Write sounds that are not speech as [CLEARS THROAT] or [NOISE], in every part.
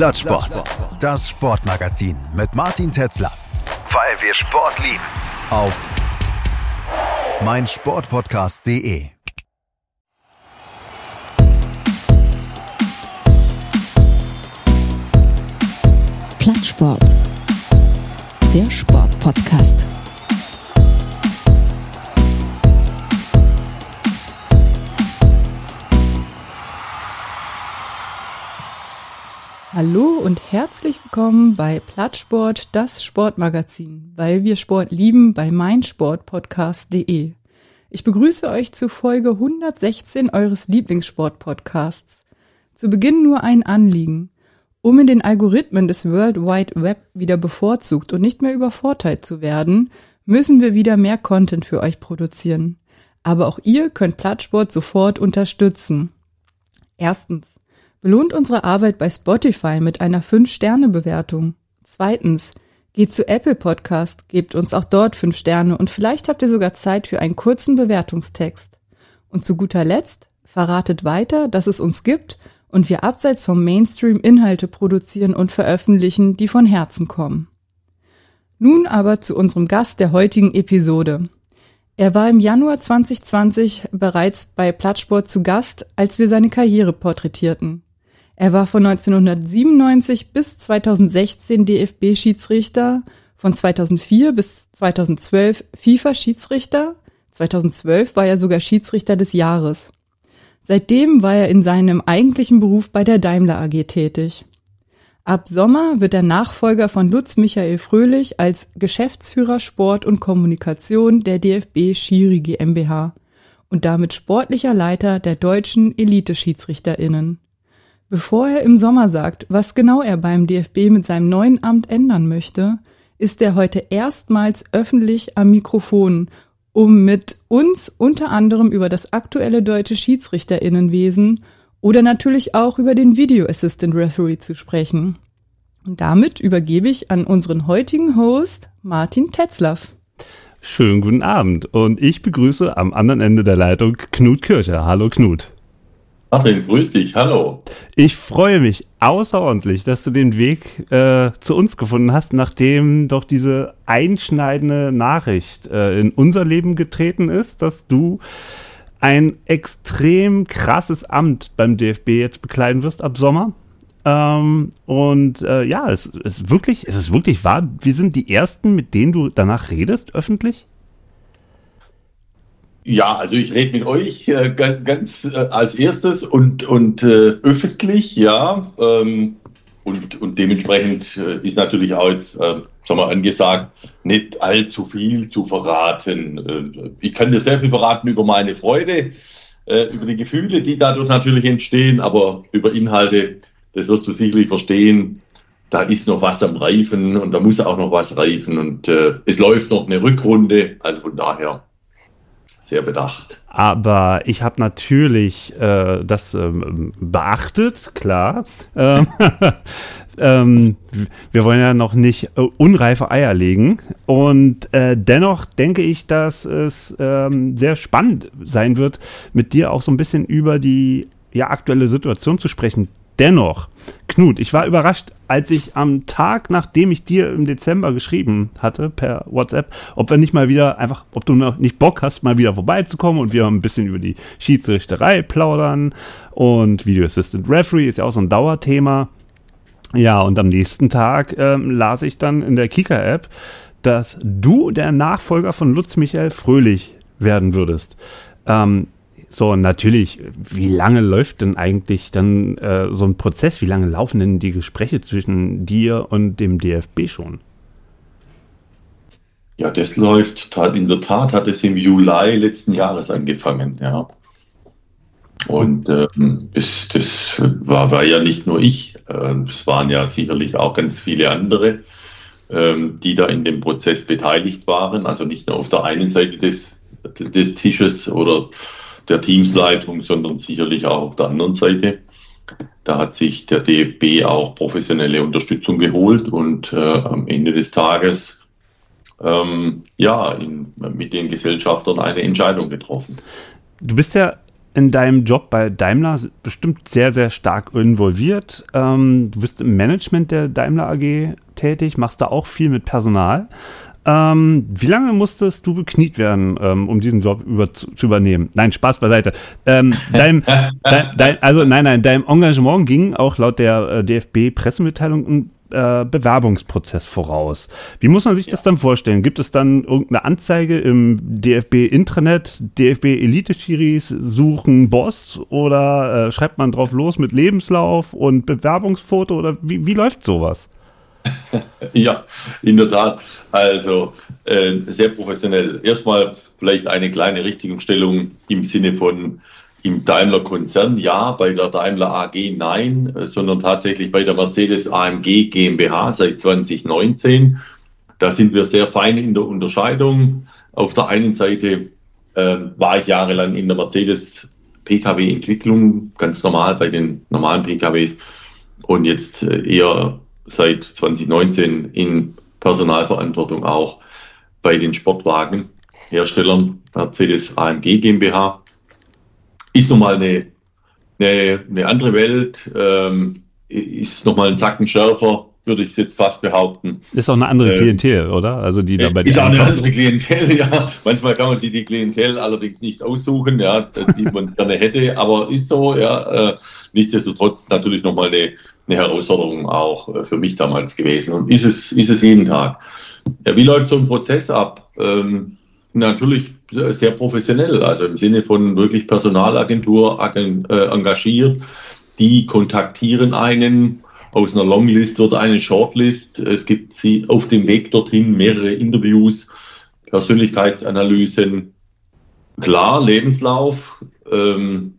Plattsport. Das Sportmagazin mit Martin Tetzler. Weil wir Sport lieben. Auf meinsportpodcast.de. Plattsport. Der Sportpodcast. Hallo und herzlich willkommen bei Plattsport, das Sportmagazin, weil wir Sport lieben bei meinsportpodcast.de. Ich begrüße euch zu Folge 116 eures Lieblingssportpodcasts. Zu Beginn nur ein Anliegen. Um in den Algorithmen des World Wide Web wieder bevorzugt und nicht mehr übervorteilt zu werden, müssen wir wieder mehr Content für euch produzieren. Aber auch ihr könnt Plattsport sofort unterstützen. Erstens Belohnt unsere Arbeit bei Spotify mit einer 5-Sterne-Bewertung. Zweitens, geht zu Apple Podcast, gebt uns auch dort 5 Sterne und vielleicht habt ihr sogar Zeit für einen kurzen Bewertungstext. Und zu guter Letzt, verratet weiter, dass es uns gibt und wir abseits vom Mainstream Inhalte produzieren und veröffentlichen, die von Herzen kommen. Nun aber zu unserem Gast der heutigen Episode. Er war im Januar 2020 bereits bei Plattsport zu Gast, als wir seine Karriere porträtierten. Er war von 1997 bis 2016 DFB-Schiedsrichter, von 2004 bis 2012 FIFA-Schiedsrichter, 2012 war er sogar Schiedsrichter des Jahres. Seitdem war er in seinem eigentlichen Beruf bei der Daimler AG tätig. Ab Sommer wird der Nachfolger von Lutz Michael Fröhlich als Geschäftsführer Sport und Kommunikation der DFB Schiri GmbH und damit sportlicher Leiter der deutschen Elite-SchiedsrichterInnen. Bevor er im Sommer sagt, was genau er beim DFB mit seinem neuen Amt ändern möchte, ist er heute erstmals öffentlich am Mikrofon, um mit uns unter anderem über das aktuelle deutsche Schiedsrichterinnenwesen oder natürlich auch über den Video Assistant Referee zu sprechen. Und damit übergebe ich an unseren heutigen Host Martin Tetzlaff. Schönen guten Abend und ich begrüße am anderen Ende der Leitung Knut Kircher. Hallo Knut. Martin, grüß dich, hallo. Ich freue mich außerordentlich, dass du den Weg äh, zu uns gefunden hast, nachdem doch diese einschneidende Nachricht äh, in unser Leben getreten ist, dass du ein extrem krasses Amt beim DFB jetzt bekleiden wirst ab Sommer. Ähm, und äh, ja, es ist wirklich, es ist wirklich wahr. Wir sind die ersten, mit denen du danach redest, öffentlich? Ja, also ich rede mit euch äh, ganz, ganz äh, als erstes und, und äh, öffentlich, ja. Ähm, und, und dementsprechend äh, ist natürlich auch jetzt, äh, sagen wir, angesagt, nicht allzu viel zu verraten. Äh, ich kann dir sehr viel verraten über meine Freude, über die Gefühle, die dadurch natürlich entstehen, aber über Inhalte, das wirst du sicherlich verstehen. Da ist noch was am Reifen und da muss auch noch was reifen und es läuft noch eine Rückrunde, also von daher sehr bedacht. Aber ich habe natürlich äh, das ähm, beachtet, klar. Ähm, [LAUGHS] ähm, wir wollen ja noch nicht äh, unreife Eier legen. Und äh, dennoch denke ich, dass es ähm, sehr spannend sein wird, mit dir auch so ein bisschen über die ja, aktuelle Situation zu sprechen. Dennoch, Knut, ich war überrascht, als ich am Tag, nachdem ich dir im Dezember geschrieben hatte per WhatsApp, ob wir nicht mal wieder einfach, ob du noch nicht Bock hast, mal wieder vorbeizukommen und wir ein bisschen über die Schiedsrichterei plaudern und Video Assistant Referee ist ja auch so ein Dauerthema. Ja, und am nächsten Tag ähm, las ich dann in der Kika-App, dass du der Nachfolger von Lutz Michael Fröhlich werden würdest. Ähm, so, natürlich, wie lange läuft denn eigentlich dann äh, so ein Prozess? Wie lange laufen denn die Gespräche zwischen dir und dem DFB schon? Ja, das läuft, in der Tat hat es im Juli letzten Jahres angefangen, ja. Und ähm, das, das war, war ja nicht nur ich, äh, es waren ja sicherlich auch ganz viele andere, ähm, die da in dem Prozess beteiligt waren. Also nicht nur auf der einen Seite des, des Tisches oder der Teamsleitung, sondern sicherlich auch auf der anderen Seite. Da hat sich der DFB auch professionelle Unterstützung geholt und äh, am Ende des Tages ähm, ja in, mit den Gesellschaftern eine Entscheidung getroffen. Du bist ja in deinem Job bei Daimler bestimmt sehr, sehr stark involviert. Ähm, du bist im Management der Daimler AG tätig, machst da auch viel mit Personal. Ähm, wie lange musstest du bekniet werden, ähm, um diesen Job über, zu, zu, übernehmen? Nein, Spaß beiseite. Ähm, dein, [LAUGHS] dein, dein, also nein, nein, dein Engagement ging auch laut der äh, DFB-Pressemitteilung ein äh, Bewerbungsprozess voraus. Wie muss man sich ja. das dann vorstellen? Gibt es dann irgendeine Anzeige im DFB-Intranet, DFB-Elite-Schiris suchen Boss oder äh, schreibt man drauf los mit Lebenslauf und Bewerbungsfoto oder wie, wie läuft sowas? [LAUGHS] ja, in der Tat. Also äh, sehr professionell. Erstmal vielleicht eine kleine Richtigungsstellung im Sinne von im Daimler-Konzern ja, bei der Daimler AG nein, sondern tatsächlich bei der Mercedes AMG GmbH seit 2019. Da sind wir sehr fein in der Unterscheidung. Auf der einen Seite äh, war ich jahrelang in der Mercedes Pkw-Entwicklung, ganz normal bei den normalen Pkws und jetzt äh, eher seit 2019 in Personalverantwortung auch bei den Sportwagenherstellern Mercedes AMG GmbH. Ist nochmal eine, eine, eine andere Welt, ähm, ist nochmal ein Zacken schärfer, würde ich jetzt fast behaupten. Ist auch eine andere ähm, Klientel, ähm, oder? Also die da bei Ist auch eine andere Klientel, [LAUGHS] ja. Manchmal kann man die, die Klientel allerdings nicht aussuchen, ja, die man gerne hätte, aber ist so, ja. Äh, nichtsdestotrotz natürlich nochmal eine, eine Herausforderung auch äh, für mich damals gewesen und ist es, ist es jeden Tag. Ja, wie läuft so ein Prozess ab? Ähm, natürlich sehr professionell, also im Sinne von wirklich Personalagentur äh, engagiert. Die kontaktieren einen. Aus einer Longlist wird eine Shortlist. Es gibt sie auf dem Weg dorthin mehrere Interviews, Persönlichkeitsanalysen. Klar, Lebenslauf. Ähm,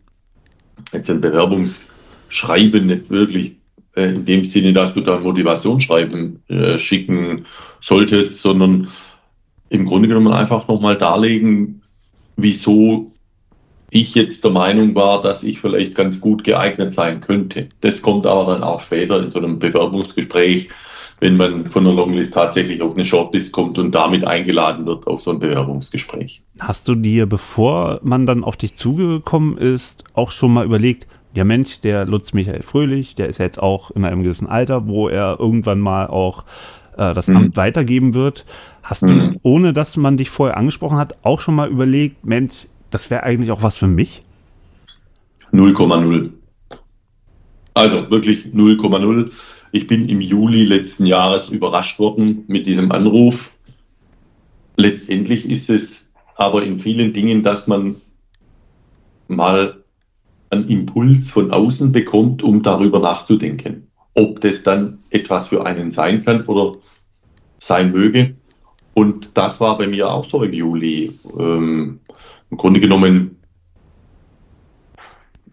jetzt ein Bewerbungsschreiben nicht wirklich äh, in dem Sinne, dass du da ein Motivationsschreiben äh, schicken solltest, sondern im Grunde genommen einfach nochmal darlegen, wieso ich jetzt der Meinung war, dass ich vielleicht ganz gut geeignet sein könnte. Das kommt aber dann auch später in so einem Bewerbungsgespräch, wenn man von der Longlist tatsächlich auf eine Shortlist kommt und damit eingeladen wird auf so ein Bewerbungsgespräch. Hast du dir, bevor man dann auf dich zugekommen ist, auch schon mal überlegt, der Mensch, der Lutz Michael Fröhlich, der ist ja jetzt auch in einem gewissen Alter, wo er irgendwann mal auch äh, das mhm. Amt weitergeben wird. Hast mhm. du, ohne dass man dich vorher angesprochen hat, auch schon mal überlegt, Mensch, das wäre eigentlich auch was für mich? 0,0. Also wirklich 0,0. Ich bin im Juli letzten Jahres überrascht worden mit diesem Anruf. Letztendlich ist es aber in vielen Dingen, dass man mal einen Impuls von außen bekommt, um darüber nachzudenken. Ob das dann etwas für einen sein kann oder sein möge. Und das war bei mir auch so im Juli. Ähm, Im Grunde genommen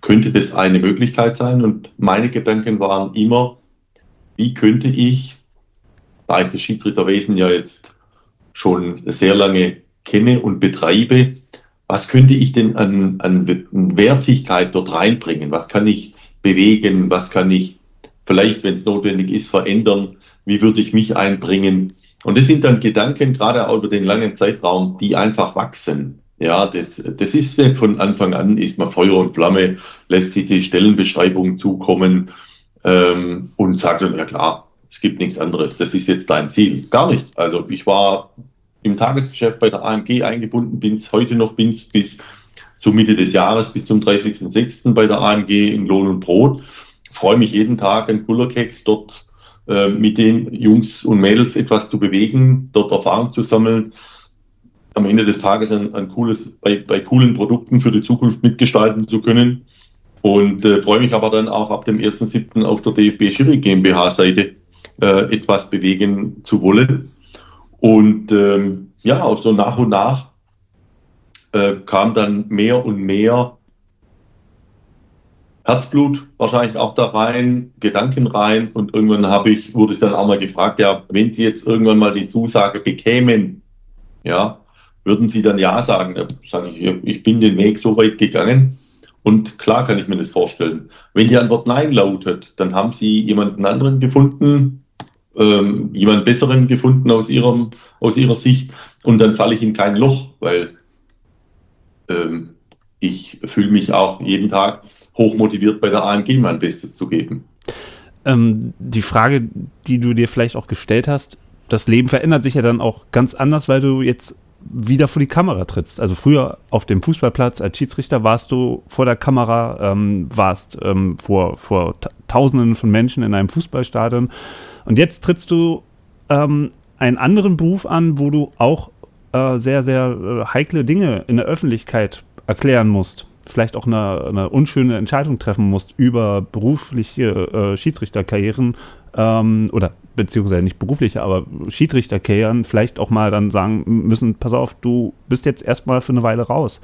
könnte das eine Möglichkeit sein. Und meine Gedanken waren immer, wie könnte ich, da ich das Schiedsrichterwesen ja jetzt schon sehr lange kenne und betreibe, was könnte ich denn an, an Wertigkeit dort reinbringen? Was kann ich bewegen? Was kann ich vielleicht, wenn es notwendig ist, verändern? Wie würde ich mich einbringen? Und das sind dann Gedanken, gerade auch über den langen Zeitraum, die einfach wachsen. Ja, das, das ist von Anfang an, ist man Feuer und Flamme, lässt sich die Stellenbeschreibung zukommen ähm, und sagt dann, ja klar, es gibt nichts anderes, das ist jetzt dein Ziel. Gar nicht. Also ich war im Tagesgeschäft bei der AMG eingebunden, bin heute noch bin bis zur Mitte des Jahres, bis zum 30.06. bei der AMG in Lohn und Brot. Freue mich jeden Tag an Kullerkeks dort äh, mit den Jungs und Mädels etwas zu bewegen, dort Erfahrung zu sammeln, am Ende des Tages ein, ein cooles, bei, bei coolen Produkten für die Zukunft mitgestalten zu können. Und äh, freue mich aber dann auch ab dem 1.7. auf der DFB Schiri GmbH Seite äh, etwas bewegen zu wollen. Und ähm, ja, auch so nach und nach äh, kam dann mehr und mehr Herzblut wahrscheinlich auch da rein, Gedanken rein und irgendwann habe ich, wurde ich dann auch mal gefragt, ja, wenn Sie jetzt irgendwann mal die Zusage bekämen, ja, würden Sie dann ja sagen? Da sage ich, ich bin den Weg so weit gegangen und klar kann ich mir das vorstellen. Wenn die Antwort Nein lautet, dann haben Sie jemanden anderen gefunden, ähm, jemand Besseren gefunden aus, ihrem, aus Ihrer Sicht und dann falle ich in kein Loch, weil ähm, ich fühle mich auch jeden Tag hochmotiviert bei der AMG mein Bestes zu geben. Ähm, die Frage, die du dir vielleicht auch gestellt hast, das Leben verändert sich ja dann auch ganz anders, weil du jetzt wieder vor die Kamera trittst. Also früher auf dem Fußballplatz als Schiedsrichter warst du vor der Kamera, ähm, warst ähm, vor, vor Tausenden von Menschen in einem Fußballstadion. Und jetzt trittst du ähm, einen anderen Beruf an, wo du auch äh, sehr, sehr äh, heikle Dinge in der Öffentlichkeit erklären musst. Vielleicht auch eine, eine unschöne Entscheidung treffen musst über berufliche äh, Schiedsrichterkarrieren ähm, oder beziehungsweise nicht berufliche, aber Schiedsrichterkarrieren vielleicht auch mal dann sagen müssen, pass auf, du bist jetzt erstmal für eine Weile raus.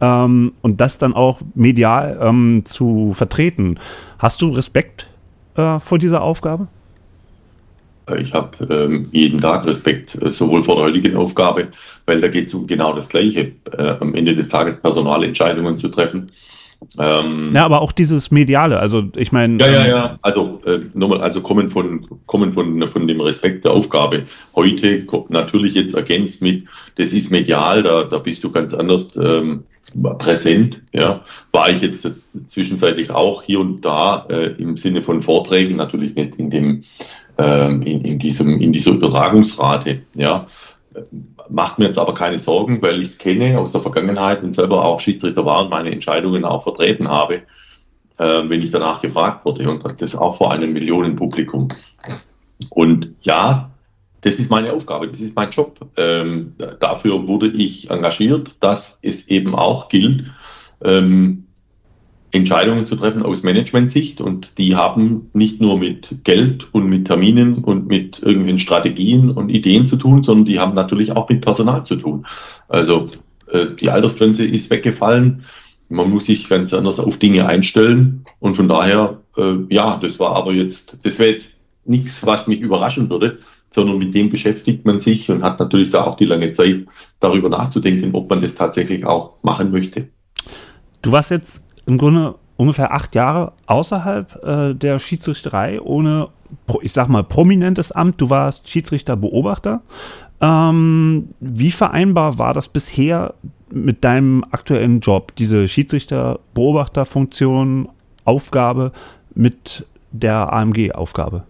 Ähm, und das dann auch medial ähm, zu vertreten. Hast du Respekt äh, vor dieser Aufgabe? Ich habe ähm, jeden Tag Respekt, äh, sowohl vor der heutigen Aufgabe, weil da geht es um genau das Gleiche, äh, am Ende des Tages Personalentscheidungen zu treffen. Ähm, ja, aber auch dieses Mediale, also ich meine. Ja, ja, ähm, ja, also äh, nochmal, also kommen von, kommen von, von dem Respekt der Aufgabe. Heute natürlich jetzt ergänzt mit, das ist medial, da, da bist du ganz anders ähm, präsent. Ja, war ich jetzt zwischenzeitlich auch hier und da äh, im Sinne von Vorträgen, natürlich nicht in dem ähm, in, in, diesem, in dieser Übertragungsrate. Ja. Macht mir jetzt aber keine Sorgen, weil ich es kenne aus der Vergangenheit und selber auch Schiedsrichter war und meine Entscheidungen auch vertreten habe, äh, wenn ich danach gefragt wurde und das auch vor einem Millionenpublikum. Und ja, das ist meine Aufgabe, das ist mein Job. Ähm, dafür wurde ich engagiert, dass es eben auch gilt, ähm, Entscheidungen zu treffen aus Management-Sicht und die haben nicht nur mit Geld und mit Terminen und mit irgendwelchen Strategien und Ideen zu tun, sondern die haben natürlich auch mit Personal zu tun. Also äh, die Altersgrenze ist weggefallen, man muss sich ganz anders auf Dinge einstellen und von daher, äh, ja, das war aber jetzt, das wäre jetzt nichts, was mich überraschen würde, sondern mit dem beschäftigt man sich und hat natürlich da auch die lange Zeit, darüber nachzudenken, ob man das tatsächlich auch machen möchte. Du warst jetzt im Grunde ungefähr acht Jahre außerhalb äh, der Schiedsrichterei ohne, ich sag mal, prominentes Amt. Du warst Schiedsrichterbeobachter. Ähm, wie vereinbar war das bisher mit deinem aktuellen Job, diese Schiedsrichterbeobachterfunktion, Aufgabe mit der AMG-Aufgabe?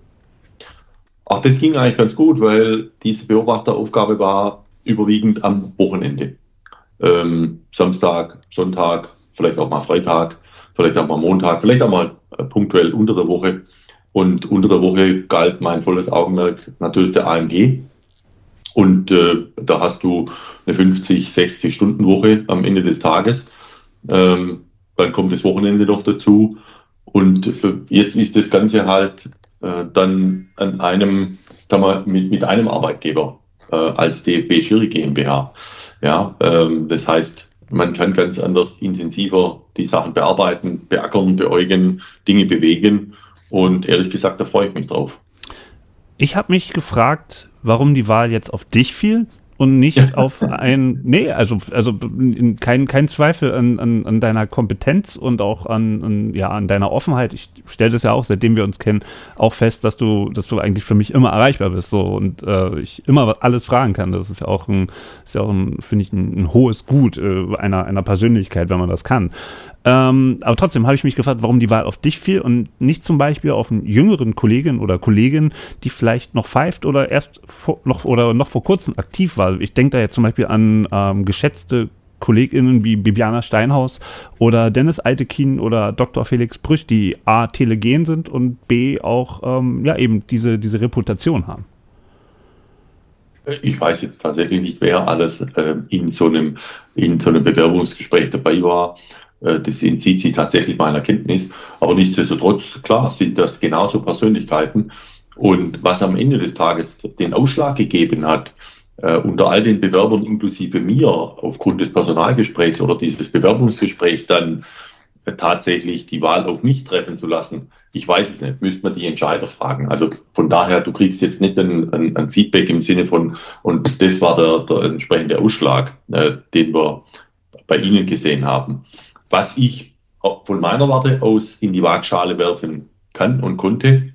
Ach, das ging eigentlich ganz gut, weil diese Beobachteraufgabe war überwiegend am Wochenende. Ähm, Samstag, Sonntag, vielleicht auch mal Freitag, vielleicht auch mal Montag, vielleicht auch mal äh, punktuell unter der Woche. Und unter der Woche galt mein volles Augenmerk natürlich der AMG. Und äh, da hast du eine 50, 60 Stunden Woche am Ende des Tages. Ähm, dann kommt das Wochenende noch dazu. Und äh, jetzt ist das Ganze halt äh, dann an einem, sagen wir, mit, mit einem Arbeitgeber äh, als DFB Schiri GmbH. Ja, ähm, das heißt, man kann ganz anders intensiver die Sachen bearbeiten, beackern, beäugen, Dinge bewegen. Und ehrlich gesagt, da freue ich mich drauf. Ich habe mich gefragt, warum die Wahl jetzt auf dich fiel und nicht auf ein, nee, also, also kein, kein Zweifel an, an, an deiner Kompetenz und auch an, an, ja, an deiner Offenheit. Ich stelle das ja auch, seitdem wir uns kennen, auch fest, dass du, dass du eigentlich für mich immer erreichbar bist so und äh, ich immer alles fragen kann. Das ist ja auch ein, ist ja auch ein, finde ich, ein, ein, hohes Gut äh, einer, einer Persönlichkeit, wenn man das kann. Ähm, aber trotzdem habe ich mich gefragt, warum die Wahl auf dich fiel und nicht zum Beispiel auf einen jüngeren Kollegen oder Kollegin, die vielleicht noch pfeift oder erst vor, noch oder noch vor kurzem aktiv war. Ich denke da jetzt zum Beispiel an ähm, geschätzte KollegInnen wie Bibiana Steinhaus oder Dennis Altekin oder Dr. Felix Brüch, die A, telegen sind und B, auch ähm, ja, eben diese, diese Reputation haben. Ich weiß jetzt tatsächlich nicht, wer alles äh, in, so einem, in so einem Bewerbungsgespräch dabei war. Äh, das entzieht sich tatsächlich meiner Kenntnis. Aber nichtsdestotrotz, klar, sind das genauso Persönlichkeiten. Und was am Ende des Tages den Ausschlag gegeben hat, äh, unter all den Bewerbern inklusive mir aufgrund des Personalgesprächs oder dieses Bewerbungsgesprächs dann äh, tatsächlich die Wahl auf mich treffen zu lassen, ich weiß es nicht, müsste man die Entscheider fragen. Also von daher, du kriegst jetzt nicht ein, ein, ein Feedback im Sinne von, und das war der, der entsprechende Ausschlag, äh, den wir bei Ihnen gesehen haben. Was ich von meiner Warte aus in die Waagschale werfen kann und konnte,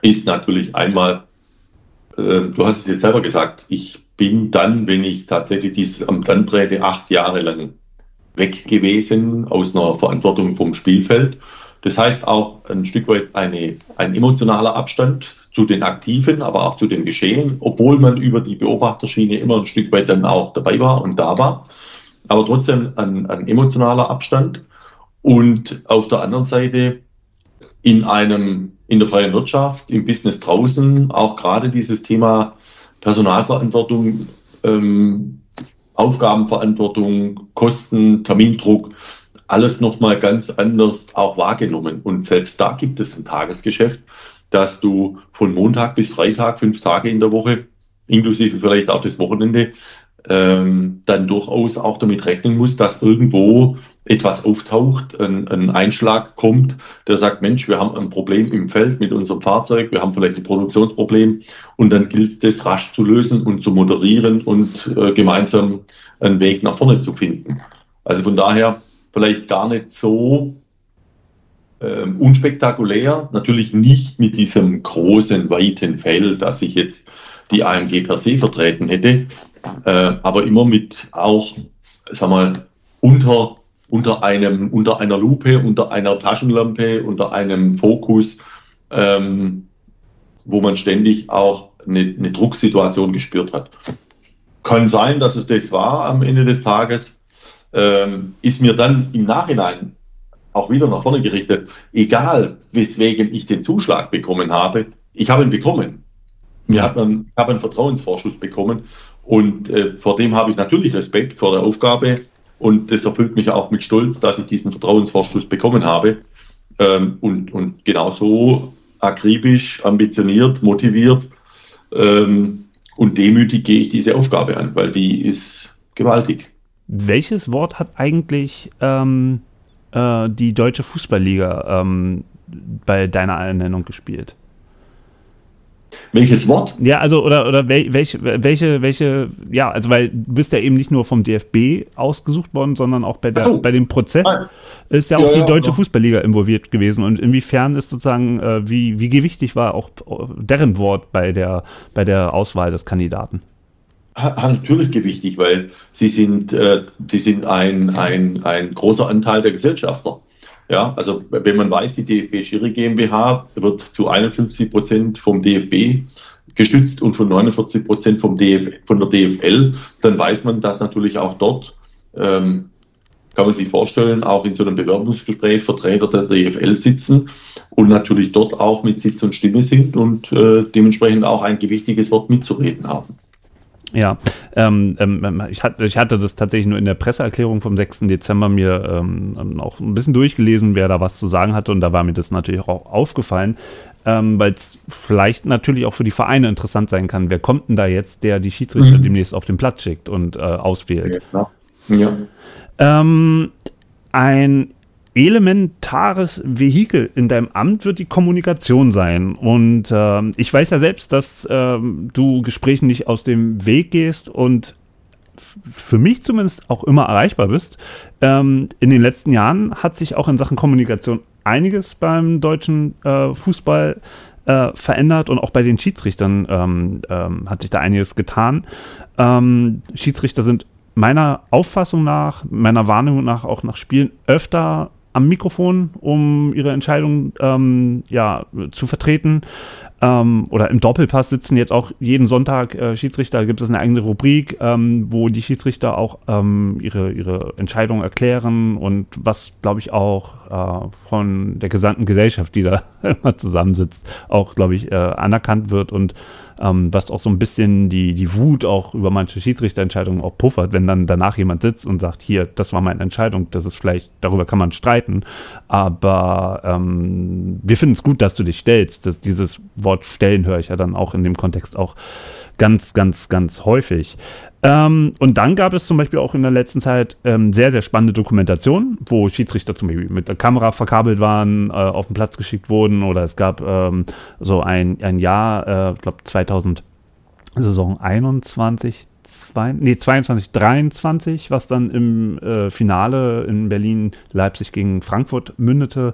ist natürlich einmal, äh, du hast es jetzt selber gesagt, ich bin dann, wenn ich tatsächlich dieses Amt antrete, acht Jahre lang weg gewesen aus einer Verantwortung vom Spielfeld. Das heißt auch ein Stück weit eine, ein emotionaler Abstand zu den Aktiven, aber auch zu dem Geschehen, obwohl man über die Beobachterschiene immer ein Stück weit dann auch dabei war und da war. Aber trotzdem ein, ein emotionaler Abstand. Und auf der anderen Seite in einem, in der freien Wirtschaft, im Business draußen, auch gerade dieses Thema Personalverantwortung, ähm, Aufgabenverantwortung, Kosten, Termindruck, alles nochmal ganz anders auch wahrgenommen. Und selbst da gibt es ein Tagesgeschäft, dass du von Montag bis Freitag, fünf Tage in der Woche, inklusive vielleicht auch das Wochenende, ähm, dann durchaus auch damit rechnen musst, dass irgendwo etwas auftaucht, ein, ein, Einschlag kommt, der sagt, Mensch, wir haben ein Problem im Feld mit unserem Fahrzeug, wir haben vielleicht ein Produktionsproblem und dann gilt es, das rasch zu lösen und zu moderieren und äh, gemeinsam einen Weg nach vorne zu finden. Also von daher vielleicht gar nicht so ähm, unspektakulär, natürlich nicht mit diesem großen, weiten Feld, dass ich jetzt die AMG per se vertreten hätte, äh, aber immer mit auch, sag mal, unter, unter, einem, unter einer Lupe, unter einer Taschenlampe, unter einem Fokus, ähm, wo man ständig auch eine, eine Drucksituation gespürt hat. Kann sein, dass es das war am Ende des Tages, ähm, ist mir dann im Nachhinein auch wieder nach vorne gerichtet, egal weswegen ich den Zuschlag bekommen habe, ich habe ihn bekommen. Mir hat man, ich habe einen Vertrauensvorschuss bekommen und äh, vor dem habe ich natürlich Respekt vor der Aufgabe und das erfüllt mich auch mit Stolz, dass ich diesen Vertrauensvorschuss bekommen habe ähm, und, und genauso akribisch, ambitioniert, motiviert ähm, und demütig gehe ich diese Aufgabe an, weil die ist gewaltig. Welches Wort hat eigentlich ähm, äh, die Deutsche Fußballliga ähm, bei deiner Ernennung gespielt? Welches Wort? Ja, also oder oder welche welche welche ja, also weil du bist ja eben nicht nur vom DFB ausgesucht worden, sondern auch bei der oh. bei dem Prozess ah. ist ja auch ja, die deutsche ja, Fußballliga involviert gewesen und inwiefern ist sozusagen äh, wie wie gewichtig war auch deren Wort bei der bei der Auswahl des Kandidaten? natürlich gewichtig, weil sie sind, äh, sie sind ein, ein, ein großer Anteil der Gesellschafter. Ja, also wenn man weiß, die DFB Schiri GmbH wird zu 51 Prozent vom DFB gestützt und von 49 Prozent vom DF, von der DFL, dann weiß man, dass natürlich auch dort, ähm, kann man sich vorstellen, auch in so einem Bewerbungsgespräch Vertreter der DFL sitzen und natürlich dort auch mit Sitz und Stimme sind und äh, dementsprechend auch ein gewichtiges Wort mitzureden haben. Ja, ähm, ähm, ich, hatte, ich hatte das tatsächlich nur in der Presseerklärung vom 6. Dezember mir ähm, auch ein bisschen durchgelesen, wer da was zu sagen hatte und da war mir das natürlich auch aufgefallen, ähm, weil es vielleicht natürlich auch für die Vereine interessant sein kann. Wer kommt denn da jetzt, der die Schiedsrichter mhm. demnächst auf den Platz schickt und äh, auswählt? Ja. ja. Ähm, ein elementares Vehikel in deinem Amt wird die Kommunikation sein. Und äh, ich weiß ja selbst, dass äh, du Gesprächen nicht aus dem Weg gehst und für mich zumindest auch immer erreichbar bist. Ähm, in den letzten Jahren hat sich auch in Sachen Kommunikation einiges beim deutschen äh, Fußball äh, verändert und auch bei den Schiedsrichtern ähm, ähm, hat sich da einiges getan. Ähm, Schiedsrichter sind meiner Auffassung nach, meiner Wahrnehmung nach auch nach Spielen öfter am Mikrofon, um ihre Entscheidung ähm, ja, zu vertreten. Ähm, oder im Doppelpass sitzen jetzt auch jeden Sonntag äh, Schiedsrichter, gibt es eine eigene Rubrik, ähm, wo die Schiedsrichter auch ähm, ihre, ihre Entscheidung erklären und was, glaube ich, auch äh, von der gesamten Gesellschaft, die da [LAUGHS] immer zusammensitzt, auch, glaube ich, äh, anerkannt wird und ähm, was auch so ein bisschen die, die Wut auch über manche Schiedsrichterentscheidungen auch puffert, wenn dann danach jemand sitzt und sagt, hier, das war meine Entscheidung, das ist vielleicht, darüber kann man streiten, aber ähm, wir finden es gut, dass du dich stellst. Das, dieses Wort stellen höre ich ja dann auch in dem Kontext auch ganz, ganz, ganz häufig. Ähm, und dann gab es zum Beispiel auch in der letzten Zeit ähm, sehr, sehr spannende Dokumentationen, wo Schiedsrichter zum Beispiel mit der Kamera verkabelt waren, äh, auf den Platz geschickt wurden oder es gab ähm, so ein, ein Jahr, äh, ich glaube 2000, Saison 21, zwei, nee, 22, 23, was dann im äh, Finale in Berlin Leipzig gegen Frankfurt mündete,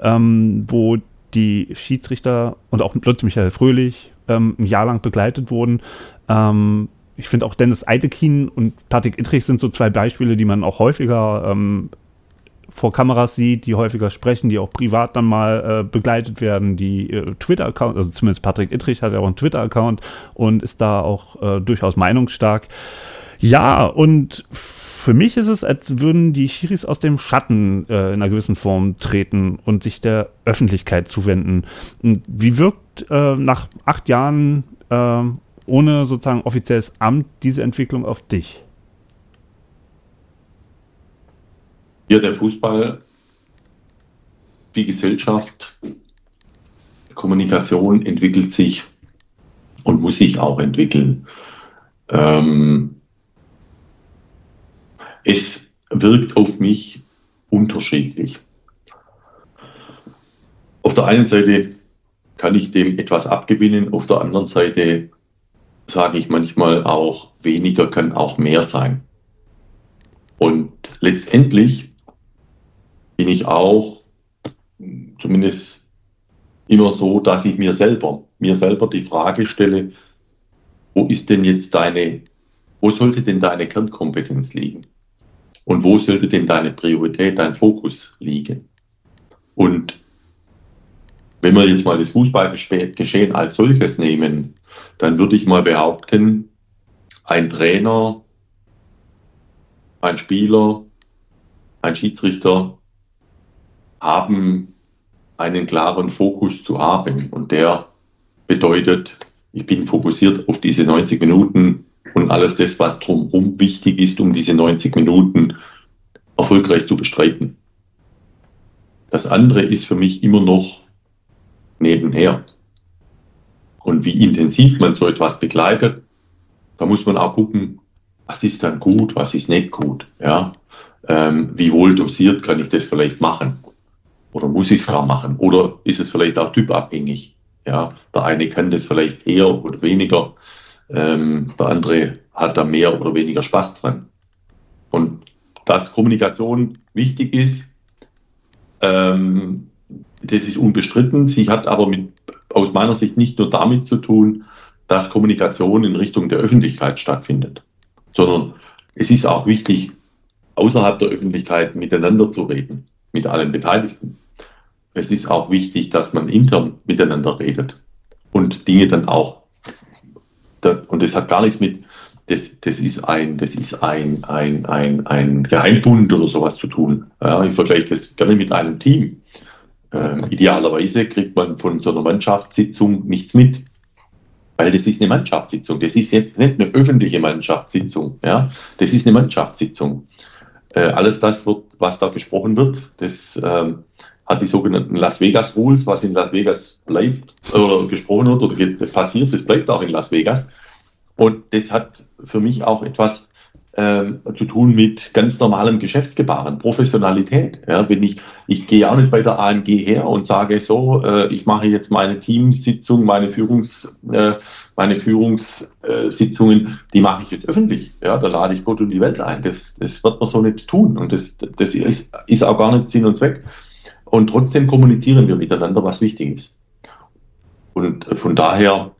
ähm, wo die Schiedsrichter und auch Lutz Michael Fröhlich ähm, ein Jahr lang begleitet wurden, ähm, ich finde auch Dennis Eitekin und Patrick Ittrich sind so zwei Beispiele, die man auch häufiger ähm, vor Kameras sieht, die häufiger sprechen, die auch privat dann mal äh, begleitet werden, die äh, Twitter-Account, also zumindest Patrick Ittrich hat ja auch einen Twitter-Account und ist da auch äh, durchaus meinungsstark. Ja, und für mich ist es, als würden die Schiris aus dem Schatten äh, in einer gewissen Form treten und sich der Öffentlichkeit zuwenden. Und wie wirkt äh, nach acht Jahren äh, ohne sozusagen offizielles Amt diese Entwicklung auf dich? Ja, der Fußball wie Gesellschaft, Kommunikation entwickelt sich und muss sich auch entwickeln. Ähm, es wirkt auf mich unterschiedlich. Auf der einen Seite kann ich dem etwas abgewinnen, auf der anderen Seite sage ich manchmal auch, weniger kann auch mehr sein. Und letztendlich bin ich auch zumindest immer so, dass ich mir selber, mir selber die Frage stelle, wo ist denn jetzt deine, wo sollte denn deine Kernkompetenz liegen? Und wo sollte denn deine Priorität, dein Fokus liegen? Und wenn wir jetzt mal das Fußballgeschehen als solches nehmen, dann würde ich mal behaupten, ein Trainer, ein Spieler, ein Schiedsrichter haben einen klaren Fokus zu haben. Und der bedeutet, ich bin fokussiert auf diese 90 Minuten und alles das, was drumherum wichtig ist, um diese 90 Minuten erfolgreich zu bestreiten. Das andere ist für mich immer noch nebenher. Und wie intensiv man so etwas begleitet, da muss man auch gucken, was ist dann gut, was ist nicht gut. Ja? Ähm, wie wohl dosiert kann ich das vielleicht machen? Oder muss ich es gar machen? Oder ist es vielleicht auch typabhängig? Ja, der eine kann das vielleicht eher oder weniger, ähm, der andere hat da mehr oder weniger Spaß dran. Und dass Kommunikation wichtig ist, ähm, das ist unbestritten. Sie hat aber mit, aus meiner Sicht nicht nur damit zu tun, dass Kommunikation in Richtung der Öffentlichkeit stattfindet, sondern es ist auch wichtig, außerhalb der Öffentlichkeit miteinander zu reden, mit allen Beteiligten es ist auch wichtig, dass man intern miteinander redet und Dinge dann auch, und das hat gar nichts mit, das, das ist ein, das ist ein, ein, ein, ein Geheimbund oder sowas zu tun. Ja, ich vergleiche das gerne mit einem Team. Ähm, idealerweise kriegt man von so einer Mannschaftssitzung nichts mit. Weil das ist eine Mannschaftssitzung. Das ist jetzt nicht eine öffentliche Mannschaftssitzung. Ja? Das ist eine Mannschaftssitzung. Äh, alles das, wird, was da gesprochen wird, das ähm, hat die sogenannten Las Vegas Rules, was in Las Vegas bleibt oder gesprochen wird oder passiert, das bleibt auch in Las Vegas. Und das hat für mich auch etwas ähm, zu tun mit ganz normalem Geschäftsgebaren, Professionalität. Ja, wenn ich, ich gehe auch nicht bei der AMG her und sage so, äh, ich mache jetzt meine Teamsitzung, meine Führungs, äh, meine Führungssitzungen, die mache ich jetzt öffentlich. Ja, da lade ich Gott und die Welt ein. Das, das wird man so nicht tun und das, das ist, ist auch gar nicht Sinn und Zweck. Und trotzdem kommunizieren wir miteinander, was wichtig ist. Und äh, von daher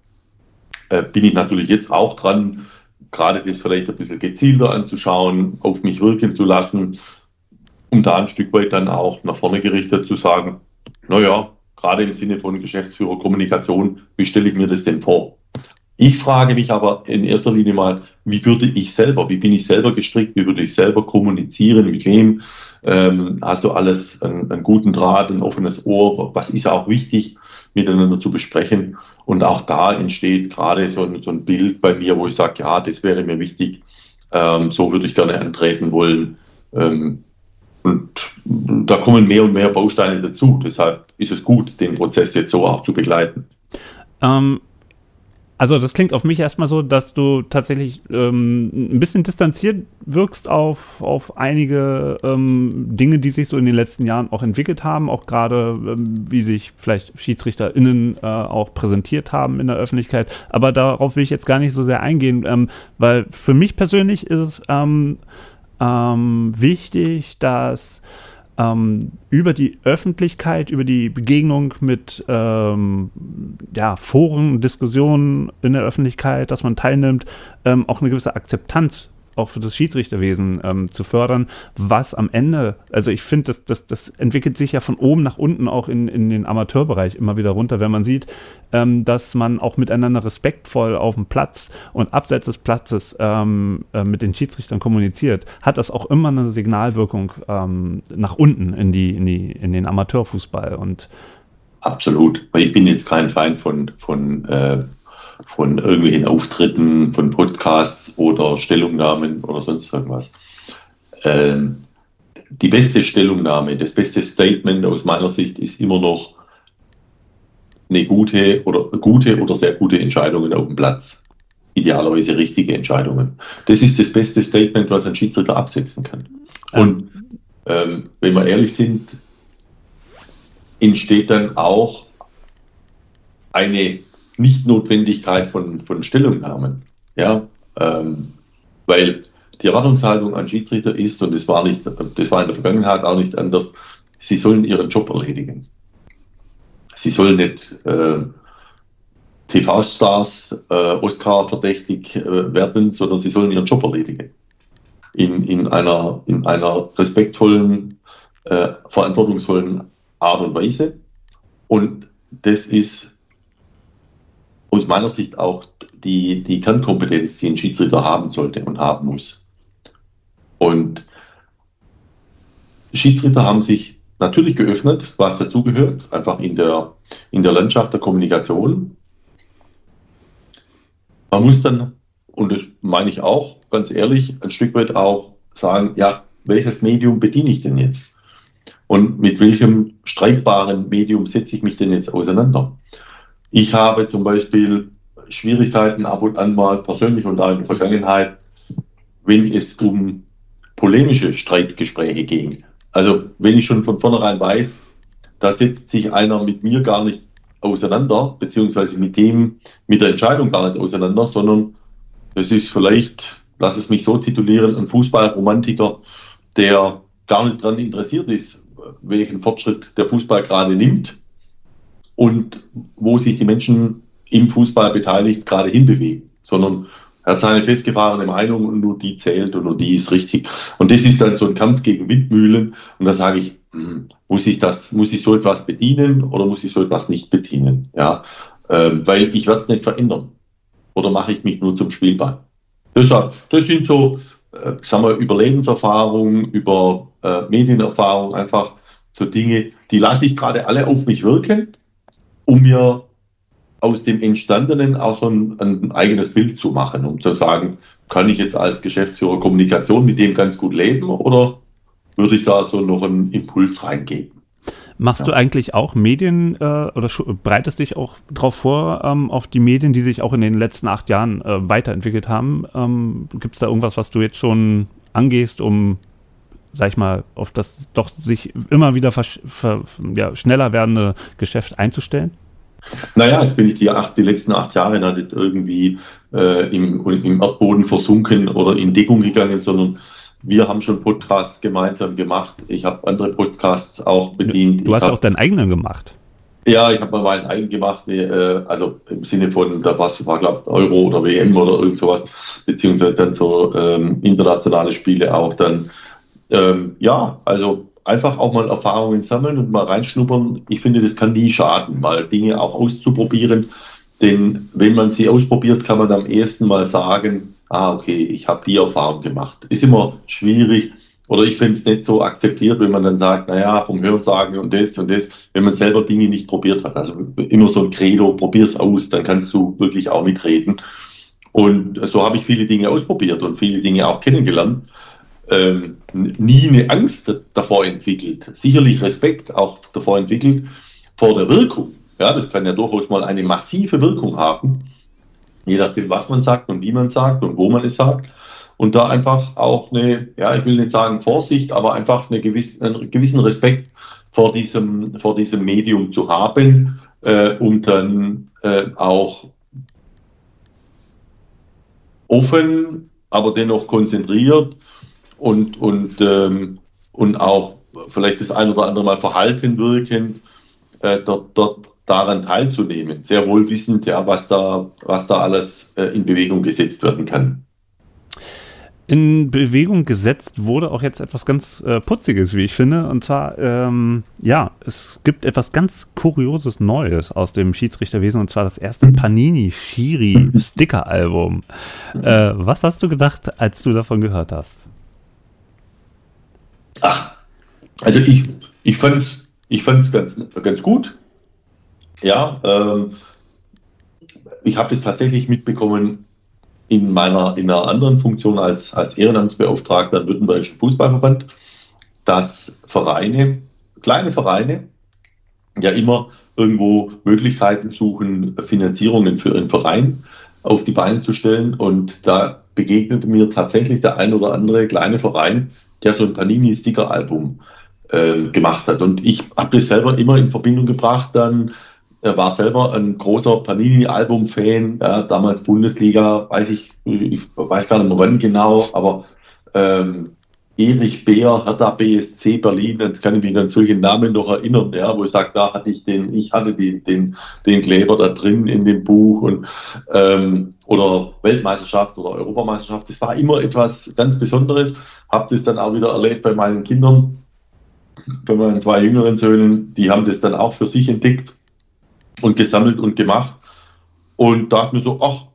äh, bin ich natürlich jetzt auch dran, gerade das vielleicht ein bisschen gezielter anzuschauen, auf mich wirken zu lassen, um da ein Stück weit dann auch nach vorne gerichtet zu sagen, naja, gerade im Sinne von Geschäftsführer Kommunikation, wie stelle ich mir das denn vor? Ich frage mich aber in erster Linie mal, wie würde ich selber, wie bin ich selber gestrickt, wie würde ich selber kommunizieren, mit wem, ähm, hast du alles, einen, einen guten Draht, ein offenes Ohr, was ist auch wichtig, miteinander zu besprechen. Und auch da entsteht gerade so ein, so ein Bild bei mir, wo ich sage, ja, das wäre mir wichtig, ähm, so würde ich gerne antreten wollen. Ähm, und da kommen mehr und mehr Bausteine dazu. Deshalb ist es gut, den Prozess jetzt so auch zu begleiten. Ähm, also das klingt auf mich erstmal so, dass du tatsächlich ähm, ein bisschen distanziert wirkst auf, auf einige ähm, Dinge, die sich so in den letzten Jahren auch entwickelt haben, auch gerade ähm, wie sich vielleicht SchiedsrichterInnen äh, auch präsentiert haben in der Öffentlichkeit. Aber darauf will ich jetzt gar nicht so sehr eingehen, ähm, weil für mich persönlich ist es ähm, ähm, wichtig, dass ähm, über die Öffentlichkeit, über die Begegnung mit ähm, ja, Foren, Diskussionen in der Öffentlichkeit, dass man teilnimmt, ähm, auch eine gewisse Akzeptanz auch für das Schiedsrichterwesen ähm, zu fördern, was am Ende, also ich finde, das, das, das entwickelt sich ja von oben nach unten auch in, in den Amateurbereich immer wieder runter, wenn man sieht, ähm, dass man auch miteinander respektvoll auf dem Platz und abseits des Platzes ähm, äh, mit den Schiedsrichtern kommuniziert, hat das auch immer eine Signalwirkung ähm, nach unten in, die, in, die, in den Amateurfußball und Absolut. Ich bin jetzt kein Feind von, von äh, von irgendwelchen Auftritten, von Podcasts oder Stellungnahmen oder sonst irgendwas. Ähm, die beste Stellungnahme, das beste Statement aus meiner Sicht ist immer noch eine gute oder gute oder sehr gute Entscheidungen auf dem Platz. Idealerweise richtige Entscheidungen. Das ist das beste Statement, was ein Schiedsrichter absetzen kann. Und ähm, wenn wir ehrlich sind, entsteht dann auch eine Nichtnotwendigkeit von, von Stellungnahmen. Ja, ähm, weil die Erwartungshaltung an Schiedsrichter ist, und das war nicht, das war in der Vergangenheit auch nicht anders, sie sollen ihren Job erledigen. Sie sollen nicht äh, TV-Stars äh, Oscar verdächtig äh, werden, sondern sie sollen ihren Job erledigen. In, in, einer, in einer respektvollen, äh, verantwortungsvollen Art und Weise. Und das ist aus meiner Sicht auch die, die Kernkompetenz, die ein Schiedsrichter haben sollte und haben muss. Und Schiedsrichter haben sich natürlich geöffnet, was dazugehört, einfach in der, in der Landschaft der Kommunikation. Man muss dann, und das meine ich auch ganz ehrlich, ein Stück weit auch sagen, ja, welches Medium bediene ich denn jetzt? Und mit welchem streitbaren Medium setze ich mich denn jetzt auseinander? Ich habe zum Beispiel Schwierigkeiten ab und an mal persönlich und auch in der Vergangenheit, wenn es um polemische Streitgespräche ging. Also wenn ich schon von vornherein weiß, da setzt sich einer mit mir gar nicht auseinander, beziehungsweise mit dem, mit der Entscheidung gar nicht auseinander, sondern es ist vielleicht, lass es mich so titulieren, ein Fußballromantiker, der gar nicht daran interessiert ist, welchen Fortschritt der Fußball gerade nimmt, und wo sich die Menschen im Fußball beteiligt gerade hinbewegen, sondern er hat seine festgefahrene Meinung und nur die zählt und nur die ist richtig. Und das ist dann so ein Kampf gegen Windmühlen. Und da sage ich, hm, muss ich das, muss ich so etwas bedienen oder muss ich so etwas nicht bedienen? Ja, ähm, weil ich werde es nicht verändern. Oder mache ich mich nur zum Spielball? Deshalb, das sind so, äh, sagen wir, Überlebenserfahrungen, über äh, Medienerfahrung, einfach so Dinge, die lasse ich gerade alle auf mich wirken um mir aus dem Entstandenen auch so ein, ein, eigenes Bild zu machen, um zu sagen, kann ich jetzt als Geschäftsführer Kommunikation mit dem ganz gut leben oder würde ich da so noch einen Impuls reingeben? Machst ja. du eigentlich auch Medien äh, oder bereitest dich auch darauf vor, ähm, auf die Medien, die sich auch in den letzten acht Jahren äh, weiterentwickelt haben? Ähm, Gibt es da irgendwas, was du jetzt schon angehst, um sag ich mal, auf das doch sich immer wieder ja, schneller werdende Geschäft einzustellen? Naja, jetzt bin ich die, acht, die letzten acht Jahre nicht irgendwie äh, im, im Erdboden versunken oder in Deckung gegangen, sondern wir haben schon Podcasts gemeinsam gemacht. Ich habe andere Podcasts auch bedient. Du hast hab, auch deinen eigenen gemacht. Ja, ich habe mal meinen eigenen gemacht, äh, also im Sinne von, da was war, glaube ich, Euro oder WM oder irgend sowas, beziehungsweise dann so ähm, internationale Spiele auch dann ähm, ja, also einfach auch mal Erfahrungen sammeln und mal reinschnuppern. Ich finde, das kann nie schaden, mal Dinge auch auszuprobieren. Denn wenn man sie ausprobiert, kann man am ehesten mal sagen, ah, okay, ich habe die Erfahrung gemacht. Ist immer schwierig oder ich finde es nicht so akzeptiert, wenn man dann sagt, naja, vom Hörensagen und das und das, wenn man selber Dinge nicht probiert hat. Also immer so ein Credo, probier's aus, dann kannst du wirklich auch mitreden. Und so habe ich viele Dinge ausprobiert und viele Dinge auch kennengelernt ähm, nie eine Angst davor entwickelt, sicherlich Respekt auch davor entwickelt, vor der Wirkung. Ja, das kann ja durchaus mal eine massive Wirkung haben, je nachdem, was man sagt und wie man sagt und wo man es sagt. Und da einfach auch eine, ja, ich will nicht sagen Vorsicht, aber einfach eine gewisse, einen gewissen Respekt vor diesem, vor diesem Medium zu haben, äh, um dann äh, auch offen, aber dennoch konzentriert und, und, ähm, und auch vielleicht das ein oder andere Mal verhalten wirken, äh, dort, dort daran teilzunehmen. Sehr wohl wissend, ja, was da, was da alles äh, in Bewegung gesetzt werden kann. In Bewegung gesetzt wurde auch jetzt etwas ganz äh, Putziges, wie ich finde. Und zwar, ähm, ja, es gibt etwas ganz Kurioses Neues aus dem Schiedsrichterwesen. Und zwar das erste Panini Shiri Sticker Album. [LAUGHS] Äh, was hast du gedacht, als du davon gehört hast? Ach, also ich, ich fand es ich fand's ganz, ganz gut. Ja, ähm, ich habe das tatsächlich mitbekommen in meiner in einer anderen Funktion als, als Ehrenamtsbeauftragter im Württembergischen Fußballverband, dass Vereine, kleine Vereine, ja immer irgendwo Möglichkeiten suchen, Finanzierungen für einen Verein auf die Beine zu stellen. Und da begegnete mir tatsächlich der ein oder andere kleine Verein, der so ein Panini-Sticker-Album äh, gemacht hat. Und ich habe das selber immer in Verbindung gebracht dann er war selber ein großer Panini-Album-Fan, ja, damals Bundesliga, weiß ich, ich weiß gar nicht mehr wann genau, aber ähm, Erich Beer, Hertha BSC Berlin, dann kann ich mich an solche Namen noch erinnern, ja, wo ich sage, da hatte ich den, ich hatte den, den, den Kleber da drin in dem Buch und ähm, oder Weltmeisterschaft oder Europameisterschaft. Das war immer etwas ganz Besonderes. Habe das dann auch wieder erlebt bei meinen Kindern, bei meinen zwei jüngeren Söhnen, die haben das dann auch für sich entdeckt und gesammelt und gemacht. Und dachte mir so, ach,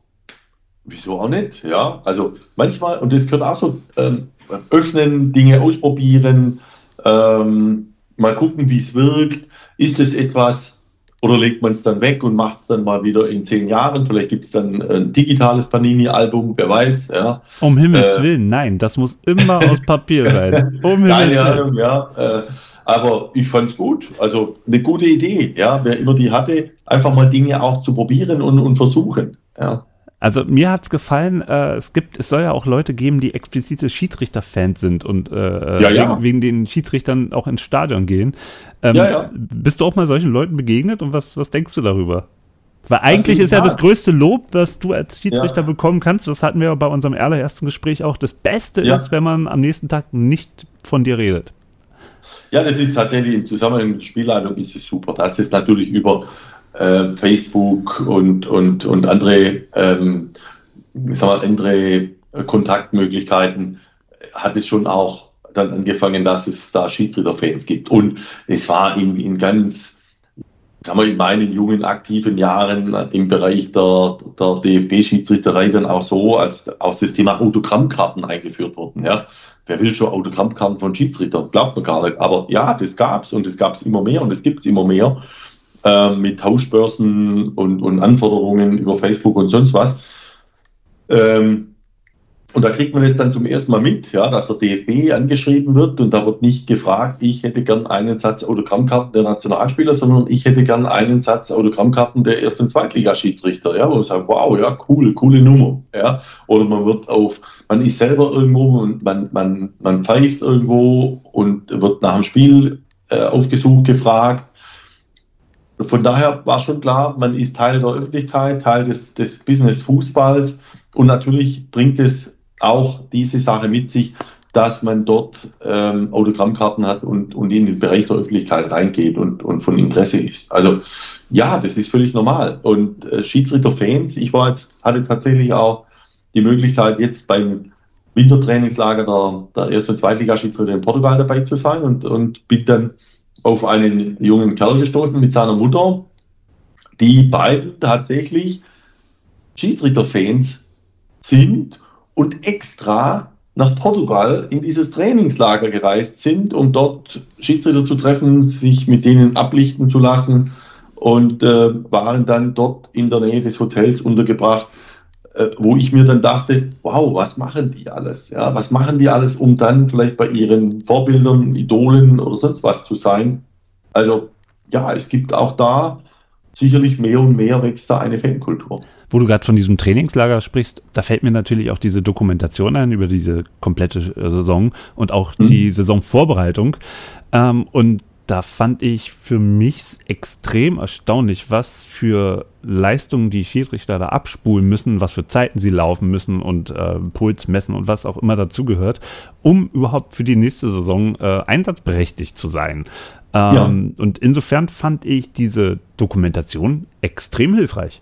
wieso auch nicht? Ja, also manchmal, und das gehört auch so, ähm, öffnen, Dinge ausprobieren, ähm, mal gucken, wie es wirkt. Ist es etwas, oder legt man es dann weg und macht es dann mal wieder in zehn Jahren? Vielleicht gibt es dann ein digitales Panini-Album, wer weiß. Ja. Um Himmels äh, Willen, nein, das muss immer [LAUGHS] aus Papier sein. Um Himmels Willen. Ahnung, ja. Äh, aber ich fand es gut. Also eine gute Idee, ja. Wer immer die hatte, einfach mal Dinge auch zu probieren und, und versuchen. Ja. Also mir hat es gefallen, äh, es gibt, es soll ja auch Leute geben, die explizite Schiedsrichter-Fans sind und äh, ja, ja. Wegen, den Schiedsrichtern auch ins Stadion gehen. Ähm, ja, bist du auch mal solchen Leuten begegnet und was, was denkst du darüber? Weil eigentlich ist ja das größte Lob, was du als Schiedsrichter bekommen kannst, das hatten wir bei unserem allerersten Gespräch auch, das Beste ist, wenn man am nächsten Tag nicht von dir redet. Ja, das ist tatsächlich im Zusammenhang mit Spielleitung ist es super. Das ist natürlich über äh, Facebook und, und, und andere, ähm, sagen wir, andere Kontaktmöglichkeiten hat es schon auch dann angefangen, dass es da Schiedsrichterfans gibt. Und es war in, in ganz, sagen wir, in meinen jungen aktiven Jahren im Bereich der, der DFB-Schiedsrichterei dann auch so, als auch das Thema Autogrammkarten eingeführt wurden. Ja. Wer will schon Autogrammkarten von Schiedsrichtern? Glaubt man gar nicht. Aber ja, das gab's und das gab's immer mehr und es gibt's immer mehr äh, mit Tauschbörsen und, und Anforderungen über Facebook und sonst was. Ähm, und da kriegt man es dann zum ersten Mal mit, ja, dass der DFB angeschrieben wird und da wird nicht gefragt, ich hätte gern einen Satz Autogrammkarten der Nationalspieler, sondern ich hätte gern einen Satz Autogrammkarten der Erst- und Zweitligaschiedsrichter, ja, wo man sagt, wow, ja, cool, coole Nummer, ja. Oder man wird auf, man ist selber irgendwo und man, man, man pfeift irgendwo und wird nach dem Spiel äh, aufgesucht, gefragt. Von daher war schon klar, man ist Teil der Öffentlichkeit, Teil des, des Business Fußballs und natürlich bringt es auch diese Sache mit sich, dass man dort ähm, Autogrammkarten hat und, und in den Bereich der Öffentlichkeit reingeht und, und von Interesse ist. Also ja, das ist völlig normal. Und äh, Schiedsrichter-Fans, ich war jetzt, hatte tatsächlich auch die Möglichkeit, jetzt beim Wintertrainingslager der, der Erst- und Zweitligaschiedsrichter in Portugal dabei zu sein und, und bin dann auf einen jungen Kerl gestoßen mit seiner Mutter, die beiden tatsächlich Schiedsrichter-Fans sind und extra nach Portugal in dieses Trainingslager gereist sind, um dort Schiedsrichter zu treffen, sich mit denen ablichten zu lassen und äh, waren dann dort in der Nähe des Hotels untergebracht, wo ich mir dann dachte, wow, was machen die alles? Ja, was machen die alles, um dann vielleicht bei ihren Vorbildern, Idolen oder sonst was zu sein? Also ja, es gibt auch da sicherlich mehr und mehr wächst da eine Fankultur. Wo du gerade von diesem Trainingslager sprichst, da fällt mir natürlich auch diese Dokumentation ein über diese komplette äh, Saison und auch mhm. die Saisonvorbereitung. Ähm, und da fand ich für mich extrem erstaunlich, was für Leistungen die Schiedsrichter da abspulen müssen, was für Zeiten sie laufen müssen und äh, Puls messen und was auch immer dazugehört, um überhaupt für die nächste Saison äh, einsatzberechtigt zu sein. Ähm, ja. Und insofern fand ich diese Dokumentation extrem hilfreich.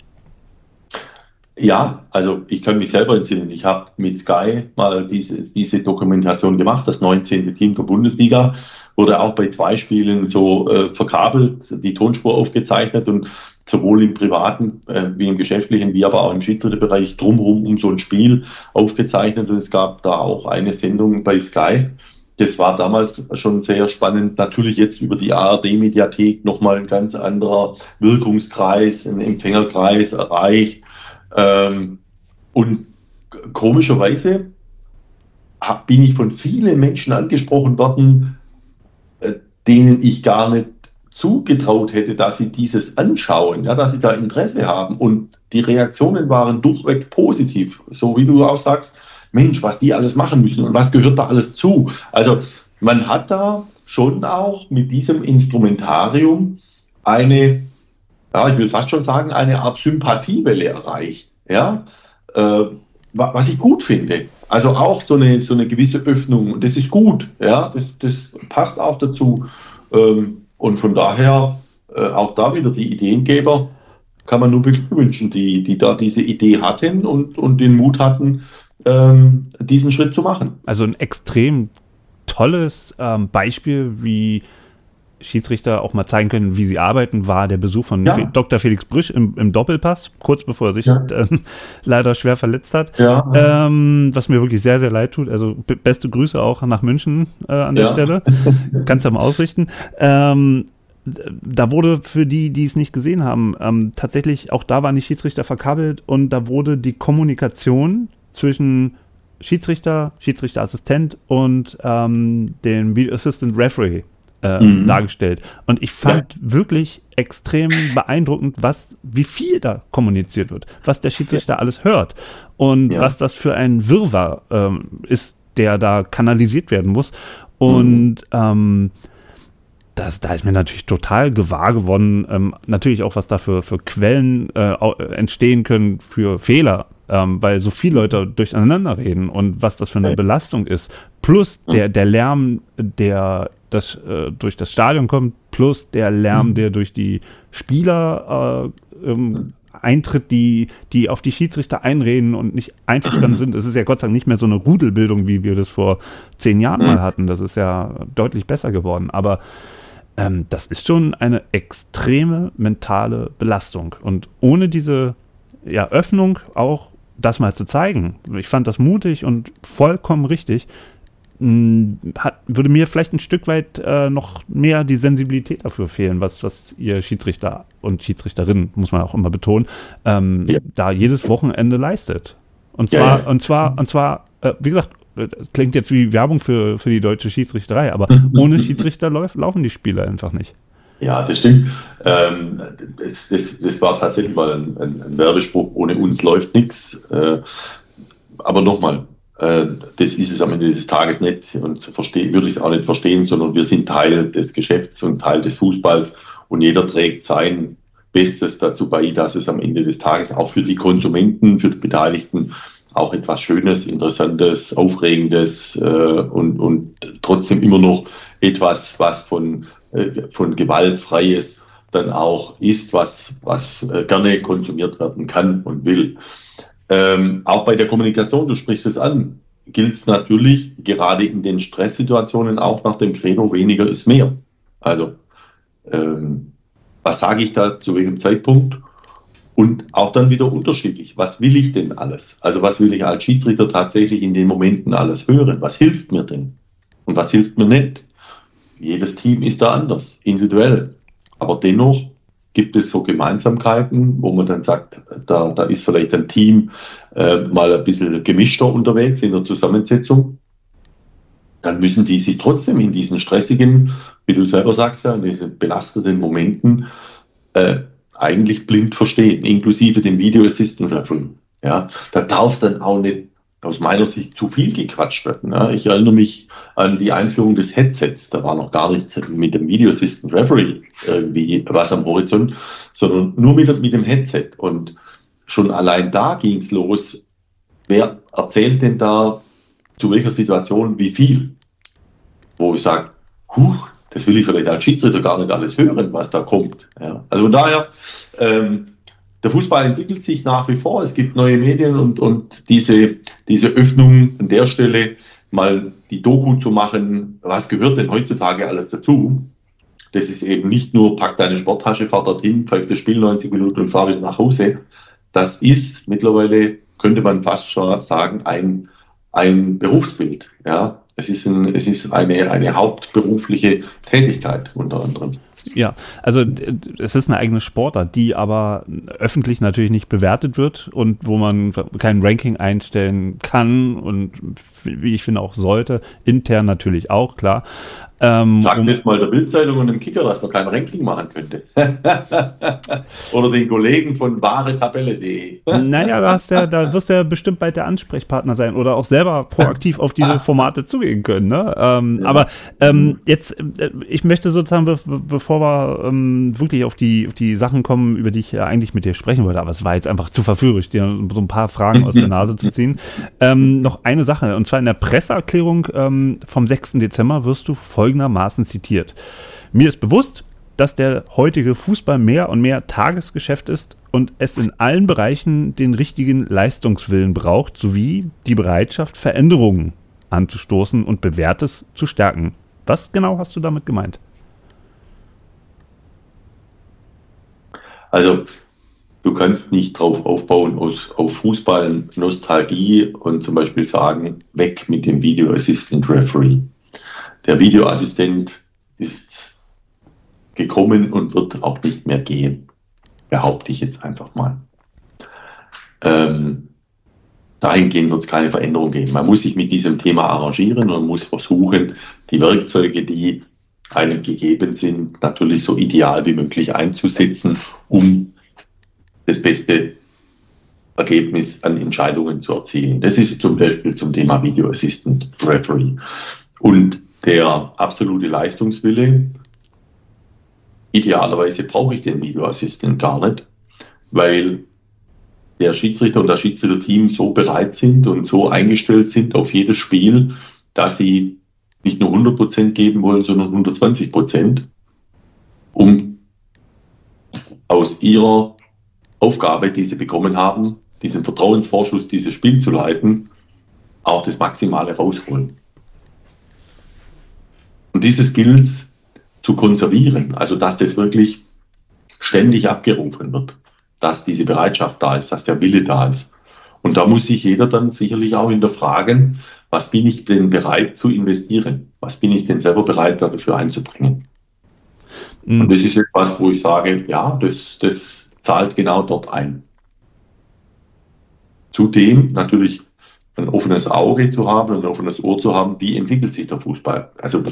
Ja, also ich kann mich selber entsinnen. Ich habe mit Sky mal diese, diese Dokumentation gemacht, das 19. Team der Bundesliga wurde auch bei zwei Spielen so äh, verkabelt, die Tonspur aufgezeichnet und sowohl im privaten äh, wie im geschäftlichen, wie aber auch im Schiedsrichterbereich drumherum um so ein Spiel aufgezeichnet. Und es gab da auch eine Sendung bei Sky. Das war damals schon sehr spannend. Natürlich jetzt über die ARD-Mediathek nochmal ein ganz anderer Wirkungskreis, ein Empfängerkreis erreicht. Ähm, und komischerweise hab, bin ich von vielen Menschen angesprochen worden, denen ich gar nicht zugetraut hätte, dass sie dieses anschauen, ja, dass sie da Interesse haben. Und die Reaktionen waren durchweg positiv. So wie du auch sagst, Mensch, was die alles machen müssen und was gehört da alles zu. Also man hat da schon auch mit diesem Instrumentarium eine, ja, ich will fast schon sagen, eine Art Sympathiewelle erreicht. Ja, äh, was ich gut finde. Also auch so eine, so eine gewisse Öffnung und das ist gut, ja, das, das passt auch dazu. Ähm, und von daher äh, auch da wieder die Ideengeber kann man nur beglückwünschen, die, die da diese Idee hatten und, und den Mut hatten, ähm, diesen Schritt zu machen. Also ein extrem tolles ähm, Beispiel, wie Schiedsrichter auch mal zeigen können, wie sie arbeiten, war der Besuch von ja. Dr. Felix Brüsch im, im, Doppelpass, kurz bevor er sich ja. [LAUGHS] äh, leider schwer verletzt hat. Ja. Ähm, was mir wirklich sehr, sehr leid tut. Also beste Grüße auch nach München äh, an der Stelle. [LAUGHS] Kannst du mal ausrichten. Ähm, da wurde für die, die es nicht gesehen haben, ähm, tatsächlich auch da waren die Schiedsrichter verkabelt und da wurde die Kommunikation zwischen Schiedsrichter, Schiedsrichterassistent und ähm, dem Video Assistant Referee äh, mhm. dargestellt. Und ich fand ja. wirklich extrem beeindruckend, was, wie viel da kommuniziert wird, was der Schiedsrichter ja. alles hört und ja. was das für ein Wirrwarr ähm, ist, der da kanalisiert werden muss. Und mhm. ähm, das, da ist mir natürlich total gewahr geworden, ähm, natürlich auch, was da für, für Quellen äh, entstehen können für Fehler, ähm, weil so viele Leute durcheinander reden und was das für eine Belastung ist. Plus der, der Lärm, der das äh, durch das Stadion kommt, plus der Lärm, mhm. der durch die Spieler äh, ähm, eintritt, die, die auf die Schiedsrichter einreden und nicht einverstanden [CLEARS THROAT] sind. Es ist ja Gott sei Dank nicht mehr so eine Rudelbildung, wie wir das vor zehn Jahren mal hatten. Das ist ja deutlich besser geworden. Aber ähm, das ist schon eine extreme mentale Belastung. Und ohne diese ja, Öffnung auch das mal zu zeigen, ich fand das mutig und vollkommen richtig, hat, würde mir vielleicht ein Stück weit äh, noch mehr die Sensibilität dafür fehlen, was, was ihr Schiedsrichter und Schiedsrichterinnen, muss man auch immer betonen, ähm, ja. da jedes Wochenende leistet. Und zwar, ja, ja. und zwar, und zwar, äh, wie gesagt, klingt jetzt wie Werbung für, für die deutsche Schiedsrichterei, aber ohne Schiedsrichter lauf, laufen die Spiele einfach nicht. Ja, das stimmt. Ähm, das, das, das, war tatsächlich mal ein, ein, ein Werbespruch, ohne uns läuft nichts. Äh, aber nochmal, äh, das ist es am Ende des Tages nicht und verstehe, würde ich es auch nicht verstehen, sondern wir sind Teil des Geschäfts und Teil des Fußballs und jeder trägt sein Bestes dazu bei, dass es am Ende des Tages auch für die Konsumenten, für die Beteiligten auch etwas Schönes, Interessantes, Aufregendes äh, und, und trotzdem immer noch etwas, was von, äh, von Gewalt freies dann auch ist, was, was äh, gerne konsumiert werden kann und will. Ähm, auch bei der Kommunikation, du sprichst es an, gilt es natürlich gerade in den Stresssituationen auch nach dem Credo, weniger ist mehr. Also, ähm, was sage ich da zu welchem Zeitpunkt? Und auch dann wieder unterschiedlich. Was will ich denn alles? Also, was will ich als Schiedsrichter tatsächlich in den Momenten alles hören? Was hilft mir denn? Und was hilft mir nicht? Jedes Team ist da anders, individuell. Aber dennoch gibt es so Gemeinsamkeiten, wo man dann sagt, da, da ist vielleicht ein Team äh, mal ein bisschen gemischter unterwegs in der Zusammensetzung. Dann müssen die sich trotzdem in diesen stressigen, wie du selber sagst, ja, in diesen belasteten Momenten äh, eigentlich blind verstehen, inklusive dem Video Assistant Referee. Ja, da darf dann auch nicht aus meiner Sicht zu viel gequatscht wird. Ne? Ich erinnere mich an die Einführung des Headsets. Da war noch gar nicht mit dem Video Assistant Referee irgendwie was am Horizont, sondern nur mit, mit dem Headset. Und schon allein da ging es los. Wer erzählt denn da zu welcher Situation wie viel? Wo ich sage, huch, das will ich vielleicht als Schiedsrichter gar nicht alles hören, was da kommt. Ja. Also von daher, ähm, der Fußball entwickelt sich nach wie vor. Es gibt neue Medien und, und diese, diese Öffnung an der Stelle, mal die Doku zu machen, was gehört denn heutzutage alles dazu? Das ist eben nicht nur, pack deine Sporttasche, fahr dorthin, pfeift das Spiel 90 Minuten und fahr wieder nach Hause. Das ist mittlerweile, könnte man fast schon sagen, ein, ein Berufsbild. Ja, es ist, ein, es ist eine, eine hauptberufliche Tätigkeit unter anderem. Ja, also es ist eine eigene Sportart, die aber öffentlich natürlich nicht bewertet wird und wo man kein Ranking einstellen kann und wie ich finde auch sollte, intern natürlich auch, klar. Ähm, Sag nicht mal der Bildzeitung und dem Kicker, dass man kein Ranking machen könnte. [LAUGHS] Oder den Kollegen von wahretabelle.de. [LAUGHS] naja, da, ja, da wirst du ja bestimmt bald der Ansprechpartner sein oder auch selber proaktiv auf diese Formate zugehen können. Ne? Ähm, ja. Aber ähm, jetzt, äh, ich möchte sozusagen, be bevor wir ähm, wirklich auf die, auf die Sachen kommen, über die ich ja eigentlich mit dir sprechen wollte, aber es war jetzt einfach zu verführerisch, dir so ein paar Fragen aus der Nase zu ziehen, ähm, noch eine Sache. Und zwar in der Presseerklärung ähm, vom 6. Dezember wirst du folgendes folgendermaßen zitiert. Mir ist bewusst, dass der heutige Fußball mehr und mehr Tagesgeschäft ist und es in allen Bereichen den richtigen Leistungswillen braucht, sowie die Bereitschaft, Veränderungen anzustoßen und Bewährtes zu stärken. Was genau hast du damit gemeint? Also, du kannst nicht drauf aufbauen aus, auf Fußball, Nostalgie und zum Beispiel sagen, weg mit dem Video Assistant Referee. Der Videoassistent ist gekommen und wird auch nicht mehr gehen, behaupte ich jetzt einfach mal. Ähm, dahingehend wird es keine Veränderung geben. Man muss sich mit diesem Thema arrangieren und muss versuchen, die Werkzeuge, die einem gegeben sind, natürlich so ideal wie möglich einzusetzen, um das beste Ergebnis an Entscheidungen zu erzielen. Das ist zum Beispiel zum Thema Video Assistant Referee. Und der absolute Leistungswille. Idealerweise brauche ich den Videoassistent gar nicht, weil der Schiedsrichter und das Schiedsrichterteam so bereit sind und so eingestellt sind auf jedes Spiel, dass sie nicht nur 100% geben wollen, sondern 120%, um aus ihrer Aufgabe, die sie bekommen haben, diesen Vertrauensvorschuss, dieses Spiel zu leiten, auch das Maximale rausholen. Und diese Skills zu konservieren, also dass das wirklich ständig abgerufen wird, dass diese Bereitschaft da ist, dass der Wille da ist. Und da muss sich jeder dann sicherlich auch hinterfragen, was bin ich denn bereit zu investieren? Was bin ich denn selber bereit dafür einzubringen? Mhm. Und das ist etwas, wo ich sage, ja, das, das zahlt genau dort ein. Zudem natürlich ein offenes Auge zu haben, ein offenes Ohr zu haben, wie entwickelt sich der Fußball. Also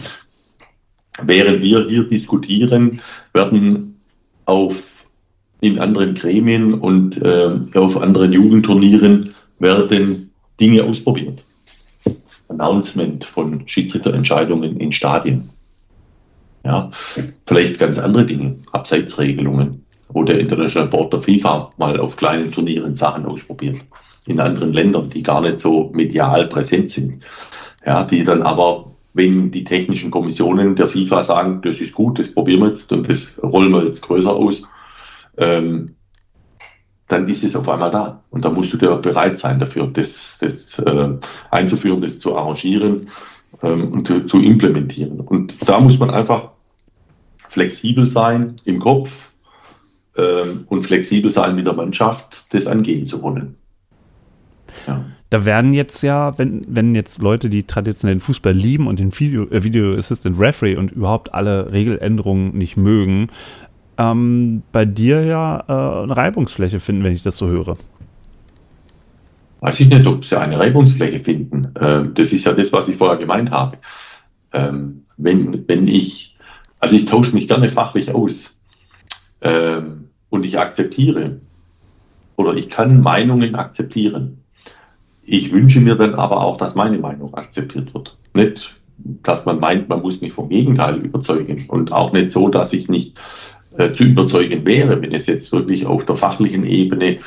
während wir hier diskutieren, werden auf in anderen Gremien und äh, auf anderen Jugendturnieren werden Dinge ausprobiert. Announcement von Schiedsrichterentscheidungen in Stadien. Ja, vielleicht ganz andere Dinge, Abseitsregelungen, wo der International Board der FIFA mal auf kleinen Turnieren Sachen ausprobiert. In anderen Ländern, die gar nicht so medial präsent sind. Ja, die dann aber wenn die technischen Kommissionen der FIFA sagen, das ist gut, das probieren wir jetzt und das rollen wir jetzt größer aus, ähm, dann ist es auf einmal da. Und da musst du dir bereit sein dafür, das, das äh, einzuführen, das zu arrangieren ähm, und zu, zu, implementieren. Und da muss man einfach flexibel sein im Kopf ähm, und flexibel sein mit der Mannschaft, das angehen zu wollen. Ja da werden jetzt ja, wenn, wenn jetzt Leute, die traditionellen Fußball lieben und den Video, äh, Video Assistant Referee und überhaupt alle Regeländerungen nicht mögen, ähm, bei dir ja äh, eine Reibungsfläche finden, wenn ich das so höre. Weiß ich nicht, ob sie eine Reibungsfläche finden. Ähm, das ist ja das, was ich vorher gemeint habe. Ähm, wenn, wenn ich, also ich tausche mich gerne fachlich aus ähm, und ich akzeptiere oder ich kann Meinungen akzeptieren ich wünsche mir dann aber auch, dass meine Meinung akzeptiert wird. Nicht, dass man meint, man muss mich vom Gegenteil überzeugen und auch nicht so, dass ich nicht äh, zu überzeugen wäre, wenn es jetzt wirklich auf der fachlichen Ebene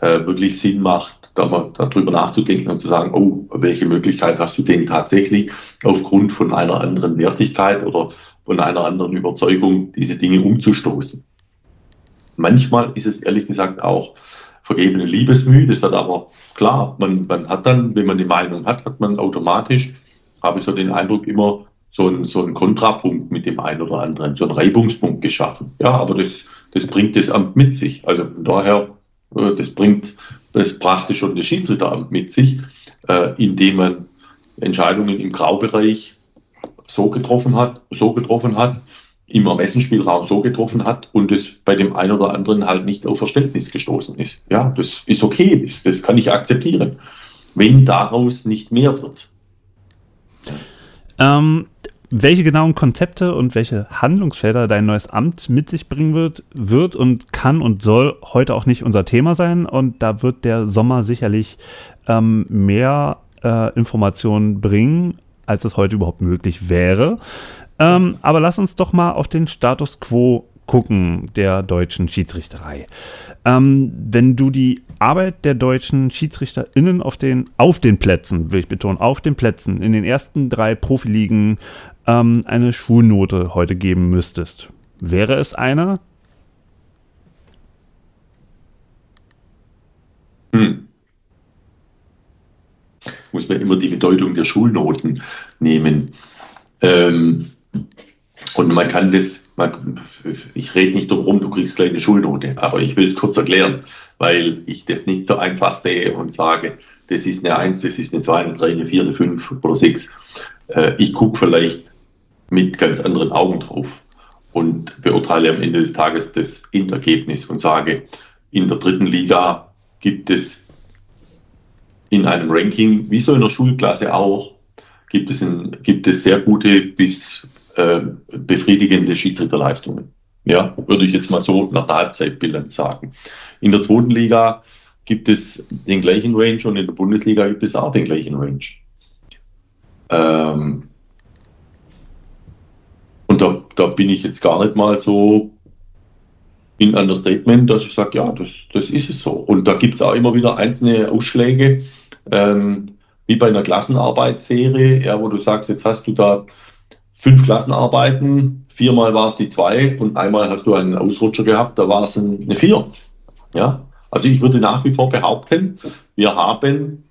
äh, wirklich Sinn macht, da mal darüber nachzudenken und zu sagen, oh, welche Möglichkeit hast du denn tatsächlich aufgrund von einer anderen Wertigkeit oder von einer anderen Überzeugung, diese Dinge umzustoßen. Manchmal ist es ehrlich gesagt auch vergebene Liebesmühe, das hat aber klar, man, man hat dann, wenn man die Meinung hat, hat man automatisch, habe ich so den Eindruck, immer so einen, so einen Kontrapunkt mit dem einen oder anderen, so einen Reibungspunkt geschaffen. Ja, aber das, das bringt das Amt mit sich. Also von daher, äh, das bringt das brachte schon das Schiedsrichteramt mit sich, äh, indem man Entscheidungen im Graubereich so getroffen hat, so getroffen hat, im Ermessensspielraum so getroffen hat und es bei dem einen oder anderen halt nicht auf Verständnis gestoßen ist. Ja, das ist okay, das, das kann ich akzeptieren, wenn daraus nicht mehr wird. Ähm, welche genauen Konzepte und welche Handlungsfelder dein neues Amt mit sich bringen wird, wird und kann und soll heute auch nicht unser Thema sein. Und da wird der Sommer sicherlich ähm, mehr äh, Informationen bringen, als es heute überhaupt möglich wäre. Ähm, aber lass uns doch mal auf den Status quo gucken der deutschen Schiedsrichterei. Ähm, wenn du die Arbeit der deutschen SchiedsrichterInnen auf den, auf den Plätzen, will ich betonen, auf den Plätzen in den ersten drei Profiligen ähm, eine Schulnote heute geben müsstest, wäre es eine? Hm. Muss man immer die Bedeutung der Schulnoten nehmen. Ähm, und man kann das, man, ich rede nicht drum rum, du kriegst gleich eine Schulnote, aber ich will es kurz erklären, weil ich das nicht so einfach sehe und sage, das ist eine 1, das ist eine 2, eine 3, eine 4, eine 5 oder 6. Äh, ich gucke vielleicht mit ganz anderen Augen drauf und beurteile am Ende des Tages das Endergebnis und sage, in der dritten Liga gibt es in einem Ranking, wie so in der Schulklasse auch, gibt es, in, gibt es sehr gute bis äh, befriedigende Schiedsrichterleistungen. Ja, würde ich jetzt mal so nach der Halbzeitbilanz sagen. In der zweiten Liga gibt es den gleichen Range und in der Bundesliga gibt es auch den gleichen Range. Ähm, und da, da bin ich jetzt gar nicht mal so in Understatement, dass ich sage, ja, das, das ist es so. Und da gibt es auch immer wieder einzelne Ausschläge, ähm, wie bei einer Klassenarbeitsserie, ja, wo du sagst, jetzt hast du da fünf Klassenarbeiten, viermal war es die zwei und einmal hast du einen Ausrutscher gehabt, da war es eine vier. Ja, also ich würde nach wie vor behaupten, wir haben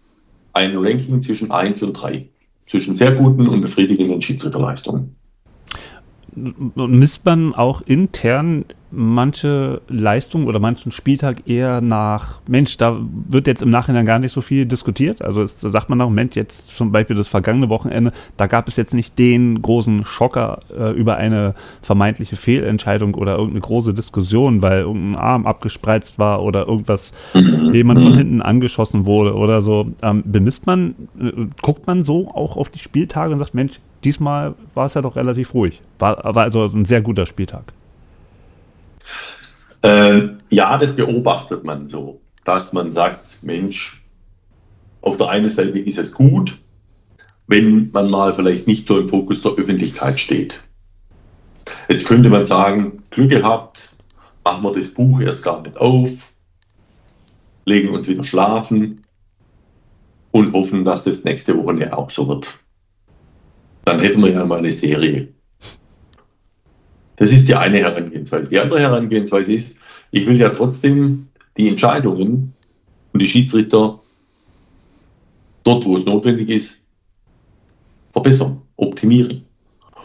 ein Ranking zwischen eins und drei, zwischen sehr guten und befriedigenden Schiedsrichterleistungen misst man auch intern manche Leistung oder manchen Spieltag eher nach, Mensch, da wird jetzt im Nachhinein gar nicht so viel diskutiert. Also es, sagt man auch, Mensch, jetzt zum Beispiel das vergangene Wochenende, da gab es jetzt nicht den großen Schocker äh, über eine vermeintliche Fehlentscheidung oder irgendeine große Diskussion, weil irgendein Arm abgespreizt war oder irgendwas, jemand von hinten angeschossen wurde oder so. Ähm, bemisst man, äh, guckt man so auch auf die Spieltage und sagt, Mensch, diesmal war es ja doch relativ ruhig. War, war also ein sehr guter Spieltag. Äh, ja, das beobachtet man so, dass man sagt, Mensch, auf der einen Seite ist es gut, wenn man mal vielleicht nicht so im Fokus der Öffentlichkeit steht. Jetzt könnte man sagen, Glück gehabt, machen wir das Buch erst gar nicht auf, legen uns wieder schlafen und hoffen, dass das nächste Woche auch so wird dann hätten wir ja mal eine Serie. Das ist die eine Herangehensweise. Die andere Herangehensweise ist, ich will ja trotzdem die Entscheidungen und die Schiedsrichter dort, wo es notwendig ist, verbessern, optimieren.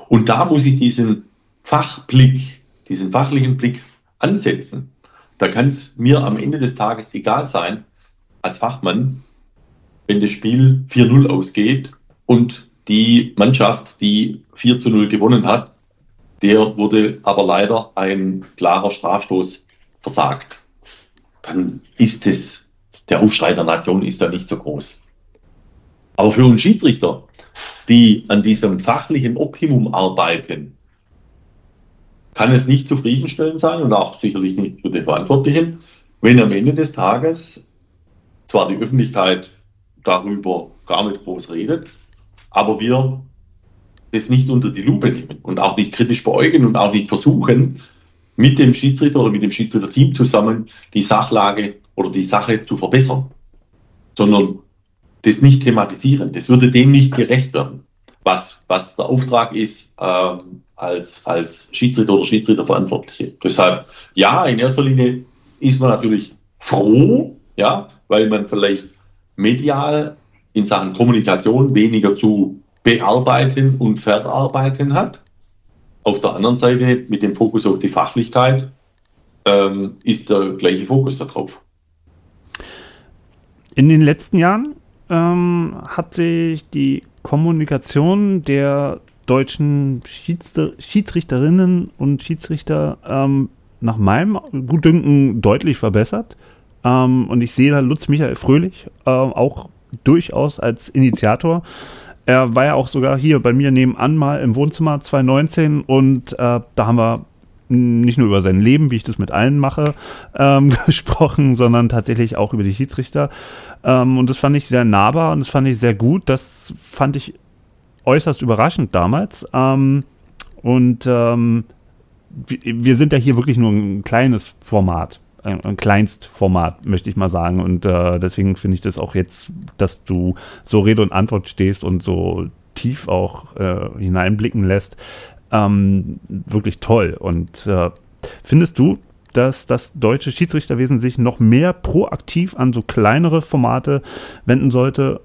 Und da muss ich diesen Fachblick, diesen fachlichen Blick ansetzen. Da kann es mir am Ende des Tages egal sein, als Fachmann, wenn das Spiel 4-0 ausgeht und die Mannschaft, die 4 zu 0 gewonnen hat, der wurde aber leider ein klarer Strafstoß versagt. Dann ist es, der Aufschrei der Nation ist da nicht so groß. Aber für uns Schiedsrichter, die an diesem fachlichen Optimum arbeiten, kann es nicht zufriedenstellend sein und auch sicherlich nicht für die Verantwortlichen, wenn am Ende des Tages zwar die Öffentlichkeit darüber gar nicht groß redet, aber wir das nicht unter die Lupe nehmen und auch nicht kritisch beäugen und auch nicht versuchen, mit dem Schiedsrichter oder mit dem Schiedsrichterteam zusammen die Sachlage oder die Sache zu verbessern, sondern das nicht thematisieren. Das würde dem nicht gerecht werden, was, was der Auftrag ist ähm, als, als Schiedsrichter oder Schiedsrichterverantwortliche. Deshalb, ja, in erster Linie ist man natürlich froh, ja, weil man vielleicht medial in Sachen Kommunikation weniger zu bearbeiten und verarbeiten hat. Auf der anderen Seite mit dem Fokus auf die Fachlichkeit ähm, ist der gleiche Fokus darauf. In den letzten Jahren ähm, hat sich die Kommunikation der deutschen Schiedsrichterinnen und Schiedsrichter ähm, nach meinem Gutdünken deutlich verbessert. Ähm, und ich sehe da Lutz Michael Fröhlich äh, auch durchaus als Initiator. Er war ja auch sogar hier bei mir nebenan mal im Wohnzimmer 2019 und äh, da haben wir nicht nur über sein Leben, wie ich das mit allen mache, ähm, [LAUGHS] gesprochen, sondern tatsächlich auch über die Schiedsrichter. Ähm, und das fand ich sehr nahbar und das fand ich sehr gut. Das fand ich äußerst überraschend damals. Ähm, und ähm, wir sind ja hier wirklich nur ein kleines Format ein, ein Kleinstformat, möchte ich mal sagen. Und äh, deswegen finde ich das auch jetzt, dass du so Rede und Antwort stehst und so tief auch äh, hineinblicken lässt, ähm, wirklich toll. Und äh, findest du, dass das deutsche Schiedsrichterwesen sich noch mehr proaktiv an so kleinere Formate wenden sollte,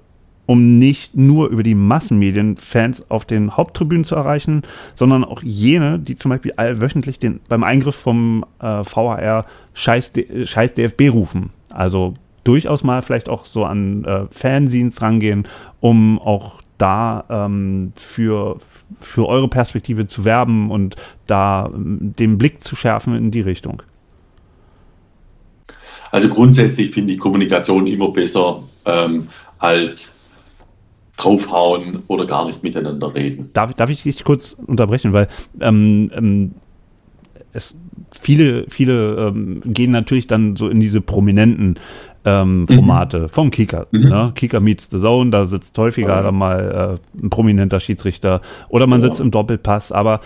um nicht nur über die Massenmedien Fans auf den Haupttribünen zu erreichen, sondern auch jene, die zum Beispiel allwöchentlich den, beim Eingriff vom äh, VHR Scheiß, Scheiß DFB rufen. Also durchaus mal vielleicht auch so an äh, Fanzines rangehen, um auch da ähm, für, für eure Perspektive zu werben und da ähm, den Blick zu schärfen in die Richtung. Also grundsätzlich finde ich Kommunikation immer besser ähm, als draufhauen oder gar nicht miteinander reden. Darf, darf ich dich kurz unterbrechen, weil ähm, ähm, es viele, viele ähm, gehen natürlich dann so in diese prominenten ähm, mhm. Formate mhm. vom Kicker. Mhm. Ne? Kicker meets the Zone, da sitzt häufiger ja. dann mal äh, ein prominenter Schiedsrichter oder man ja. sitzt im Doppelpass. Aber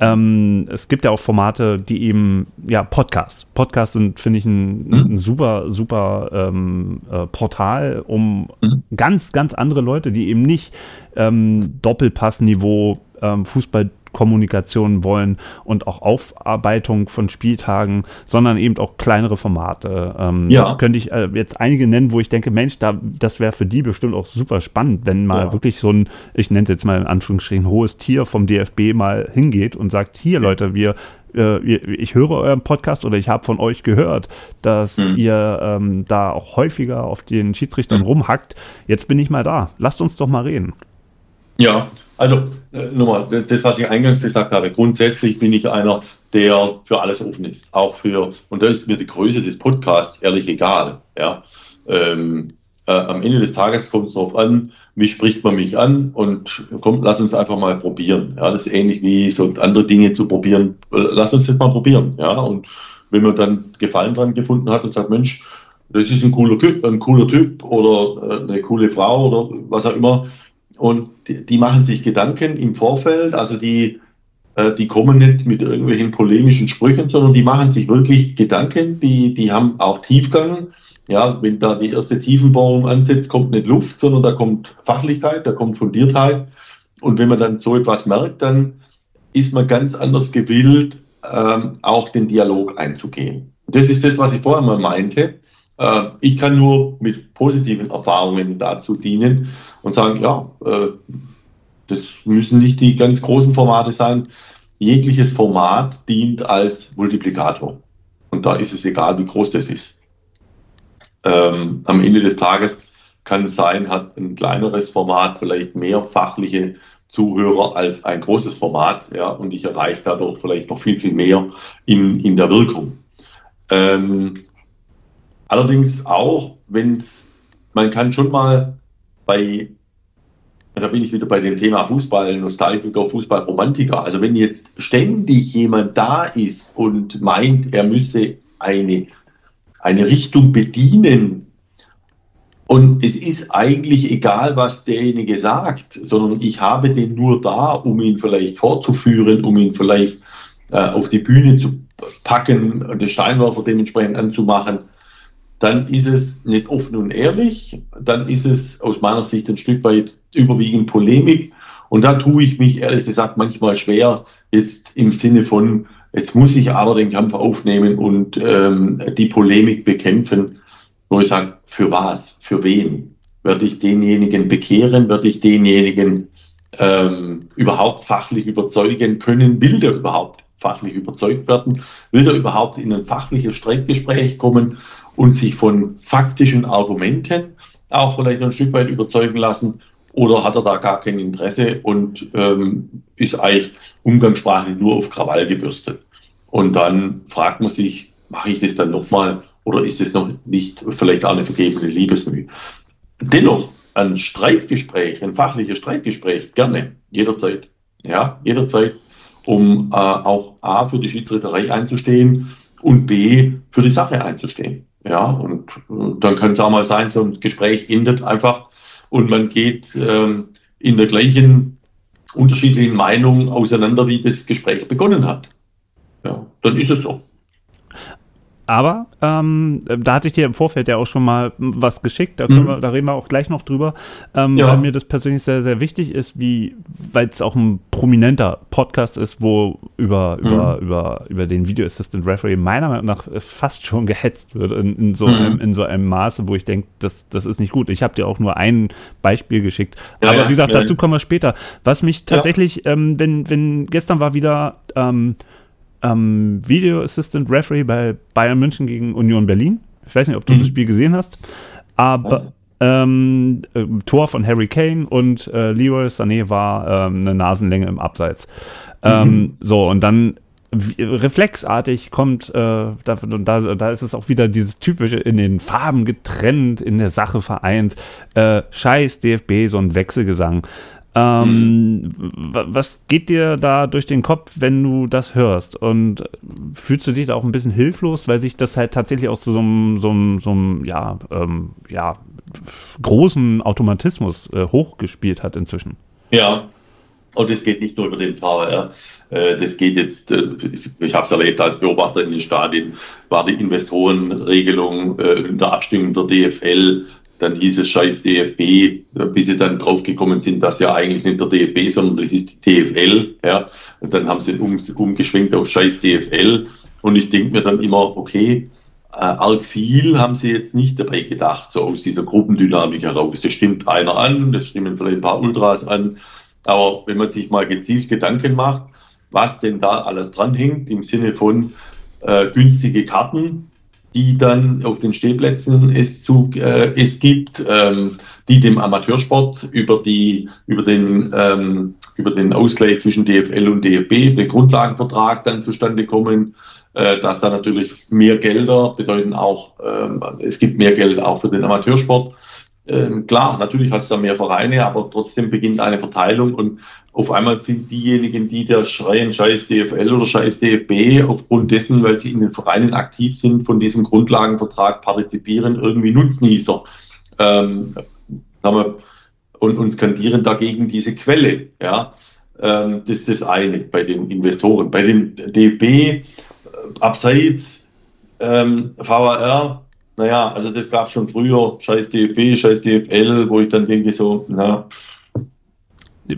ähm, es gibt ja auch Formate, die eben, ja, Podcasts. Podcasts sind, finde ich, ein, mhm. ein, super, super ähm, äh, Portal, um mhm. ganz, ganz andere Leute, die eben nicht ähm, Doppelpass-Niveau ähm, Fußball Kommunikation wollen und auch Aufarbeitung von Spieltagen, sondern eben auch kleinere Formate. Ähm, ja. Könnte ich äh, jetzt einige nennen, wo ich denke, Mensch, da, das wäre für die bestimmt auch super spannend, wenn mal ja. wirklich so ein, ich nenne es jetzt mal in Anführungsstrichen, hohes Tier vom DFB mal hingeht und sagt, hier Leute, wir äh, ich höre euren Podcast oder ich habe von euch gehört, dass mhm. ihr ähm, da auch häufiger auf den Schiedsrichtern mhm. rumhackt. Jetzt bin ich mal da. Lasst uns doch mal reden. Ja, also äh, nochmal, das, was ich eingangs gesagt habe, grundsätzlich bin ich einer, der für alles offen ist. Auch für, und da ist mir die Größe des Podcasts ehrlich egal. Ja. Ähm, äh, am Ende des Tages kommt es darauf an, wie spricht man mich an und kommt, lass uns einfach mal probieren. Ja, das ist ähnlich wie so andere Dinge zu probieren. Lass uns das mal probieren. Ja, und wenn man dann Gefallen dran gefunden hat und sagt, Mensch, das ist ein cooler Typ, ein cooler Typ oder äh, eine coole Frau oder was auch immer, und die, die machen sich Gedanken im Vorfeld, also die, äh, die kommen nicht mit irgendwelchen polemischen Sprüchen, sondern die machen sich wirklich Gedanken, die, die haben auch Tiefgang. Ja, wenn da die erste Tiefenbohrung ansetzt, kommt nicht Luft, sondern da kommt Fachlichkeit, da kommt Fundiertheit. Und wenn man dann so etwas merkt, dann ist man ganz anders gewillt, ähm, auch den Dialog einzugehen. Das ist das, was ich vorher mal meinte. Äh, ich kann nur mit positiven Erfahrungen dazu dienen und sagen, ja, äh, das müssen nicht die ganz großen Formate sein. Jegliches Format dient als Multiplikator. Und da ist es egal, wie groß das ist. Ähm, am Ende des Tages kann es sein, hat ein kleineres Format vielleicht mehr fachliche Zuhörer als ein großes Format, ja, und ich erreiche dadurch vielleicht noch viel, viel mehr in, in der Wirkung. Ähm, Allerdings auch, wenn man kann schon mal bei, da bin ich wieder bei dem Thema Fußball, Nostalgiker, Fußballromantiker. Also wenn jetzt ständig jemand da ist und meint, er müsse eine, eine Richtung bedienen, Und es ist eigentlich egal, was derjenige sagt, sondern ich habe den nur da, um ihn vielleicht fortzuführen, um ihn vielleicht äh, auf die Bühne zu packen und den Steinwerfer dementsprechend anzumachen. Dann ist es nicht offen und ehrlich, dann ist es aus meiner Sicht ein Stück weit überwiegend Polemik. Und da tue ich mich ehrlich gesagt manchmal schwer, jetzt im Sinne von, jetzt muss ich aber den Kampf aufnehmen und ähm, die Polemik bekämpfen wo ich sage, für was, für wen? Werde ich denjenigen bekehren? Werde ich denjenigen ähm, überhaupt fachlich überzeugen können? Will der überhaupt fachlich überzeugt werden? Will der überhaupt in ein fachliches Streitgespräch kommen und sich von faktischen Argumenten auch vielleicht ein Stück weit überzeugen lassen? Oder hat er da gar kein Interesse und ähm, ist eigentlich umgangssprachlich nur auf Krawall gebürstet? Und dann fragt man sich, mache ich das dann nochmal oder ist es noch nicht vielleicht auch eine vergebene Liebesmühe? Dennoch, ein Streitgespräch, ein fachliches Streitgespräch, gerne, jederzeit. Ja, jederzeit, um äh, auch A für die Schiedsrichterei einzustehen und B für die Sache einzustehen. Ja, und dann kann es auch mal sein, so ein Gespräch endet einfach und man geht ähm, in der gleichen unterschiedlichen Meinung auseinander, wie das Gespräch begonnen hat. Ja, dann ist es so. Aber ähm, da hatte ich dir im Vorfeld ja auch schon mal was geschickt, da, mhm. wir, da reden wir auch gleich noch drüber, ähm, ja. weil mir das persönlich sehr, sehr wichtig ist, wie, weil es auch ein prominenter Podcast ist, wo über, mhm. über, über, über den Video Assistant Referee meiner Meinung nach fast schon gehetzt wird in, in so, mhm. einem, in so einem Maße, wo ich denke, das, das ist nicht gut. Ich habe dir auch nur ein Beispiel geschickt. Ja, Aber wie gesagt, ja, dazu kommen wir später. Was mich tatsächlich, ähm, wenn, wenn gestern war wieder ähm, ähm, Video Assistant Referee bei Bayern München gegen Union Berlin. Ich weiß nicht, ob du mhm. das Spiel gesehen hast, aber ähm, äh, Tor von Harry Kane und äh, Leroy Sané war ähm, eine Nasenlänge im Abseits. Ähm, mhm. So, und dann reflexartig kommt, äh, da, da, da ist es auch wieder dieses typische in den Farben getrennt, in der Sache vereint, äh, scheiß DFB, so ein Wechselgesang. Ähm, mhm. Was geht dir da durch den Kopf, wenn du das hörst? Und fühlst du dich da auch ein bisschen hilflos, weil sich das halt tatsächlich aus so einem, so einem, so einem ja, ähm, ja, großen Automatismus äh, hochgespielt hat inzwischen? Ja, und es geht nicht nur über den VR. Äh, das geht jetzt, äh, ich habe es erlebt als Beobachter in den Stadien, war die Investorenregelung äh, in der Abstimmung der DFL dann hieß es scheiß DFB, bis sie dann draufgekommen sind, dass ja eigentlich nicht der DFB, sondern das ist die TFL. Ja. Und dann haben sie um, umgeschwenkt auf scheiß DFL. Und ich denke mir dann immer, okay, äh, arg viel haben sie jetzt nicht dabei gedacht, so aus dieser Gruppendynamik heraus. Das stimmt einer an, das stimmen vielleicht ein paar Ultras an. Aber wenn man sich mal gezielt Gedanken macht, was denn da alles dranhängt, im Sinne von äh, günstige Karten, die dann auf den Stehplätzen es, zu, äh, es gibt, ähm, die dem Amateursport über, die, über, den, ähm, über den Ausgleich zwischen DFL und DFB, den Grundlagenvertrag dann zustande kommen, äh, dass da natürlich mehr Gelder bedeuten auch, ähm, es gibt mehr Geld auch für den Amateursport. Ähm, klar, natürlich hat es da mehr Vereine, aber trotzdem beginnt eine Verteilung und auf einmal sind diejenigen, die da schreien, scheiß DFL oder scheiß DFB, aufgrund dessen, weil sie in den Vereinen aktiv sind, von diesem Grundlagenvertrag partizipieren, irgendwie Nutznießer. Ähm, und, und skandieren dagegen diese Quelle. Ja, ähm, das ist das eine bei den Investoren. Bei den DFB, äh, abseits ähm, VAR, naja, also das gab es schon früher, scheiß DFB, scheiß DFL, wo ich dann denke so, na,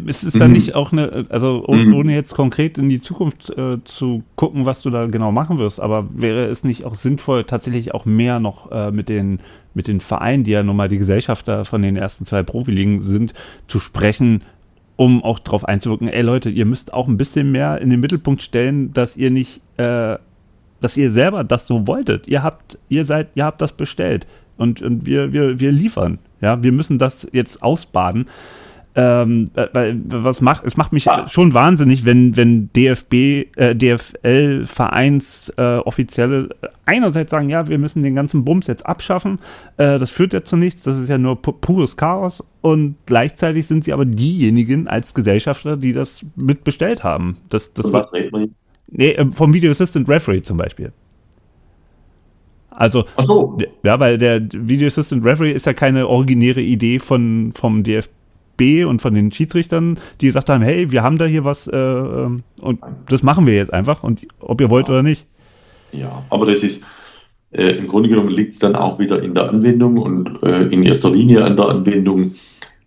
ist es dann mhm. nicht auch eine, also mhm. ohne jetzt konkret in die Zukunft äh, zu gucken, was du da genau machen wirst, aber wäre es nicht auch sinnvoll, tatsächlich auch mehr noch äh, mit, den, mit den Vereinen, die ja nun mal die Gesellschafter von den ersten zwei Profiligen sind, zu sprechen, um auch darauf einzuwirken, ey Leute, ihr müsst auch ein bisschen mehr in den Mittelpunkt stellen, dass ihr nicht, äh, dass ihr selber das so wolltet. Ihr habt, ihr seid, ihr habt das bestellt und, und wir, wir, wir liefern. Ja, wir müssen das jetzt ausbaden. Ähm, weil, was macht, es macht mich ah. schon wahnsinnig, wenn, wenn DFB, äh, DFL Vereinsoffizielle äh, einerseits sagen, ja, wir müssen den ganzen Bums jetzt abschaffen, äh, das führt ja zu nichts, das ist ja nur pures Chaos und gleichzeitig sind sie aber diejenigen als Gesellschafter, die das mitbestellt haben. Das, das war, nee, äh, vom Video Assistant Referee zum Beispiel. Also, so. ja, weil der Video Assistant Referee ist ja keine originäre Idee von, vom DFB und von den Schiedsrichtern, die gesagt haben, hey, wir haben da hier was äh, ähm, und das machen wir jetzt einfach und ob ihr wollt ja. oder nicht. Ja, aber das ist, äh, im Grunde genommen liegt es dann auch wieder in der Anwendung und äh, in erster Linie an der Anwendung,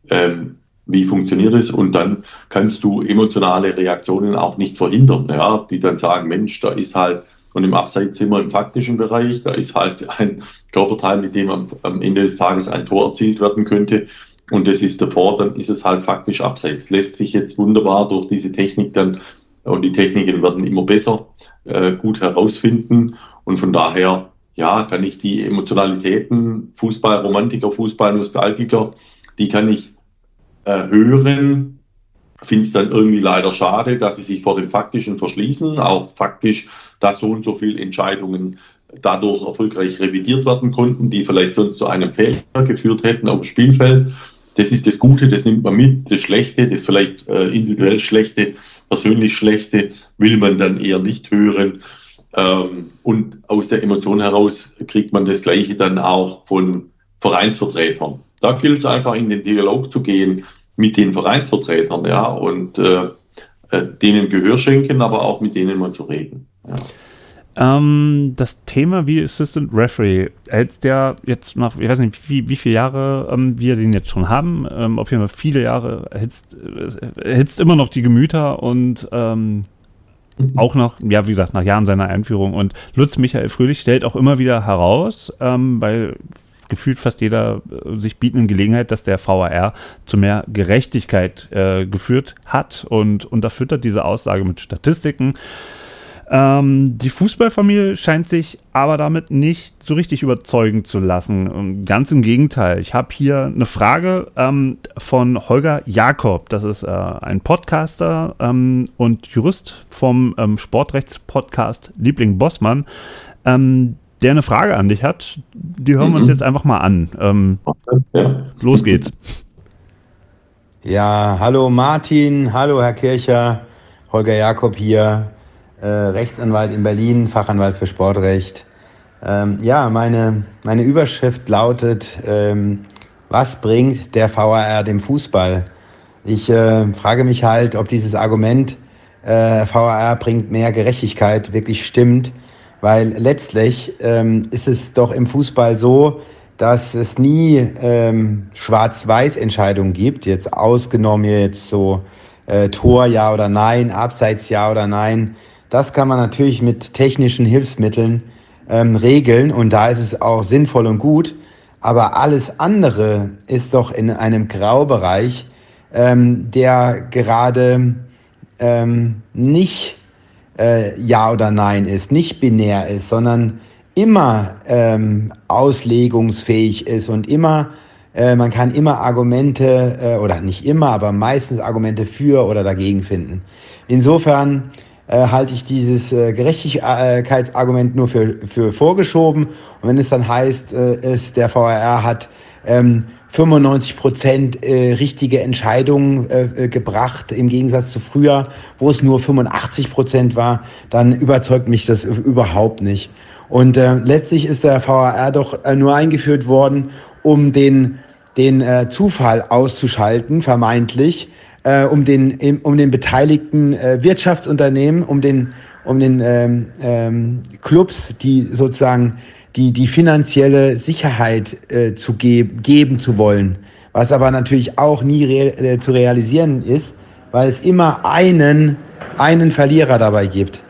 ähm, wie funktioniert es und dann kannst du emotionale Reaktionen auch nicht verhindern, ja, die dann sagen, Mensch, da ist halt und im Abseits sind wir im faktischen Bereich. Da ist halt ein Körperteil, mit dem am, am Ende des Tages ein Tor erzielt werden könnte. Und das ist davor, dann ist es halt faktisch abseits. Lässt sich jetzt wunderbar durch diese Technik dann, und die Techniken werden immer besser, äh, gut herausfinden. Und von daher, ja, kann ich die Emotionalitäten, Fußballromantiker, Fußballnostalgiker, die kann ich äh, hören. Finde es dann irgendwie leider schade, dass sie sich vor dem Faktischen verschließen, auch faktisch dass so und so viele Entscheidungen dadurch erfolgreich revidiert werden konnten, die vielleicht sonst zu einem Fehler geführt hätten auf dem Spielfeld. Das ist das Gute, das nimmt man mit. Das Schlechte, das vielleicht äh, individuell Schlechte, persönlich Schlechte, will man dann eher nicht hören. Ähm, und aus der Emotion heraus kriegt man das Gleiche dann auch von Vereinsvertretern. Da gilt es einfach in den Dialog zu gehen mit den Vereinsvertretern, ja, und äh, äh denen Gehör schenken, aber auch mit denen mal zu reden. Ähm, das Thema wie Assistant Referee, hält der jetzt nach, ich weiß nicht, wie, wie viele Jahre ähm, wir den jetzt schon haben, ähm, auf jeden Fall viele Jahre, erhitzt, erhitzt immer noch die Gemüter und ähm, mhm. auch noch, ja, wie gesagt, nach Jahren seiner Einführung. Und Lutz Michael Fröhlich stellt auch immer wieder heraus, ähm, bei gefühlt fast jeder äh, sich bietenden Gelegenheit, dass der VAR zu mehr Gerechtigkeit äh, geführt hat und unterfüttert diese Aussage mit Statistiken. Ähm, die Fußballfamilie scheint sich aber damit nicht so richtig überzeugen zu lassen. Ganz im Gegenteil. Ich habe hier eine Frage ähm, von Holger Jakob. Das ist äh, ein Podcaster ähm, und Jurist vom ähm, Sportrechtspodcast Liebling Bossmann, ähm, der eine Frage an dich hat. Die hören mhm. wir uns mhm. jetzt einfach mal an. Ähm, los geht's. Ja, hallo Martin, hallo Herr Kircher, Holger Jakob hier äh, Rechtsanwalt in Berlin, Fachanwalt für Sportrecht. Ähm, ja, meine, meine Überschrift lautet, ähm, was bringt der VAR dem Fußball? Ich äh, frage mich halt, ob dieses Argument, äh, VAR bringt mehr Gerechtigkeit, wirklich stimmt, weil letztlich ähm, ist es doch im Fußball so, dass es nie ähm, Schwarz-Weiß-Entscheidungen gibt, jetzt ausgenommen jetzt so äh, Tor ja oder nein, Abseits ja oder nein, das kann man natürlich mit technischen Hilfsmitteln ähm, regeln und da ist es auch sinnvoll und gut. Aber alles andere ist doch in einem Graubereich, ähm, der gerade ähm, nicht äh, Ja oder Nein ist, nicht binär ist, sondern immer ähm, auslegungsfähig ist und immer, äh, man kann immer Argumente, äh, oder nicht immer, aber meistens Argumente für oder dagegen finden. Insofern äh, halte ich dieses äh, Gerechtigkeitsargument nur für, für vorgeschoben. Und wenn es dann heißt, äh, es, der VRR hat ähm, 95 Prozent äh, richtige Entscheidungen äh, äh, gebracht, im Gegensatz zu früher, wo es nur 85 Prozent war, dann überzeugt mich das überhaupt nicht. Und äh, letztlich ist der VAR doch äh, nur eingeführt worden, um den, den äh, Zufall auszuschalten, vermeintlich äh, um, den, um den beteiligten äh, Wirtschaftsunternehmen, um den, um den ähm, ähm, Clubs, die sozusagen die, die finanzielle Sicherheit äh, zu ge geben zu wollen. Was aber natürlich auch nie re äh, zu realisieren ist, weil es immer einen, einen Verlierer dabei gibt.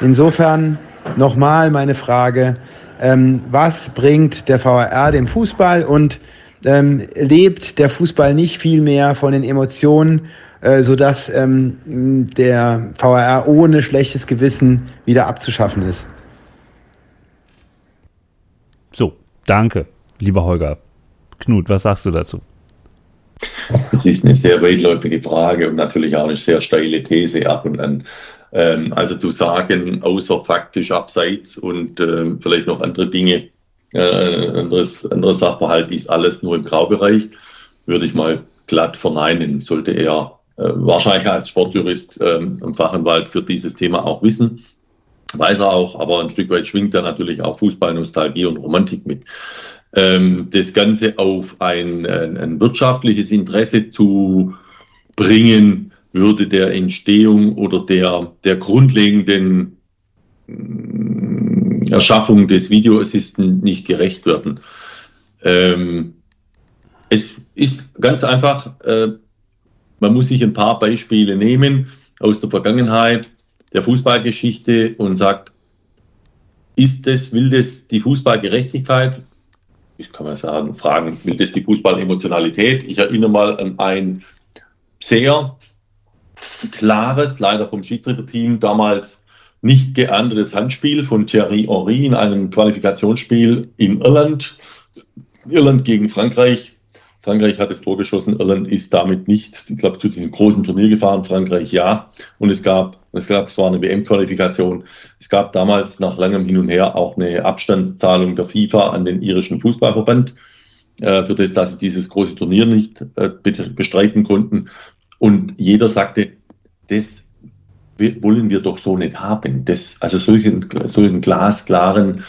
Insofern nochmal meine Frage, ähm, was bringt der VAR dem Fußball und ähm, lebt der Fußball nicht viel mehr von den Emotionen, äh, sodass ähm, der VAR ohne schlechtes Gewissen wieder abzuschaffen ist. So, danke, lieber Holger. Knut, was sagst du dazu? Das ist eine sehr weitläufige Frage und natürlich auch eine sehr steile These ab und an. Ähm, also zu sagen, außer faktisch abseits und ähm, vielleicht noch andere Dinge, äh, anderes, anderes Sachverhalt ist alles nur im Graubereich, würde ich mal glatt verneinen. Sollte er äh, wahrscheinlich als Sportjurist ähm, im Fachanwalt für dieses Thema auch wissen. Weiß er auch, aber ein Stück weit schwingt da natürlich auch Fußballnostalgie und Romantik mit. Ähm, das Ganze auf ein, ein, wirtschaftliches Interesse zu bringen, würde der Entstehung oder der, der grundlegenden mm, Erschaffung des Videoassisten nicht gerecht werden. Ähm, es ist ganz einfach, äh, man muss sich ein paar Beispiele nehmen aus der Vergangenheit der Fußballgeschichte und sagt, ist das, will das die Fußballgerechtigkeit? Ich kann mal sagen, fragen, will das die Fußballemotionalität? Ich erinnere mal an ein sehr klares, leider vom Schiedsrichterteam damals nicht geahndetes Handspiel von Thierry Henry in einem Qualifikationsspiel in Irland. Irland gegen Frankreich. Frankreich hat das Tor geschossen, Irland ist damit nicht, ich glaube, zu diesem großen Turnier gefahren, Frankreich ja. Und es gab, es gab, es war eine WM-Qualifikation. Es gab damals nach langem Hin und Her auch eine Abstandszahlung der FIFA an den irischen Fußballverband, äh, für das, dass sie dieses große Turnier nicht äh, bestreiten konnten. Und jeder sagte, das wollen wir doch so nicht haben. Das, also solchen, solchen glasklaren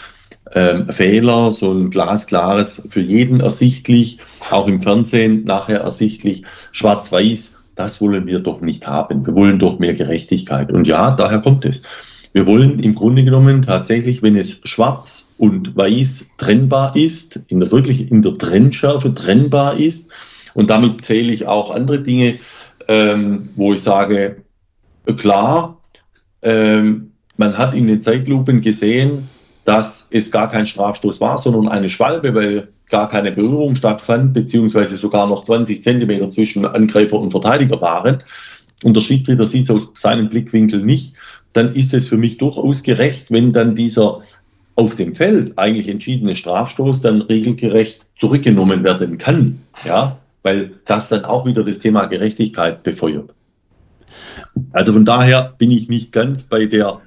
ähm, Fehler, so ein glasklares, für jeden ersichtlich, auch im Fernsehen nachher ersichtlich, schwarz-weiß, das wollen wir doch nicht haben. Wir wollen doch mehr Gerechtigkeit. Und ja, daher kommt es. Wir wollen im Grunde genommen tatsächlich, wenn es schwarz und weiß trennbar ist, in der wirklich in der Trennschärfe trennbar ist, und damit zähle ich auch andere Dinge, ähm, wo ich sage, klar, ähm, man hat in den Zeitlupen gesehen, dass es gar kein Strafstoß war, sondern eine Schwalbe, weil gar keine Berührung stattfand, beziehungsweise sogar noch 20 Zentimeter zwischen Angreifer und Verteidiger waren. Und der Schiedsrichter sieht es aus seinem Blickwinkel nicht, dann ist es für mich durchaus gerecht, wenn dann dieser auf dem Feld eigentlich entschiedene Strafstoß dann regelgerecht zurückgenommen werden kann. Ja, weil das dann auch wieder das Thema Gerechtigkeit befeuert. Also von daher bin ich nicht ganz bei der,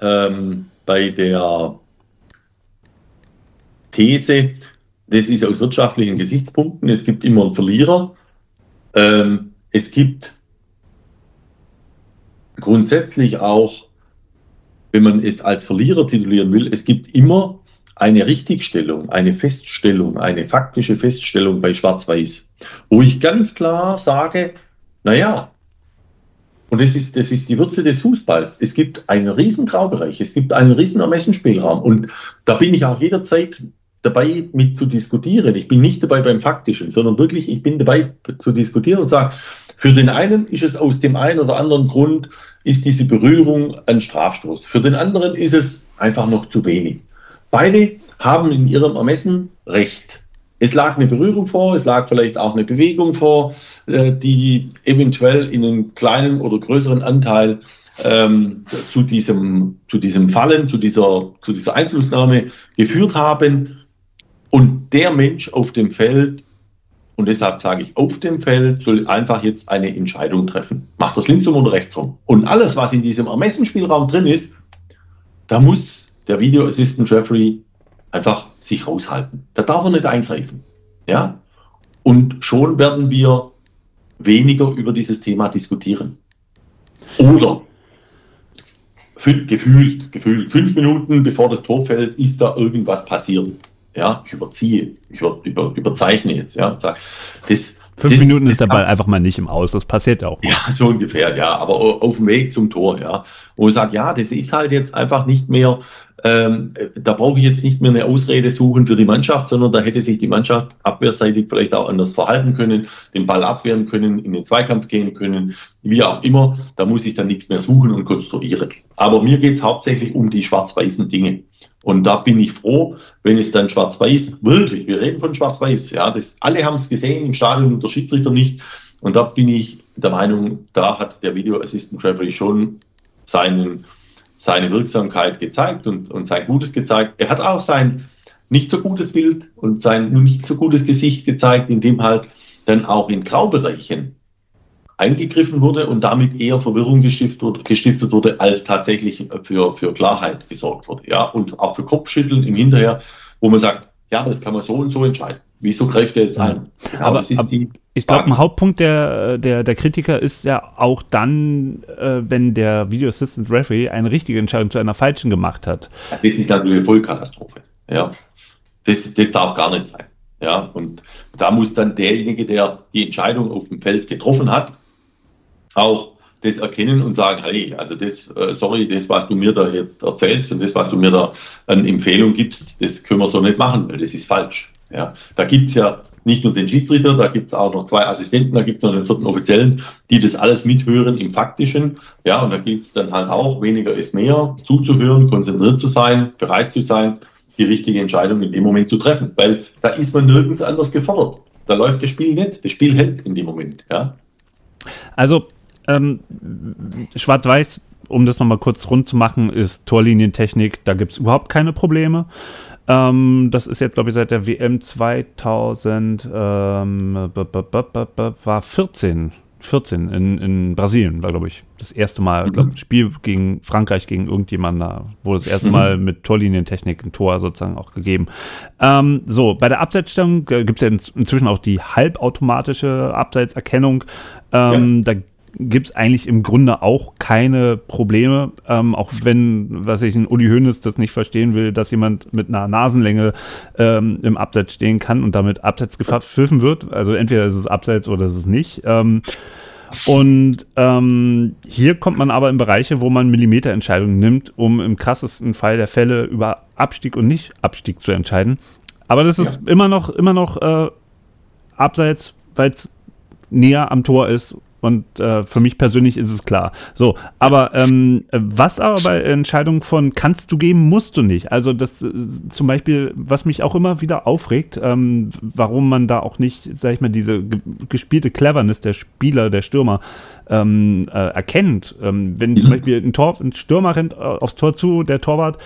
ähm, bei der These, das ist aus wirtschaftlichen Gesichtspunkten, es gibt immer einen Verlierer. Ähm, es gibt grundsätzlich auch, wenn man es als Verlierer titulieren will, es gibt immer eine Richtigstellung, eine Feststellung, eine faktische Feststellung bei Schwarz-Weiß, wo ich ganz klar sage, naja, und das ist, das ist die Würze des Fußballs. Es gibt einen riesen Graubereich, es gibt einen riesen Ermessensspielraum und da bin ich auch jederzeit dabei mit zu diskutieren. Ich bin nicht dabei beim Faktischen, sondern wirklich, ich bin dabei zu diskutieren und sage, für den einen ist es aus dem einen oder anderen Grund, ist diese Berührung ein Strafstoß. Für den anderen ist es einfach noch zu wenig. Beide haben in ihrem Ermessen Recht. Es lag eine Berührung vor, es lag vielleicht auch eine Bewegung vor, äh, die eventuell in einem kleinen oder größeren Anteil ähm, zu, diesem, zu diesem Fallen, zu dieser, zu dieser Einflussnahme geführt haben. Und der Mensch auf dem Feld, und deshalb sage ich, auf dem Feld soll einfach jetzt eine Entscheidung treffen. Macht das linksrum oder rechtsrum? Und alles, was in diesem Ermessensspielraum drin ist, da muss der Video Assistant Referee einfach sich raushalten. Da darf er nicht eingreifen. Ja? Und schon werden wir weniger über dieses Thema diskutieren. Oder gefühlt, gefühlt, fünf Minuten bevor das Tor fällt, ist da irgendwas passiert. Ja, ich überziehe, ich über, über, überzeichne jetzt. Ja, das, Fünf das, Minuten ist der Ball einfach mal nicht im Aus, das passiert auch. Mal. Ja, [LAUGHS] so ungefähr, ja, aber auf dem Weg zum Tor, ja. Wo ich sage, ja, das ist halt jetzt einfach nicht mehr ähm, da brauche ich jetzt nicht mehr eine Ausrede suchen für die Mannschaft, sondern da hätte sich die Mannschaft abwehrseitig vielleicht auch anders verhalten können, den Ball abwehren können, in den Zweikampf gehen können, wie auch immer. Da muss ich dann nichts mehr suchen und konstruieren. Aber mir geht es hauptsächlich um die schwarz-weißen Dinge. Und da bin ich froh, wenn es dann schwarz-weiß, wirklich, wir reden von schwarz-weiß, ja, das, alle haben es gesehen im Stadion und der Schiedsrichter nicht. Und da bin ich der Meinung, da hat der Video Assistant Referee schon seinen seine Wirksamkeit gezeigt und, und sein Gutes gezeigt. Er hat auch sein nicht so gutes Bild und sein nicht so gutes Gesicht gezeigt, in dem halt dann auch in Graubereichen eingegriffen wurde und damit eher Verwirrung gestiftet, gestiftet wurde, als tatsächlich für, für Klarheit gesorgt wurde. Ja, und auch für Kopfschütteln im Hinterher, wo man sagt, ja, das kann man so und so entscheiden. Wieso greift er jetzt ein? Genau, aber, aber, ich glaube, ein Hauptpunkt der, der, der Kritiker ist ja auch dann, äh, wenn der Video Assistant Referee eine richtige Entscheidung zu einer falschen gemacht hat. Das ist natürlich eine Vollkatastrophe. Ja. Das, das darf gar nicht sein. Ja. Und da muss dann derjenige, der die Entscheidung auf dem Feld getroffen hat, auch das erkennen und sagen, hey, also das, äh, sorry, das, was du mir da jetzt erzählst und das, was du mir da an Empfehlung gibst, das können wir so nicht machen, weil das ist falsch. Ja. Da gibt's ja nicht nur den Schiedsrichter, da gibt es auch noch zwei Assistenten, da gibt es noch den vierten Offiziellen, die das alles mithören im Faktischen. Ja, und da gilt es dann halt auch, weniger ist mehr, zuzuhören, konzentriert zu sein, bereit zu sein, die richtige Entscheidung in dem Moment zu treffen. Weil da ist man nirgends anders gefordert. Da läuft das Spiel nicht. Das Spiel hält in dem Moment. Ja. Also, ähm, Schwarz-Weiß, um das nochmal kurz rund zu machen, ist Torlinientechnik, da gibt es überhaupt keine Probleme. Ähm, das ist jetzt, glaube ich, seit der WM 2000 ähm, war 14. 14 in, in Brasilien war, glaube ich, das erste Mal, mhm. glaube Spiel gegen Frankreich, gegen irgendjemanden da, wurde das erste mhm. Mal mit Torlinientechnik ein Tor sozusagen auch gegeben. Ähm, so, bei der Abseitsstellung äh, gibt es ja inzwischen auch die halbautomatische Abseitserkennung. Ähm, ja. Da gibt es eigentlich im Grunde auch keine Probleme, ähm, auch wenn, was ich, ein Uli Hoeneß das nicht verstehen will, dass jemand mit einer Nasenlänge ähm, im Abseits stehen kann und damit Abseits gepfiffen wird. Also entweder ist es Abseits oder ist es nicht. Ähm, und ähm, hier kommt man aber in Bereiche, wo man Millimeterentscheidungen nimmt, um im krassesten Fall der Fälle über Abstieg und Nicht-Abstieg zu entscheiden. Aber das ist ja. immer noch, immer noch äh, Abseits, weil es näher am Tor ist und äh, für mich persönlich ist es klar. So, aber ähm, was aber bei Entscheidungen von kannst du geben, musst du nicht. Also das äh, zum Beispiel, was mich auch immer wieder aufregt, ähm, warum man da auch nicht, sag ich mal, diese gespielte Cleverness der Spieler, der Stürmer ähm, äh, erkennt. Ähm, wenn mhm. zum Beispiel ein, Tor, ein Stürmer rennt äh, aufs Tor zu, der Torwart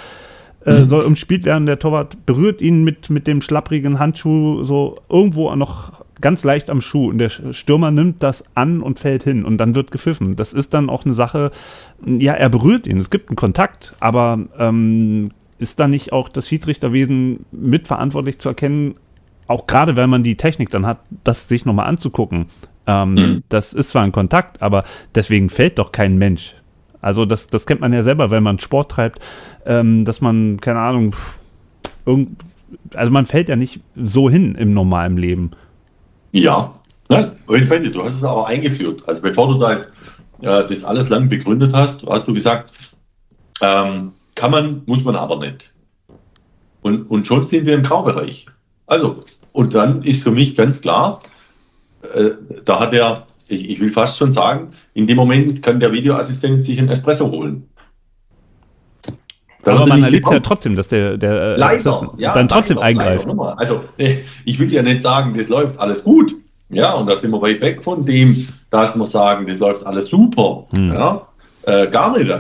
äh, mhm. soll umspielt werden, der Torwart berührt ihn mit, mit dem schlapprigen Handschuh so irgendwo noch ganz leicht am Schuh und der Stürmer nimmt das an und fällt hin und dann wird gepfiffen. Das ist dann auch eine Sache, ja, er berührt ihn, es gibt einen Kontakt, aber ähm, ist da nicht auch das Schiedsrichterwesen mitverantwortlich zu erkennen, auch gerade wenn man die Technik dann hat, das sich nochmal anzugucken. Ähm, mhm. Das ist zwar ein Kontakt, aber deswegen fällt doch kein Mensch. Also das, das kennt man ja selber, wenn man Sport treibt, ähm, dass man, keine Ahnung, irgend, also man fällt ja nicht so hin im normalen Leben. Ja, Nein, Fende, du hast es aber eingeführt. Also bevor du da jetzt äh, das alles lang begründet hast, hast du gesagt, ähm, kann man, muss man aber nicht. Und, und schon sind wir im Graubereich. Also, und dann ist für mich ganz klar, äh, da hat er, ich, ich will fast schon sagen, in dem Moment kann der Videoassistent sich ein Espresso holen. Da aber man erlebt ja trotzdem, dass der, der äh, leider, ja, dann trotzdem leider, eingreift. Leider, also [LAUGHS] ich will ja nicht sagen, das läuft alles gut. Ja, und da sind wir weit weg von dem, dass wir sagen, das läuft alles super. Hm. Ja, äh, gar nicht.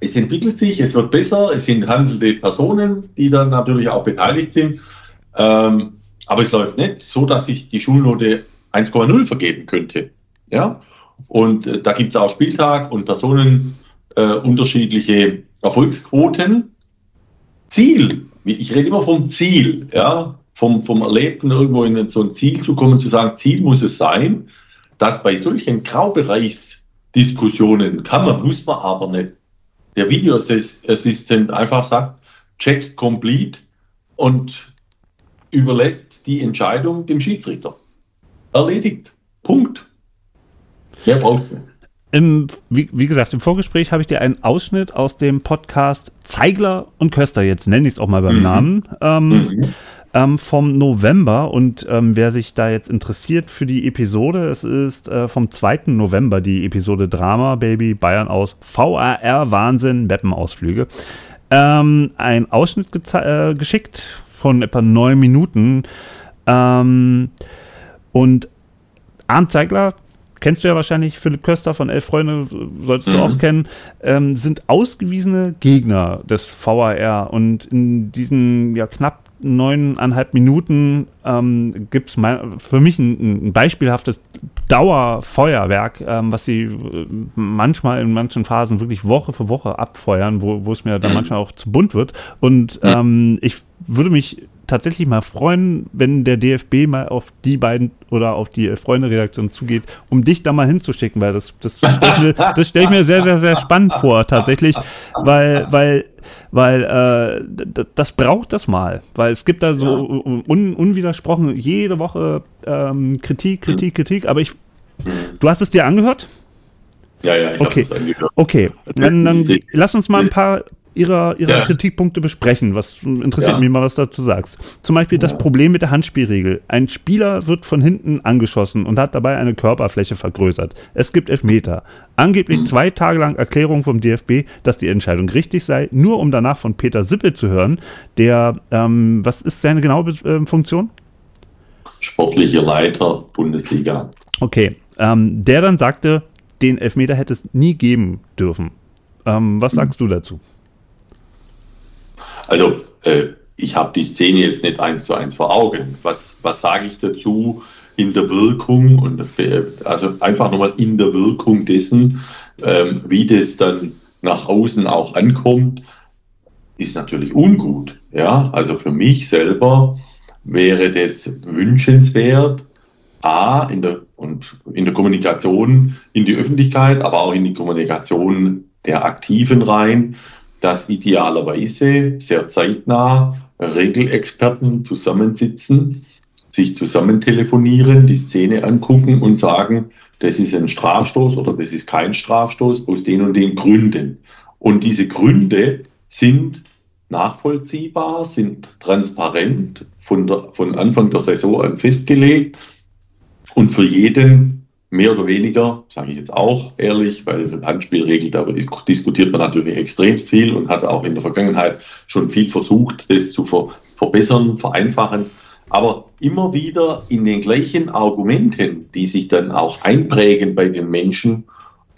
Es entwickelt sich, es wird besser, es sind handelnde Personen, die dann natürlich auch beteiligt sind. Ähm, aber es läuft nicht so, dass ich die Schulnote 1,0 vergeben könnte. Ja, und äh, da gibt es auch Spieltag und Personen äh, unterschiedliche Erfolgsquoten. Ziel, ich rede immer vom Ziel, ja, vom, vom Erlebten irgendwo in so ein Ziel zu kommen, zu sagen, Ziel muss es sein, dass bei solchen Graubereichsdiskussionen kann man, muss man aber nicht. Der Videoassistent einfach sagt, check complete und überlässt die Entscheidung dem Schiedsrichter. Erledigt. Punkt. Mehr braucht es nicht. Im, wie, wie, gesagt, im Vorgespräch habe ich dir einen Ausschnitt aus dem Podcast Zeigler und Köster, jetzt nenne ich es auch mal beim mhm. Namen, ähm, mhm. ähm, vom November. Und ähm, wer sich da jetzt interessiert für die Episode, es ist äh, vom 2. November die Episode Drama Baby Bayern aus VAR Wahnsinn Mappenausflüge. Ähm, ein Ausschnitt äh, geschickt von etwa neun Minuten. Ähm, und Arndt Zeigler, kennst du ja wahrscheinlich, Philipp Köster von Elf Freunde, solltest mhm. du auch kennen, ähm, sind ausgewiesene Gegner des VAR. Und in diesen ja, knapp neuneinhalb Minuten ähm, gibt es für mich ein, ein beispielhaftes Dauerfeuerwerk, ähm, was sie äh, manchmal in manchen Phasen wirklich Woche für Woche abfeuern, wo, es mir dann mhm. manchmal auch zu bunt wird. Und mhm. ähm, ich würde mich tatsächlich mal freuen, wenn der DFB mal auf die beiden oder auf die Freunde-Redaktion zugeht, um dich da mal hinzuschicken, weil das, das stelle ich, stell ich mir sehr, sehr, sehr spannend vor, tatsächlich, weil, weil, weil äh, das, das braucht das mal, weil es gibt da so un, unwidersprochen jede Woche ähm, Kritik, Kritik, Kritik, aber ich, du hast es dir angehört? Ja, ja, ich okay. habe das angehört. Okay, dann, dann lass uns mal ein paar ihrer, ihrer ja. Kritikpunkte besprechen. Was interessiert ja. mich mal, was du dazu sagst. Zum Beispiel das Problem mit der Handspielregel. Ein Spieler wird von hinten angeschossen und hat dabei eine Körperfläche vergrößert. Es gibt Elfmeter. Angeblich mhm. zwei Tage lang Erklärung vom DFB, dass die Entscheidung richtig sei, nur um danach von Peter Sippel zu hören, der, ähm, was ist seine genaue äh, Funktion? Sportlicher Leiter Bundesliga. Okay, ähm, der dann sagte, den Elfmeter hätte es nie geben dürfen. Ähm, was sagst mhm. du dazu? Also äh, ich habe die Szene jetzt nicht eins zu eins vor Augen. Was, was sage ich dazu in der Wirkung und äh, also einfach nochmal in der Wirkung dessen, ähm, wie das dann nach außen auch ankommt, ist natürlich ungut. Ja, also für mich selber wäre das wünschenswert, A, in der, und in der Kommunikation in die Öffentlichkeit, aber auch in die Kommunikation der Aktiven rein, dass idealerweise sehr zeitnah Regelexperten zusammensitzen, sich zusammen telefonieren, die Szene angucken und sagen, das ist ein Strafstoß oder das ist kein Strafstoß aus den und den Gründen. Und diese Gründe sind nachvollziehbar, sind transparent von, der, von Anfang der Saison an festgelegt und für jeden mehr oder weniger, sage ich jetzt auch ehrlich, weil Handspielregel, da diskutiert man natürlich extremst viel und hat auch in der Vergangenheit schon viel versucht, das zu ver verbessern, vereinfachen. Aber immer wieder in den gleichen Argumenten, die sich dann auch einprägen bei den Menschen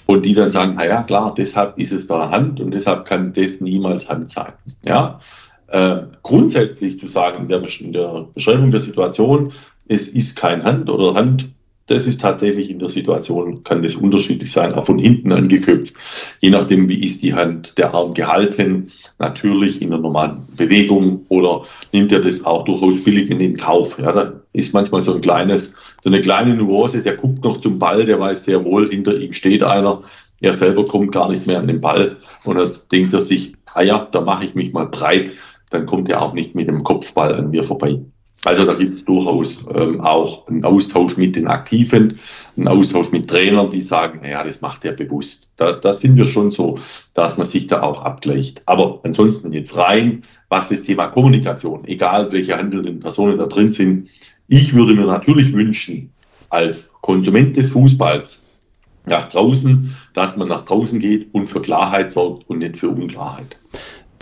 und die dann sagen, na ja, klar, deshalb ist es da Hand und deshalb kann das niemals Hand sein. Ja, äh, grundsätzlich zu sagen, in der, in der Beschreibung der Situation, es ist kein Hand oder Hand das ist tatsächlich in der Situation, kann das unterschiedlich sein, auch von hinten angeköpft. Je nachdem, wie ist die Hand, der Arm gehalten, natürlich in der normalen Bewegung oder nimmt er das auch durchaus billig in den Kauf. Ja, da ist manchmal so ein kleines, so eine kleine Nuance, der guckt noch zum Ball, der weiß sehr wohl, hinter ihm steht einer. Er selber kommt gar nicht mehr an den Ball und das denkt er sich, ah ja, da mache ich mich mal breit, dann kommt er auch nicht mit dem Kopfball an mir vorbei. Also da gibt es durchaus ähm, auch einen Austausch mit den Aktiven, einen Austausch mit Trainern, die sagen, naja, das macht er bewusst. Da, da sind wir schon so, dass man sich da auch abgleicht. Aber ansonsten jetzt rein, was das Thema Kommunikation, egal welche handelnden Personen da drin sind, ich würde mir natürlich wünschen, als Konsument des Fußballs nach draußen, dass man nach draußen geht und für Klarheit sorgt und nicht für Unklarheit.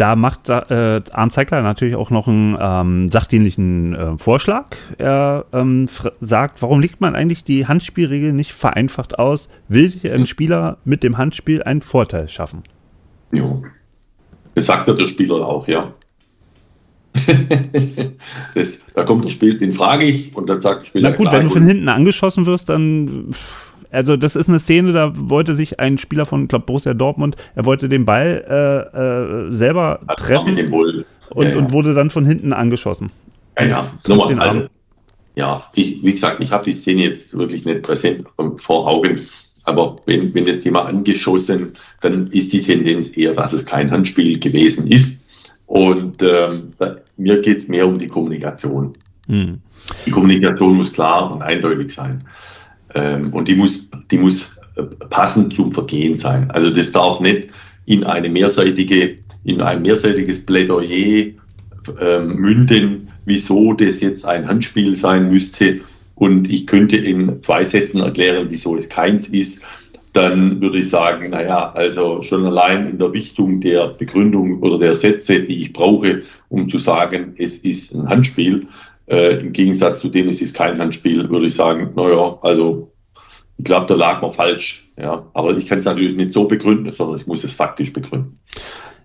Da macht äh, Arndt Zeigler natürlich auch noch einen ähm, sachdienlichen äh, Vorschlag. Er ähm, sagt, warum legt man eigentlich die Handspielregel nicht vereinfacht aus? Will sich ein Spieler mit dem Handspiel einen Vorteil schaffen? Jo. Das sagt ja der Spieler auch, ja. [LAUGHS] das, da kommt der Spieler, den frage ich und dann sagt der Spieler. Na gut, wenn du von hinten angeschossen wirst, dann. Pff also das ist eine Szene, da wollte sich ein Spieler von, glaube Borussia Dortmund, er wollte den Ball äh, äh, selber also treffen und, ja, ja. und, wurde dann von hinten angeschossen. Ja, ja. Nochmal, also, ja ich, wie gesagt, ich habe die Szene jetzt wirklich nicht präsent vor Augen. Aber wenn, wenn das Thema angeschossen, dann ist die Tendenz eher, dass es kein Handspiel gewesen ist. Und ähm, da, mir geht es mehr um die Kommunikation. Hm. Die Kommunikation muss klar und eindeutig sein. Ähm, und die muss, die muss äh, passend zum Vergehen sein. Also das darf nicht in eine mehrseitige, in ein mehrseitiges Plädoyer ähm, münden, wieso das jetzt ein Handspiel sein müsste. Und ich könnte in zwei Sätzen erklären, wieso es keins ist. Dann würde ich sagen, naja, also schon allein in der Wichtung der Begründung oder der Sätze, die ich brauche, um zu sagen, es ist ein Handspiel, äh, Im Gegensatz zu dem, es ist kein Handspiel, würde ich sagen, naja, also ich glaube, da lag man falsch. Ja, aber ich kann es natürlich nicht so begründen, sondern ich muss es faktisch begründen.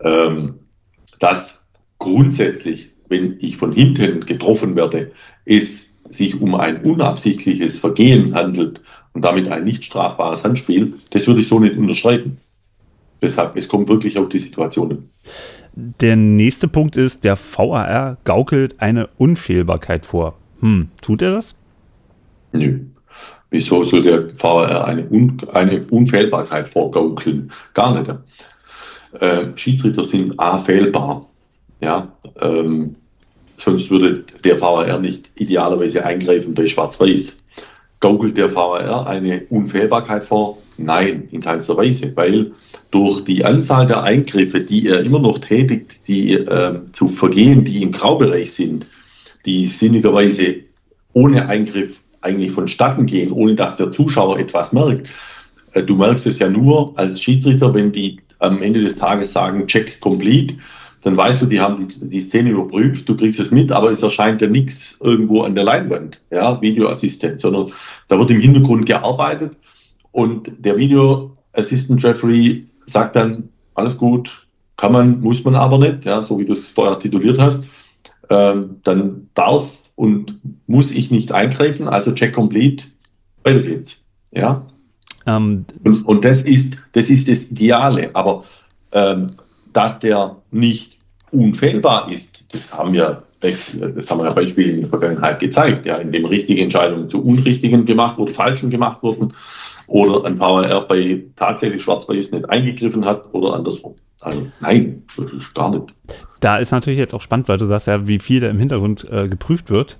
Ähm, dass grundsätzlich, wenn ich von hinten getroffen werde, es sich um ein unabsichtliches Vergehen handelt und damit ein nicht strafbares Handspiel, das würde ich so nicht unterschreiben. Deshalb, es kommt wirklich auf die Situation der nächste Punkt ist, der VAR gaukelt eine Unfehlbarkeit vor. Hm, tut er das? Nö. Wieso soll der VAR eine, Un eine Unfehlbarkeit vorgaukeln? Gar nicht. Äh, Schiedsrichter sind A fehlbar. Ja, ähm, sonst würde der VAR nicht idealerweise eingreifen bei Schwarz-Weiß. Gaukelt der VAR eine Unfehlbarkeit vor? Nein, in keinster Weise, weil durch die Anzahl der Eingriffe, die er immer noch tätigt, die äh, zu Vergehen, die im Graubereich sind, die sinnigerweise ohne Eingriff eigentlich vonstatten gehen, ohne dass der Zuschauer etwas merkt. Äh, du merkst es ja nur als Schiedsrichter, wenn die am Ende des Tages sagen, check complete, dann weißt du, die haben die, die Szene überprüft, du kriegst es mit, aber es erscheint ja nichts irgendwo an der Leinwand, ja, Videoassistent, sondern da wird im Hintergrund gearbeitet und der Video Assistant Referee sagt dann, alles gut, kann man, muss man aber nicht, ja, so wie du es vorher tituliert hast. Ähm, dann darf und muss ich nicht eingreifen, also check complete, weiter geht's. Ja. Ähm, und, und, das ist, das ist das Ideale. Aber ähm, dass der nicht unfehlbar ist, das haben wir, das haben wir ja Beispiele in der Vergangenheit gezeigt, ja, indem richtige Entscheidungen zu unrichtigen gemacht wurden, falschen gemacht wurden oder ein VAR bei tatsächlich Schwarz-Weiß nicht eingegriffen hat oder andersrum. Also nein, ist gar nicht. Da ist natürlich jetzt auch spannend, weil du sagst ja, wie viel da im Hintergrund äh, geprüft wird.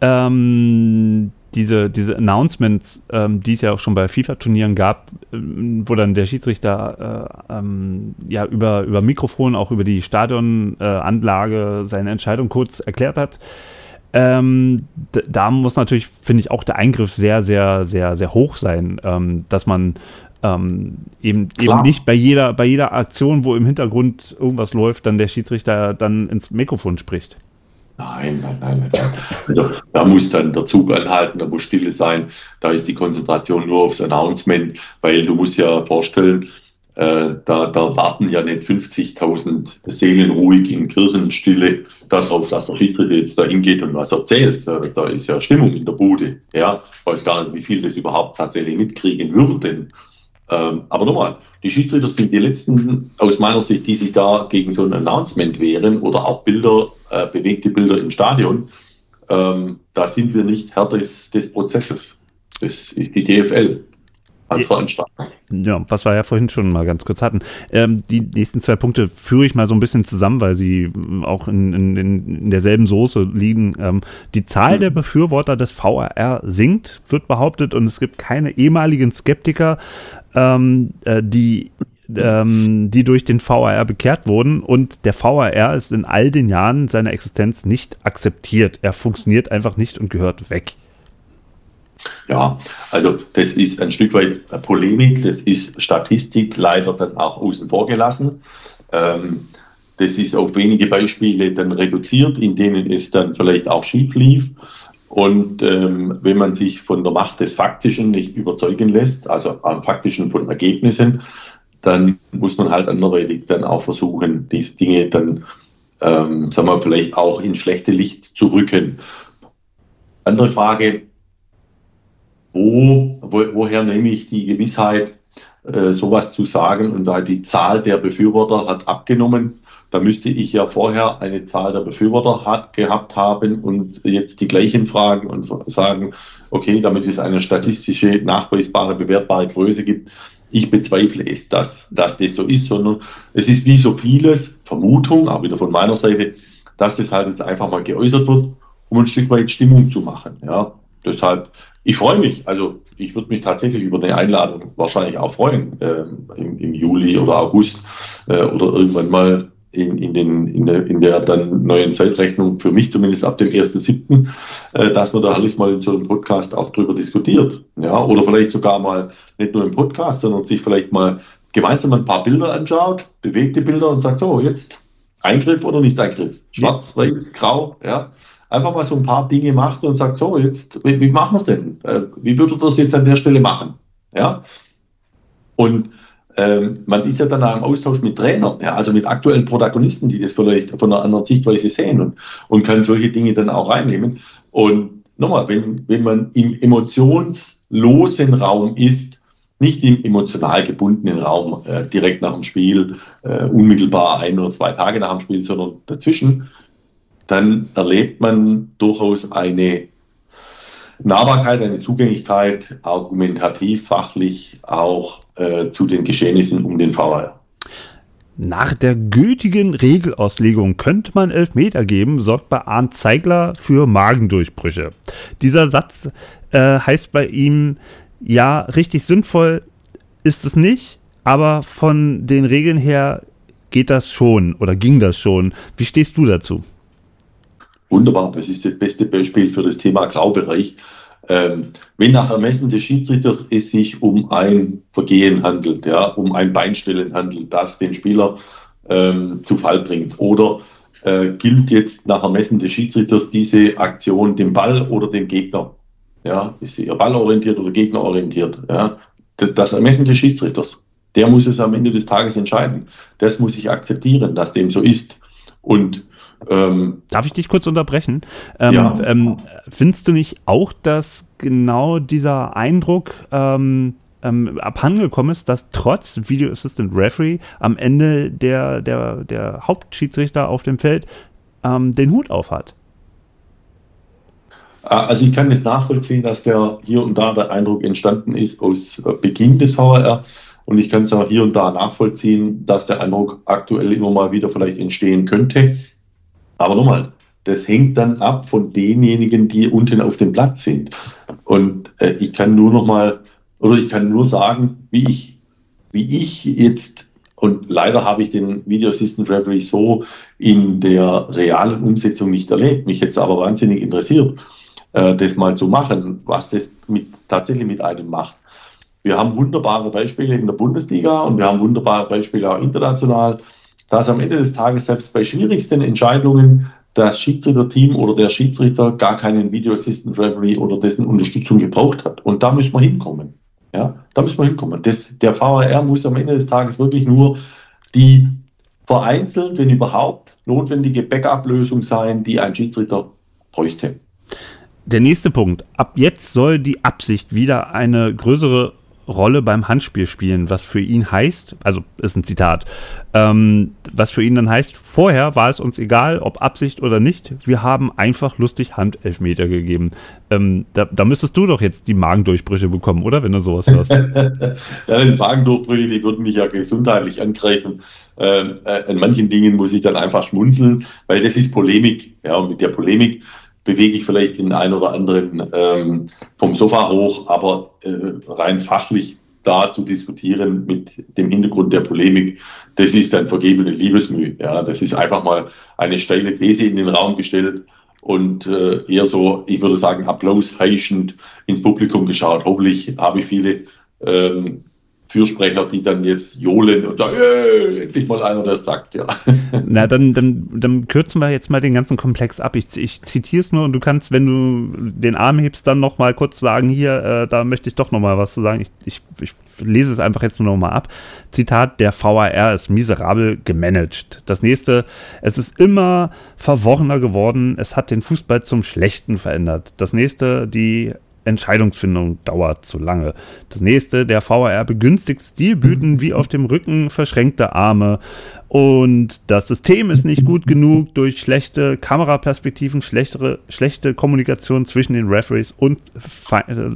Ähm, diese, diese Announcements, ähm, die es ja auch schon bei FIFA-Turnieren gab, ähm, wo dann der Schiedsrichter äh, ähm, ja über, über Mikrofon, auch über die Stadionanlage äh, seine Entscheidung kurz erklärt hat. Ähm, da muss natürlich, finde ich, auch der Eingriff sehr, sehr, sehr, sehr hoch sein, ähm, dass man ähm, eben, eben nicht bei jeder, bei jeder Aktion, wo im Hintergrund irgendwas läuft, dann der Schiedsrichter dann ins Mikrofon spricht. Nein, nein, nein, nein. Also da muss dann der Zug anhalten, da muss Stille sein, da ist die Konzentration nur aufs Announcement, weil du musst ja vorstellen, äh, da, da warten ja nicht 50.000 Seelen ruhig in Kirchenstille darauf, dass der Schiedsrichter jetzt da hingeht und was erzählt. Da, da ist ja Stimmung in der Bude. Ja, weiß gar nicht, wie viel das überhaupt tatsächlich mitkriegen würden. Ähm, aber nochmal, die Schiedsrichter sind die letzten, aus meiner Sicht, die sich da gegen so ein Announcement wehren oder auch Bilder, äh, bewegte Bilder im Stadion. Ähm, da sind wir nicht Herr des, des Prozesses. Das ist die DFL als. Ja, was wir ja vorhin schon mal ganz kurz hatten. Ähm, die nächsten zwei Punkte führe ich mal so ein bisschen zusammen, weil sie ähm, auch in, in, in derselben Soße liegen. Ähm, die Zahl mhm. der Befürworter des VRR sinkt, wird behauptet, und es gibt keine ehemaligen Skeptiker, ähm, äh, die ähm, die durch den VAR bekehrt wurden und der VAR ist in all den Jahren seiner Existenz nicht akzeptiert. Er funktioniert einfach nicht und gehört weg. Ja, also das ist ein Stück weit Polemik, das ist Statistik leider dann auch außen vor gelassen. Ähm, das ist auf wenige Beispiele dann reduziert, in denen es dann vielleicht auch schief lief. Und ähm, wenn man sich von der Macht des Faktischen nicht überzeugen lässt, also am Faktischen von Ergebnissen, dann muss man halt anderweitig dann auch versuchen, diese Dinge dann, ähm, sagen wir, vielleicht auch in schlechte Licht zu rücken. Andere Frage, wo, wo, woher nehme ich die Gewissheit, äh, sowas zu sagen? Und da die Zahl der Befürworter hat abgenommen, da müsste ich ja vorher eine Zahl der Befürworter hat, gehabt haben und jetzt die gleichen fragen und sagen, okay, damit es eine statistische, nachweisbare, bewertbare Größe gibt. Ich bezweifle es, dass, dass das so ist, sondern es ist wie so vieles, Vermutung, auch wieder von meiner Seite, dass das halt jetzt einfach mal geäußert wird, um ein Stück weit Stimmung zu machen. Ja, deshalb ich freue mich. Also ich würde mich tatsächlich über eine Einladung wahrscheinlich auch freuen äh, im, im, Juli oder August äh, oder irgendwann mal in, in, den, in, der, in der dann neuen Zeitrechnung, für mich zumindest ab dem 1.7., äh, dass man da herrlich mal in so einem Podcast auch drüber diskutiert. Ja, oder vielleicht sogar mal nicht nur im Podcast, sondern sich vielleicht mal gemeinsam ein paar Bilder anschaut, bewegte Bilder und sagt, so, jetzt Eingriff oder nicht Eingriff? Schwarz, weiß, grau, ja einfach mal so ein paar Dinge macht und sagt, so, jetzt, wie, wie machen wir es denn? Äh, wie würde das jetzt an der Stelle machen? Ja. Und ähm, man ist ja dann auch im Austausch mit Trainern, ja, also mit aktuellen Protagonisten, die das vielleicht von einer anderen Sichtweise sehen und, und kann solche Dinge dann auch reinnehmen. Und nochmal, wenn, wenn man im emotionslosen Raum ist, nicht im emotional gebundenen Raum äh, direkt nach dem Spiel, äh, unmittelbar ein oder zwei Tage nach dem Spiel, sondern dazwischen, dann erlebt man durchaus eine Nahbarkeit, eine Zugänglichkeit, argumentativ, fachlich auch äh, zu den Geschehnissen um den VR. Nach der gültigen Regelauslegung könnte man Elfmeter geben, sorgt bei Arndt Zeigler für Magendurchbrüche. Dieser Satz äh, heißt bei ihm, ja, richtig sinnvoll ist es nicht, aber von den Regeln her geht das schon oder ging das schon. Wie stehst du dazu? Wunderbar, das ist das beste Beispiel für das Thema Graubereich. Ähm, wenn nach Ermessen des Schiedsrichters es sich um ein Vergehen handelt, ja, um ein Beinstellen handelt, das den Spieler ähm, zu Fall bringt, oder äh, gilt jetzt nach Ermessen des Schiedsrichters diese Aktion dem Ball oder dem Gegner? Ja, ist sie ballorientiert oder gegnerorientiert? Ja, das Ermessen des Schiedsrichters, der muss es am Ende des Tages entscheiden. Das muss ich akzeptieren, dass dem so ist. Und ähm, Darf ich dich kurz unterbrechen? Ähm, ja. ähm, findest du nicht auch, dass genau dieser Eindruck ähm, ähm, abhandengekommen ist, dass trotz Video Assistant Referee am Ende der, der, der Hauptschiedsrichter auf dem Feld ähm, den Hut auf hat? Also ich kann es nachvollziehen, dass der hier und da der Eindruck entstanden ist aus äh, Beginn des VRR. Und ich kann es auch hier und da nachvollziehen, dass der Eindruck aktuell immer mal wieder vielleicht entstehen könnte. Aber nochmal, das hängt dann ab von denjenigen, die unten auf dem Platz sind. Und äh, ich kann nur nochmal, oder ich kann nur sagen, wie ich, wie ich jetzt, und leider habe ich den Video Assistant Referee so in der realen Umsetzung nicht erlebt, mich jetzt aber wahnsinnig interessiert, äh, das mal zu machen, was das mit, tatsächlich mit einem macht. Wir haben wunderbare Beispiele in der Bundesliga und wir haben wunderbare Beispiele auch international dass am Ende des Tages selbst bei schwierigsten Entscheidungen das Schiedsrichterteam oder der Schiedsrichter gar keinen Video Assistant Referee oder dessen Unterstützung gebraucht hat. Und da müssen wir hinkommen. Ja, da müssen wir hinkommen. Das, der VAR muss am Ende des Tages wirklich nur die vereinzelt, wenn überhaupt, notwendige Backup-Lösung sein, die ein Schiedsrichter bräuchte. Der nächste Punkt. Ab jetzt soll die Absicht wieder eine größere Rolle beim Handspiel spielen, was für ihn heißt, also ist ein Zitat, ähm, was für ihn dann heißt, vorher war es uns egal, ob Absicht oder nicht, wir haben einfach lustig Handelfmeter gegeben. Ähm, da, da, müsstest du doch jetzt die Magendurchbrüche bekommen, oder, wenn du sowas hörst? [LAUGHS] ja, die Magendurchbrüche, die würden mich ja gesundheitlich angreifen. Ähm, äh, an manchen Dingen muss ich dann einfach schmunzeln, weil das ist Polemik. Ja, und mit der Polemik bewege ich vielleicht den einen oder anderen ähm, vom Sofa hoch, aber äh, rein fachlich da zu diskutieren mit dem Hintergrund der Polemik, das ist ein vergebene Liebesmüh. Ja, das ist einfach mal eine steile These in den Raum gestellt und äh, eher so, ich würde sagen, applausheischend ins Publikum geschaut. Hoffentlich habe ich viele ähm, Fürsprecher, die dann jetzt johlen und sagen, hey, endlich mal einer, der sagt, ja. [LAUGHS] Na, dann, dann, dann kürzen wir jetzt mal den ganzen Komplex ab. Ich, ich zitiere es nur und du kannst, wenn du den Arm hebst, dann noch mal kurz sagen, hier, äh, da möchte ich doch noch mal was zu sagen. Ich, ich, ich lese es einfach jetzt nur noch mal ab. Zitat, der VAR ist miserabel gemanagt. Das nächste, es ist immer verworrener geworden. Es hat den Fußball zum Schlechten verändert. Das nächste, die Entscheidungsfindung dauert zu lange. Das nächste, der VAR begünstigt Stilblüten wie auf dem Rücken verschränkte Arme. Und das System ist nicht gut genug durch schlechte Kameraperspektiven, schlechtere, schlechte Kommunikation zwischen den Referees und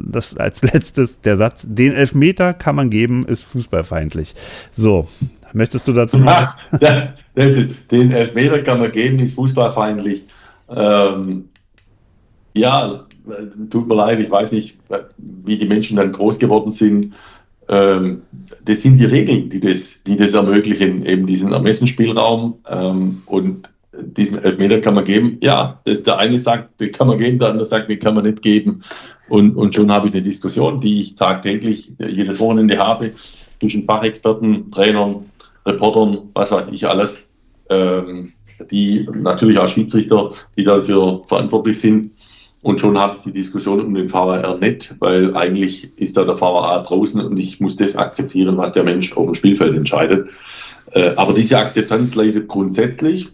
das als letztes der Satz, den Elfmeter kann man geben, ist fußballfeindlich. So, möchtest du dazu was? [LAUGHS] den Elfmeter kann man geben, ist fußballfeindlich. Ähm, ja, tut mir leid, ich weiß nicht, wie die Menschen dann groß geworden sind. Ähm, das sind die Regeln, die das, die das ermöglichen, eben diesen Ermessensspielraum ähm, und diesen Elfmeter kann man geben. Ja, der eine sagt, den kann man geben, der andere sagt, den kann man nicht geben. Und, und schon habe ich eine Diskussion, die ich tagtäglich jedes Wochenende habe, zwischen Fachexperten, Trainern, Reportern, was weiß ich alles, ähm, die natürlich auch Schiedsrichter, die dafür verantwortlich sind. Und schon habe ich die Diskussion um den VAR nicht, weil eigentlich ist da der VAR draußen und ich muss das akzeptieren, was der Mensch auf dem Spielfeld entscheidet. Äh, aber diese Akzeptanz leidet grundsätzlich.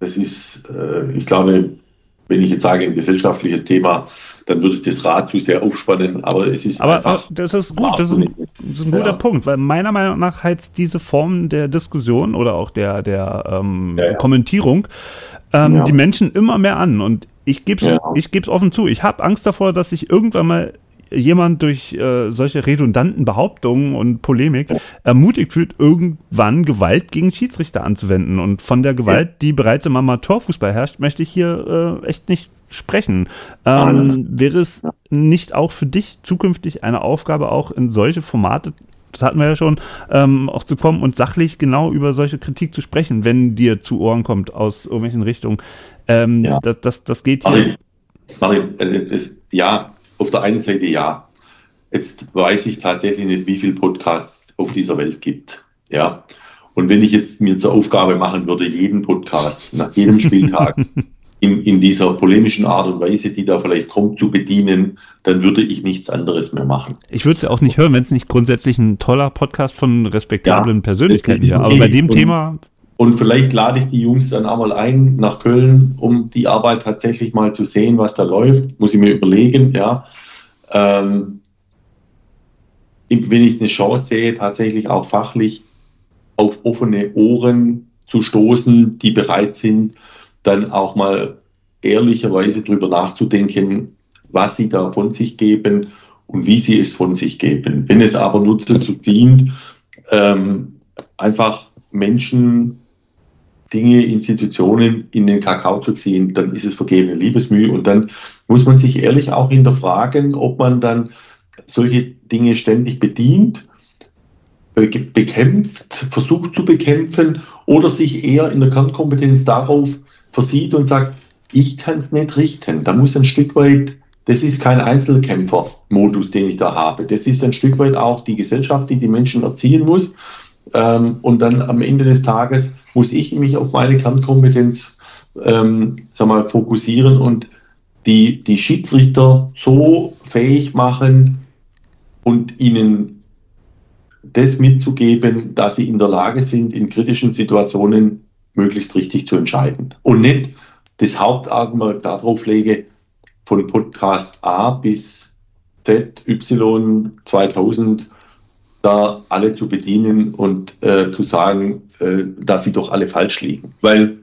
Das ist, äh, ich glaube, wenn ich jetzt sage, ein gesellschaftliches Thema, dann würde ich das Rad zu sehr aufspannen, aber es ist aber, einfach. Aber das ist gut, das ist ein, das ist ein guter ja. Punkt, weil meiner Meinung nach heizt diese Form der Diskussion oder auch der, der ähm, ja, ja. Kommentierung ähm, die Menschen immer mehr an. Und ich gebe es ich offen zu, ich habe Angst davor, dass ich irgendwann mal jemand durch äh, solche redundanten Behauptungen und Polemik ermutigt fühlt, irgendwann Gewalt gegen Schiedsrichter anzuwenden. Und von der Gewalt, die bereits im Amateurfußball herrscht, möchte ich hier äh, echt nicht sprechen. Ähm, wäre es nicht auch für dich zukünftig eine Aufgabe, auch in solche Formate das hatten wir ja schon, ähm, auch zu kommen und sachlich genau über solche Kritik zu sprechen, wenn dir zu Ohren kommt aus irgendwelchen Richtungen. Ähm, ja. das, das, das geht hier. Marin, äh, ja, auf der einen Seite ja. Jetzt weiß ich tatsächlich nicht, wie viele Podcasts auf dieser Welt gibt. Ja. Und wenn ich jetzt mir zur Aufgabe machen würde, jeden Podcast nach jedem [LAUGHS] Spieltag in, in dieser polemischen Art und Weise, die da vielleicht kommt, zu bedienen, dann würde ich nichts anderes mehr machen. Ich würde es ja auch nicht hören, wenn es nicht grundsätzlich ein toller Podcast von respektablen ja, Persönlichkeiten wäre. Aber bei dem und, Thema. Und vielleicht lade ich die Jungs dann einmal ein nach Köln, um die Arbeit tatsächlich mal zu sehen, was da läuft. Muss ich mir überlegen, ja. Ähm, wenn ich eine Chance sehe, tatsächlich auch fachlich auf offene Ohren zu stoßen, die bereit sind, dann auch mal ehrlicherweise darüber nachzudenken, was sie da von sich geben und wie sie es von sich geben. Wenn es aber nur dazu dient, ähm, einfach Menschen, Dinge, Institutionen in den Kakao zu ziehen, dann ist es vergebene Liebesmühe und dann muss man sich ehrlich auch hinterfragen, ob man dann solche Dinge ständig bedient, bekämpft, versucht zu bekämpfen oder sich eher in der Kernkompetenz darauf versieht und sagt, ich kann es nicht richten. Da muss ein Stück weit, das ist kein Einzelkämpfer-Modus, den ich da habe. Das ist ein Stück weit auch die Gesellschaft, die die Menschen erziehen muss. Ähm, und dann am Ende des Tages muss ich mich auf meine Kernkompetenz ähm, sag mal, fokussieren und die, die Schiedsrichter so fähig machen und ihnen das mitzugeben, dass sie in der Lage sind, in kritischen Situationen möglichst richtig zu entscheiden. Und nicht das Hauptaugenmerk darauf lege, von Podcast A bis Z, Y 2000 da alle zu bedienen und äh, zu sagen, äh, dass sie doch alle falsch liegen. Weil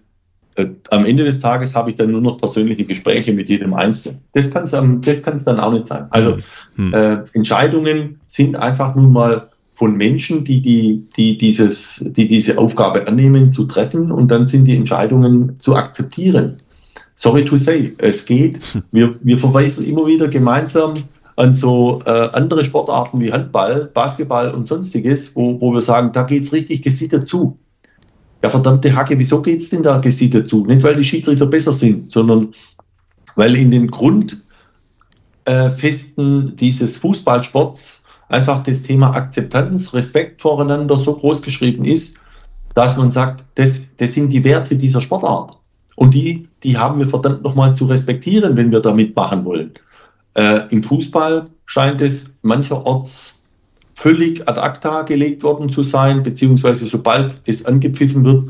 äh, am Ende des Tages habe ich dann nur noch persönliche Gespräche mit jedem Einzelnen. Das kann es das dann auch nicht sein. Also hm. äh, Entscheidungen sind einfach nun mal von Menschen, die, die, die, dieses, die diese Aufgabe annehmen, zu treffen und dann sind die Entscheidungen zu akzeptieren. Sorry to say, es geht. [LAUGHS] Wir, wir verweisen immer wieder gemeinsam an so äh, andere Sportarten wie Handball, Basketball und sonstiges, wo, wo wir sagen, da geht's richtig gesittert zu. Ja, verdammte Hacke, wieso geht's denn da gesittert zu? Nicht, weil die Schiedsrichter besser sind, sondern weil in den Grundfesten äh, dieses Fußballsports einfach das Thema Akzeptanz, Respekt voreinander so groß geschrieben ist, dass man sagt, das, das sind die Werte dieser Sportart. Und die, die haben wir verdammt nochmal zu respektieren, wenn wir da mitmachen wollen. Äh, Im Fußball scheint es mancherorts völlig ad acta gelegt worden zu sein, beziehungsweise sobald es angepfiffen wird,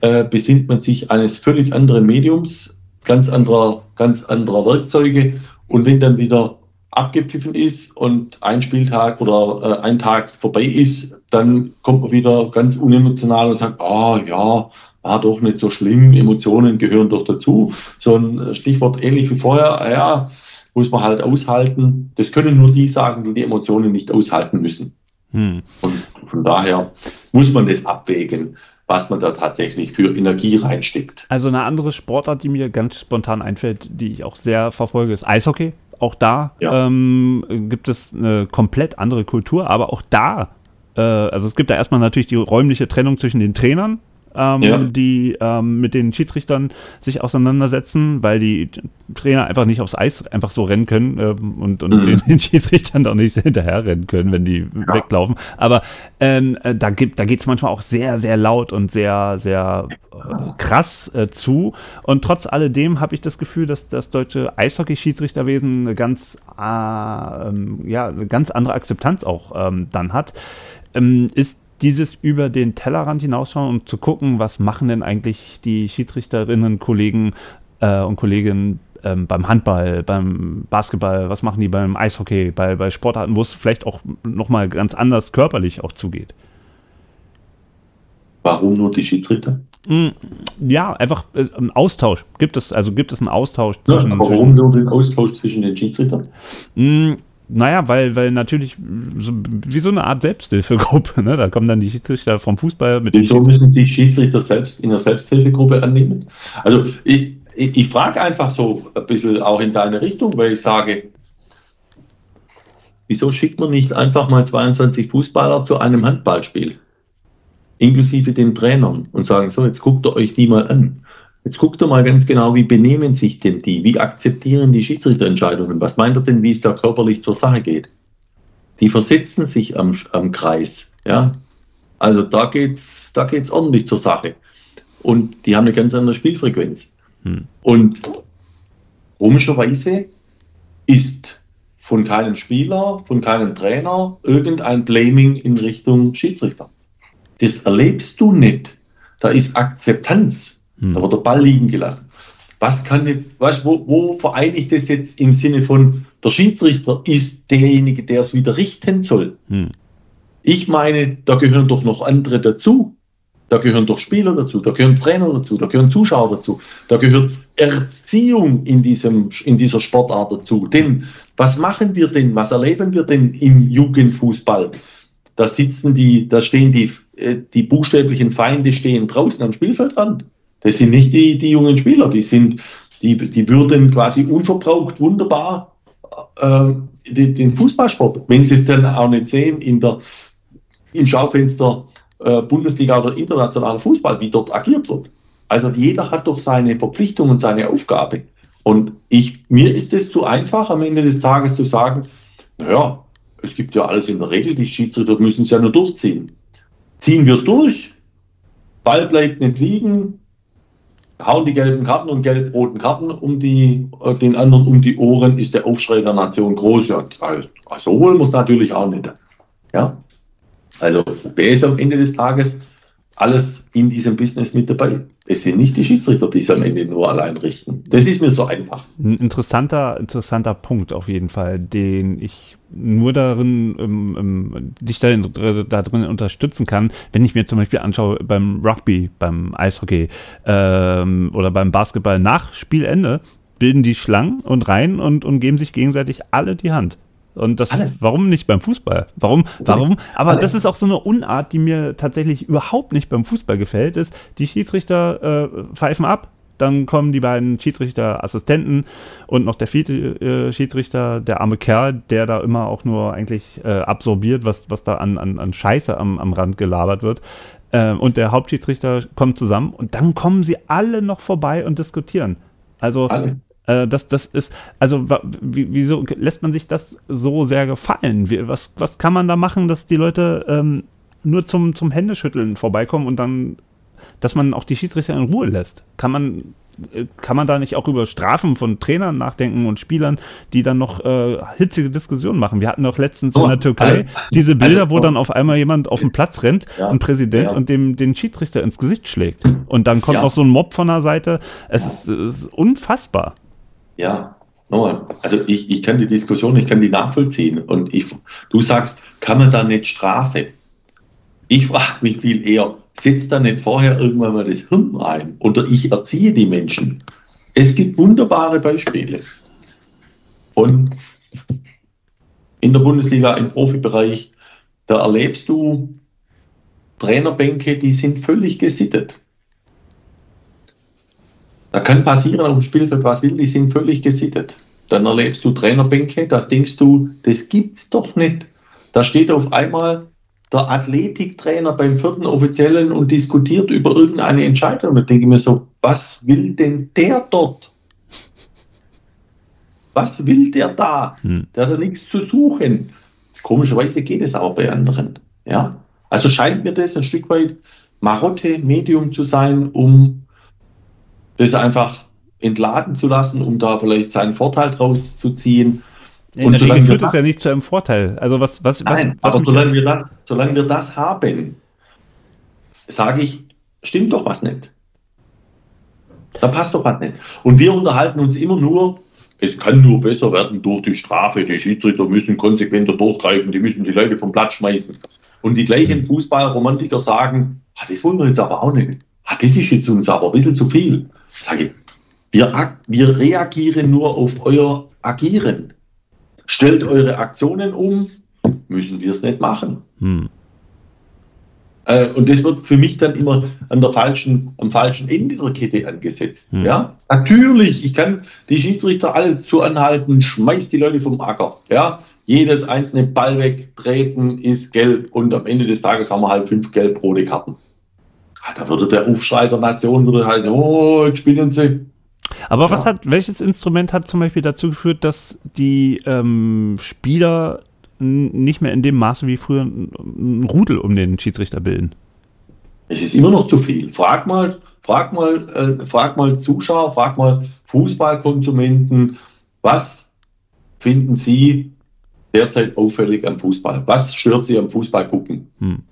äh, besinnt man sich eines völlig anderen Mediums, ganz anderer, ganz anderer Werkzeuge. Und wenn dann wieder abgepfiffen ist und ein Spieltag oder äh, ein Tag vorbei ist, dann kommt man wieder ganz unemotional und sagt, ah oh, ja, war doch nicht so schlimm, Emotionen gehören doch dazu. So ein Stichwort ähnlich wie vorher, ah ja, muss man halt aushalten. Das können nur die sagen, die die Emotionen nicht aushalten müssen. Hm. Und von daher muss man das abwägen was man da tatsächlich für Energie reinsteckt. Also eine andere Sportart, die mir ganz spontan einfällt, die ich auch sehr verfolge, ist Eishockey auch da ja. ähm, gibt es eine komplett andere Kultur, aber auch da, äh, also es gibt da erstmal natürlich die räumliche Trennung zwischen den Trainern, ähm, ja. die ähm, mit den Schiedsrichtern sich auseinandersetzen, weil die Trainer einfach nicht aufs Eis einfach so rennen können ähm, und, und mhm. den, den, [LAUGHS] Schiedsrichtern doch nicht hinterher rennen können, wenn die ja. weglaufen. Aber ähm, äh, da, gibt, da geht es manchmal auch sehr, sehr laut und sehr, sehr äh, krass äh, zu. Und trotz alledem habe ich das Gefühl, dass das deutsche Eishockey-Schiedsrichterwesen eine ganz, äh, ähm, ja, eine ganz andere Akzeptanz auch ähm, dann hat. Ähm, ist dieses über den Tellerrand hinausschauen und zu gucken, was machen denn eigentlich die Schiedsrichterinnen, Kollegen äh, und Kolleginnen ähm, beim Handball, beim Basketball, was machen die beim Eishockey, bei, bei Sportarten, wo es vielleicht auch nochmal ganz anders körperlich auch zugeht. Warum nur die Schiedsrichter? Mm, ja, einfach äh, ein Austausch. Gibt es, also gibt es einen Austausch zwischen. Ja, warum nur den Austausch zwischen den Schiedsrichtern? Naja, weil, weil natürlich so, wie so eine Art Selbsthilfegruppe, ne? Da kommen dann die Schiedsrichter vom Fußball mit Wieso müssen die Schiedsrichter selbst in der Selbsthilfegruppe annehmen? Also ich, ich, ich frage einfach so ein bisschen auch in deine Richtung, weil ich sage, wieso schickt man nicht einfach mal 22 Fußballer zu einem Handballspiel? Inklusive den Trainern und sagen, so, jetzt guckt ihr euch die mal an. Jetzt guckt ihr mal ganz genau, wie benehmen sich denn die? Wie akzeptieren die Schiedsrichterentscheidungen? Was meint ihr denn, wie es da körperlich zur Sache geht? Die versetzen sich am, am Kreis. Ja? Also da geht's, da geht's ordentlich zur Sache. Und die haben eine ganz andere Spielfrequenz. Hm. Und komischerweise ist von keinem Spieler, von keinem Trainer irgendein Blaming in Richtung Schiedsrichter. Das erlebst du nicht. Da ist Akzeptanz. Hm. Da wird der Ball liegen gelassen. Was kann jetzt, weißt, wo, wo vereine ich das jetzt im Sinne von, der Schiedsrichter ist derjenige, der es wieder richten soll? Hm. Ich meine, da gehören doch noch andere dazu. Da gehören doch Spieler dazu, da gehören Trainer dazu, da gehören Zuschauer dazu, da gehört Erziehung in, diesem, in dieser Sportart dazu. Denn was machen wir denn, was erleben wir denn im Jugendfußball? Da sitzen die, da stehen die, äh, die buchstäblichen Feinde stehen draußen am Spielfeldrand. Das sind nicht die, die jungen Spieler, die sind, die, die würden quasi unverbraucht wunderbar äh, den, den, Fußballsport, wenn sie es dann auch nicht sehen in der, im Schaufenster äh, Bundesliga oder internationaler Fußball, wie dort agiert wird. Also jeder hat doch seine Verpflichtung und seine Aufgabe. Und ich, mir ist es zu einfach, am Ende des Tages zu sagen, naja, es gibt ja alles in der Regel, die Schiedsrichter müssen es ja nur durchziehen. Ziehen wir es durch, Ball bleibt nicht liegen, hauen die gelben Karten und gelb-roten Karten um die, äh, den anderen um die Ohren, ist der Aufschrei der Nation groß. Ja, also, so wohl muss natürlich auch nicht. Ja, also wer ist am Ende des Tages alles in diesem Business mit dabei? Es sind nicht die Schiedsrichter, die es am Ende nur allein richten. Das ist mir so einfach. Ein interessanter, interessanter Punkt auf jeden Fall, den ich nur darin, ähm, ähm, dich da, da drin unterstützen kann, wenn ich mir zum Beispiel anschaue beim Rugby, beim Eishockey ähm, oder beim Basketball nach Spielende, bilden die Schlangen und Reihen und, und geben sich gegenseitig alle die Hand. Und das, Alles. warum nicht beim Fußball? Warum, warum? Aber Alles. das ist auch so eine Unart, die mir tatsächlich überhaupt nicht beim Fußball gefällt, ist, die Schiedsrichter äh, pfeifen ab, dann kommen die beiden Schiedsrichterassistenten und noch der vierte äh, Schiedsrichter, der arme Kerl, der da immer auch nur eigentlich äh, absorbiert, was, was da an, an, an Scheiße am, am Rand gelabert wird. Äh, und der Hauptschiedsrichter kommt zusammen und dann kommen sie alle noch vorbei und diskutieren. Also alle. Äh, das, das ist, also wieso lässt man sich das so sehr gefallen? Wie, was, was kann man da machen, dass die Leute ähm, nur zum, zum Händeschütteln vorbeikommen und dann, dass man auch die Schiedsrichter in Ruhe lässt? Kann man äh, kann man da nicht auch über Strafen von Trainern nachdenken und Spielern, die dann noch äh, hitzige Diskussionen machen? Wir hatten doch letztens oh, in der Türkei also, diese Bilder, also, wo dann auf einmal jemand auf dem Platz rennt, ja, ein Präsident, ja. und dem den Schiedsrichter ins Gesicht schlägt. Und dann kommt ja. noch so ein Mob von der Seite. Es, ist, es ist unfassbar. Ja, nochmal. Also ich, ich kann die Diskussion, ich kann die nachvollziehen. Und ich, du sagst, kann man da nicht Strafe? Ich frage mich viel eher, setzt da nicht vorher irgendwann mal das Hirn ein? Oder ich erziehe die Menschen. Es gibt wunderbare Beispiele. Und in der Bundesliga, im Profibereich, da erlebst du Trainerbänke, die sind völlig gesittet. Da kann passieren dem Spielfeld, was will, die sind völlig gesittet. Dann erlebst du Trainerbänke, da denkst du, das gibt's doch nicht. Da steht auf einmal der Athletiktrainer beim vierten Offiziellen und diskutiert über irgendeine Entscheidung. Da denke ich mir so, was will denn der dort? Was will der da? Hm. Der hat ja nichts zu suchen. Komischerweise geht es aber bei anderen. Ja? Also scheint mir das ein Stück weit Marotte Medium zu sein, um das einfach entladen zu lassen, um da vielleicht seinen Vorteil draus zu ziehen. In der Regel führt es ja nicht zu einem Vorteil. Also was, was, Nein, was, was aber solange wir, das, solange wir das haben, sage ich, stimmt doch was nicht. Da passt doch was nicht. Und wir unterhalten uns immer nur, es kann nur besser werden durch die Strafe. Die Schiedsrichter müssen konsequenter durchgreifen, die müssen die Leute vom Platz schmeißen. Und die gleichen Fußballromantiker sagen, ah, das wollen wir jetzt aber auch nicht. Ah, das ist jetzt uns aber ein bisschen zu viel. Sage ich, wir, wir reagieren nur auf euer Agieren. Stellt eure Aktionen um, müssen wir es nicht machen. Hm. Äh, und das wird für mich dann immer an der falschen, am falschen Ende der Kette angesetzt. Hm. Ja, natürlich, ich kann die Schiedsrichter alle zu anhalten, schmeißt die Leute vom Acker. Ja, jedes einzelne Ball wegtreten ist gelb und am Ende des Tages haben wir halt fünf gelb-rote Karten. Ah, da würde der Aufschrei der Nation würde halt, oh, jetzt spielen sie. Aber ja. was hat, welches Instrument hat zum Beispiel dazu geführt, dass die ähm, Spieler nicht mehr in dem Maße wie früher ein Rudel um den Schiedsrichter bilden. Es ist immer noch zu viel. Frag mal, frag mal, äh, frag mal Zuschauer, frag mal Fußballkonsumenten, was finden Sie derzeit auffällig am Fußball? Was stört Sie am Fußball gucken? Hm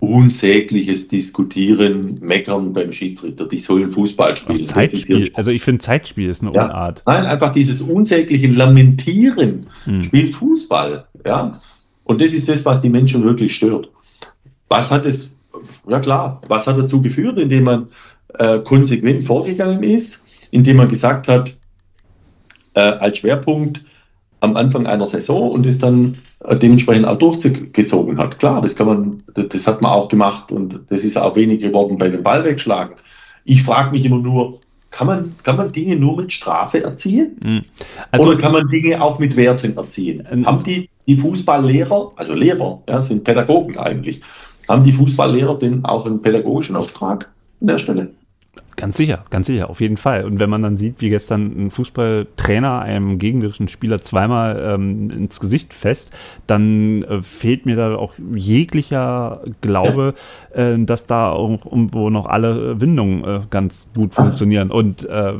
unsägliches Diskutieren, Meckern beim Schiedsrichter. Die sollen Fußball spielen. Zeitspiel. Also ich finde Zeitspiel ist eine ja. Unart. Nein, einfach dieses unsägliche Lamentieren hm. spielt Fußball. Ja. Und das ist das, was die Menschen wirklich stört. Was hat es, ja klar, was hat dazu geführt, indem man äh, konsequent vorgegangen ist, indem man gesagt hat, äh, als Schwerpunkt am Anfang einer Saison und es dann äh, dementsprechend auch durchgezogen hat. Klar, das kann man, das hat man auch gemacht und das ist auch wenig geworden bei dem Ball wegschlagen. Ich frage mich immer nur, kann man, kann man Dinge nur mit Strafe erziehen? Hm. Also, Oder kann man Dinge auch mit Werten erziehen? Ähm, haben die, die Fußballlehrer, also Lehrer, ja, sind Pädagogen eigentlich, haben die Fußballlehrer denn auch einen pädagogischen Auftrag an der Stelle? Ganz sicher, ganz sicher, auf jeden Fall. Und wenn man dann sieht, wie gestern ein Fußballtrainer einem gegnerischen Spieler zweimal ähm, ins Gesicht fest, dann äh, fehlt mir da auch jeglicher Glaube, äh, dass da irgendwo noch alle Windungen äh, ganz gut funktionieren. Und äh,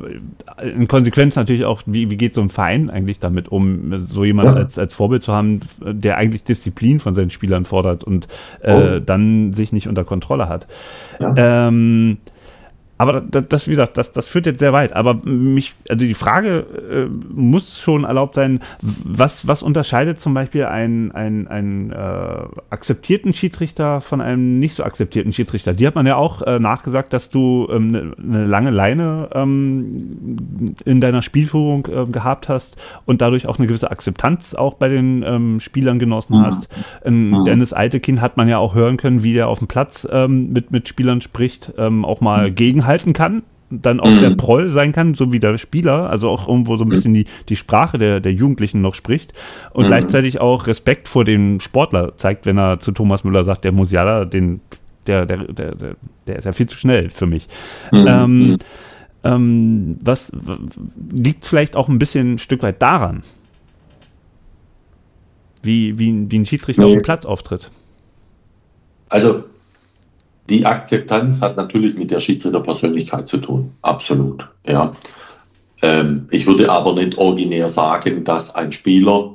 in Konsequenz natürlich auch, wie, wie geht so ein Verein eigentlich damit um, so jemanden als, als Vorbild zu haben, der eigentlich Disziplin von seinen Spielern fordert und äh, oh. dann sich nicht unter Kontrolle hat. Ja. Ähm, aber das, das, wie gesagt, das, das führt jetzt sehr weit. Aber mich, also die Frage äh, muss schon erlaubt sein, was, was unterscheidet zum Beispiel einen, einen, einen äh, akzeptierten Schiedsrichter von einem nicht so akzeptierten Schiedsrichter? Die hat man ja auch äh, nachgesagt, dass du ähm, eine, eine lange Leine ähm, in deiner Spielführung äh, gehabt hast und dadurch auch eine gewisse Akzeptanz auch bei den ähm, Spielern genossen mhm. hast. Mhm. Dennis Altekin hat man ja auch hören können, wie der auf dem Platz ähm, mit, mit Spielern spricht, ähm, auch mal mhm. gegen halten kann, dann auch mhm. der Proll sein kann, so wie der Spieler, also auch irgendwo so ein bisschen die, die Sprache der, der Jugendlichen noch spricht und mhm. gleichzeitig auch Respekt vor dem Sportler zeigt, wenn er zu Thomas Müller sagt, der Musiala, den, der, der, der, der, der ist ja viel zu schnell für mich. Mhm. Ähm, mhm. ähm, was liegt vielleicht auch ein bisschen ein Stück weit daran, wie, wie, wie ein Schiedsrichter nee. auf dem Platz auftritt? Also die Akzeptanz hat natürlich mit der Schiedsrichterpersönlichkeit zu tun. Absolut. Ja. Ähm, ich würde aber nicht originär sagen, dass ein Spieler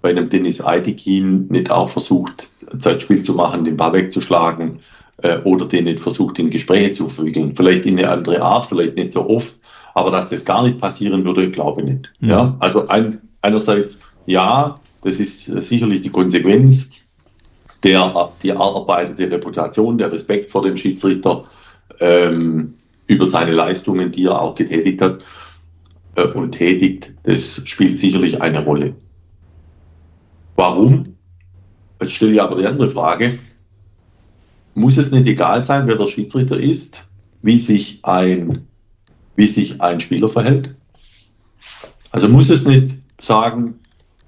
bei einem Dennis Aidikin nicht auch versucht, Zeitspiel zu machen, den Ball wegzuschlagen äh, oder den nicht versucht, in Gespräche zu verwickeln. Vielleicht in eine andere Art, vielleicht nicht so oft, aber dass das gar nicht passieren würde, glaube ich nicht. Ja. ja? Also ein, einerseits, ja, das ist sicherlich die Konsequenz der, die erarbeitete Reputation, der Respekt vor dem Schiedsrichter ähm, über seine Leistungen, die er auch getätigt hat äh, und tätigt, das spielt sicherlich eine Rolle. Warum? Jetzt stelle ich aber die andere Frage. Muss es nicht egal sein, wer der Schiedsrichter ist, wie sich ein, wie sich ein Spieler verhält? Also muss es nicht sagen,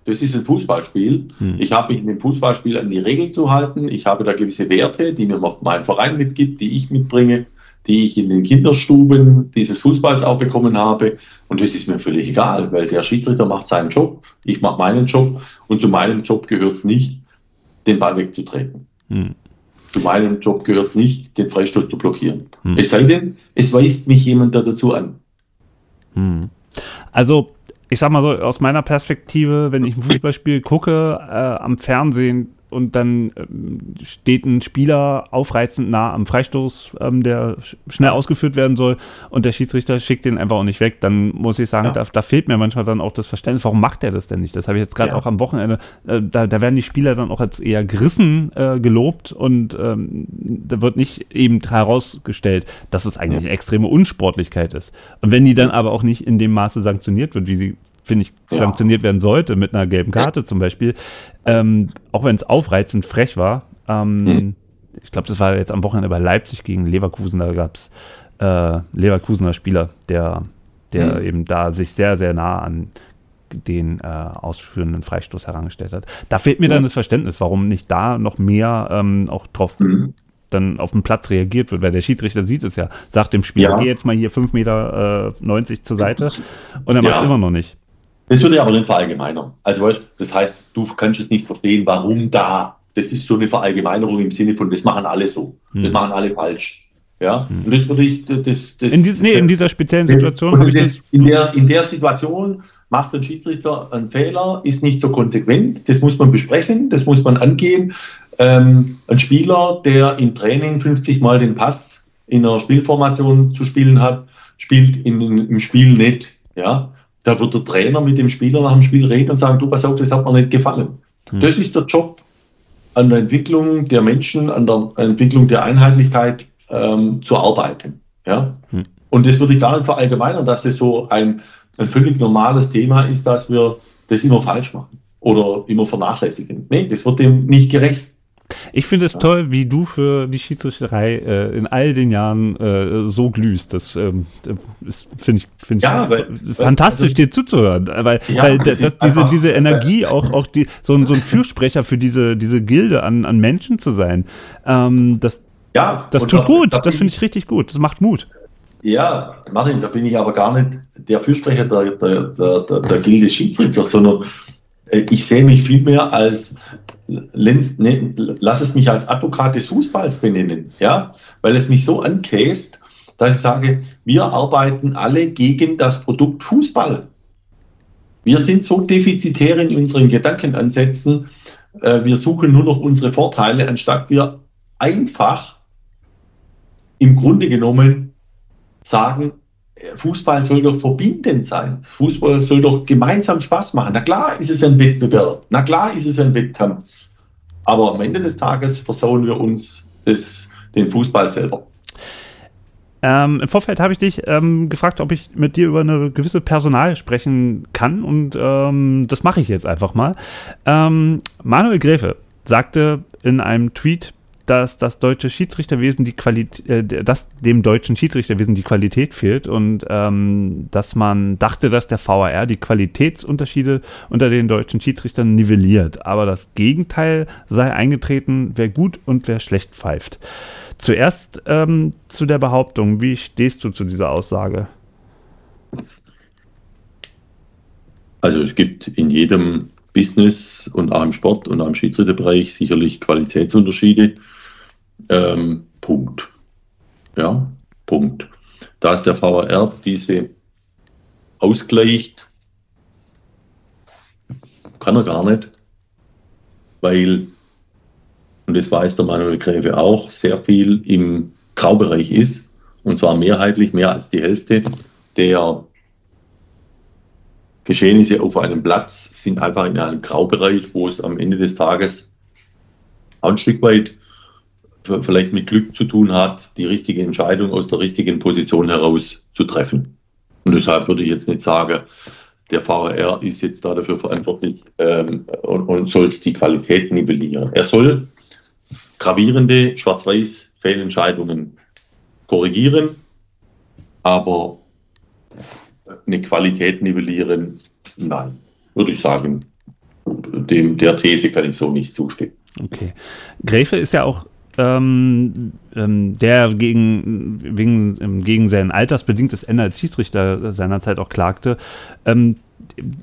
das ist ein Fußballspiel. Hm. Ich habe mich in dem Fußballspiel an die Regeln zu halten. Ich habe da gewisse Werte, die mir mein Verein mitgibt, die ich mitbringe, die ich in den Kinderstuben dieses Fußballs auch bekommen habe. Und das ist mir völlig egal, weil der Schiedsrichter macht seinen Job, ich mache meinen Job und zu meinem Job gehört es nicht, den Ball wegzutreten. Hm. Zu meinem Job gehört es nicht, den Freistoß zu blockieren. Hm. Es sei denn, es weist mich jemand da dazu an. Hm. Also ich sag mal so, aus meiner Perspektive, wenn ich ein Fußballspiel gucke äh, am Fernsehen und dann ähm, steht ein Spieler aufreizend nah am Freistoß, ähm, der sch schnell ausgeführt werden soll und der Schiedsrichter schickt den einfach auch nicht weg, dann muss ich sagen, ja. da, da, fehlt mir manchmal dann auch das Verständnis, warum macht er das denn nicht? Das habe ich jetzt gerade ja. auch am Wochenende, äh, da, da, werden die Spieler dann auch als eher gerissen äh, gelobt und ähm, da wird nicht eben herausgestellt, dass es eigentlich eine extreme Unsportlichkeit ist. Und wenn die dann aber auch nicht in dem Maße sanktioniert wird, wie sie finde ich, ja. sanktioniert werden sollte, mit einer gelben Karte zum Beispiel. Ähm, auch wenn es aufreizend frech war. Ähm, mhm. Ich glaube, das war jetzt am Wochenende bei Leipzig gegen Leverkusen, da gab es äh, Leverkusener Spieler, der, der mhm. eben da sich sehr, sehr nah an den äh, ausführenden Freistoß herangestellt hat. Da fehlt mir ja. dann das Verständnis, warum nicht da noch mehr ähm, auch drauf mhm. dann auf dem Platz reagiert wird, weil der Schiedsrichter sieht es ja, sagt dem Spieler, ja. geh jetzt mal hier 5,90 Meter äh, 90 zur Seite und er macht es immer noch nicht. Das würde ich aber nicht verallgemeinern. Also weißt, das heißt, du kannst es nicht verstehen, warum da. Das ist so eine Verallgemeinerung im Sinne von, das machen alle so. Hm. Das machen alle falsch. Ja, hm. und das würde ich, das, das in, dies, nee, in dieser speziellen Situation habe ich das. In der, in der Situation macht ein Schiedsrichter einen Fehler, ist nicht so konsequent. Das muss man besprechen, das muss man angehen. Ähm, ein Spieler, der im Training 50 Mal den Pass in einer Spielformation zu spielen hat, spielt in, im Spiel nicht. Ja, da wird der Trainer mit dem Spieler nach dem Spiel reden und sagen, du pass auf, das hat mir nicht gefallen. Mhm. Das ist der Job an der Entwicklung der Menschen, an der Entwicklung der Einheitlichkeit ähm, zu arbeiten. Ja? Mhm. Und das würde ich gar nicht verallgemeinern, dass das so ein, ein völlig normales Thema ist, dass wir das immer falsch machen oder immer vernachlässigen. Nee, das wird dem nicht gerecht. Ich finde es toll, wie du für die Schiedsrichterei äh, in all den Jahren äh, so glühst. Das ähm, finde ich, find ja, ich weil, fantastisch, also, dir zuzuhören. Weil, ja, weil das, das, diese, diese [LAUGHS] Energie, auch, auch die, so, ein, so ein Fürsprecher für diese, diese Gilde an, an Menschen zu sein, ähm, das, ja, das tut gut. Da das finde ich richtig gut. Das macht Mut. Ja, Martin, da bin ich aber gar nicht der Fürsprecher der, der, der, der, der Gilde Schiedsrichter, sondern äh, ich sehe mich vielmehr als ne, lass es mich als Advokat des Fußballs benennen, ja, weil es mich so ankäst, dass ich sage, wir arbeiten alle gegen das Produkt Fußball. Wir sind so defizitär in unseren Gedankenansätzen, äh, wir suchen nur noch unsere Vorteile, anstatt wir einfach im Grunde genommen sagen, Fußball soll doch verbindend sein. Fußball soll doch gemeinsam Spaß machen. Na klar ist es ein Wettbewerb. Na klar ist es ein Wettkampf. Aber am Ende des Tages versauen wir uns das, den Fußball selber. Ähm, Im Vorfeld habe ich dich ähm, gefragt, ob ich mit dir über eine gewisse Personal sprechen kann und ähm, das mache ich jetzt einfach mal. Ähm, Manuel Gräfe sagte in einem Tweet dass das deutsche Schiedsrichterwesen die Qualität, äh, dass dem deutschen Schiedsrichterwesen die Qualität fehlt und ähm, dass man dachte, dass der VAR die Qualitätsunterschiede unter den deutschen Schiedsrichtern nivelliert. Aber das Gegenteil sei eingetreten, wer gut und wer schlecht pfeift. Zuerst ähm, zu der Behauptung, wie stehst du zu dieser Aussage? Also es gibt in jedem Business und auch im Sport und auch im Schiedsrichterbereich sicherlich Qualitätsunterschiede. Ähm, Punkt. Ja, Punkt. Da ist der VAR diese ausgleicht, kann er gar nicht, weil, und das weiß der Manuel Gräfe auch, sehr viel im Graubereich ist, und zwar mehrheitlich mehr als die Hälfte der Geschehnisse auf einem Platz sind einfach in einem Graubereich, wo es am Ende des Tages ein Stück weit vielleicht mit Glück zu tun hat, die richtige Entscheidung aus der richtigen Position heraus zu treffen. Und deshalb würde ich jetzt nicht sagen, der VAR ist jetzt da dafür verantwortlich ähm, und, und soll die Qualität nivellieren. Er soll gravierende Schwarz-Weiß-Fehlentscheidungen korrigieren, aber eine Qualität nivellieren, nein, würde ich sagen, dem, der These kann ich so nicht zustimmen. Okay. Gräfe ist ja auch ähm, ähm, der gegen, wegen, ähm, gegen sein altersbedingtes Ende als Schiedsrichter seinerzeit auch klagte. Ähm,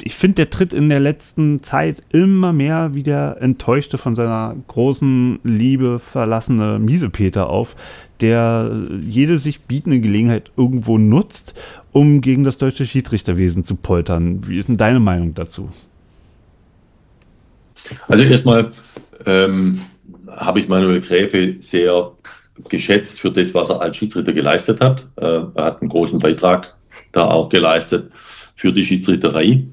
ich finde, der tritt in der letzten Zeit immer mehr wie der enttäuschte von seiner großen Liebe verlassene Miesepeter auf, der jede sich bietende Gelegenheit irgendwo nutzt, um gegen das deutsche Schiedsrichterwesen zu poltern. Wie ist denn deine Meinung dazu? Also erstmal ähm, habe ich Manuel Gräfe sehr geschätzt für das, was er als Schiedsrichter geleistet hat. Äh, er hat einen großen Beitrag da auch geleistet für die Schiedsrichterei.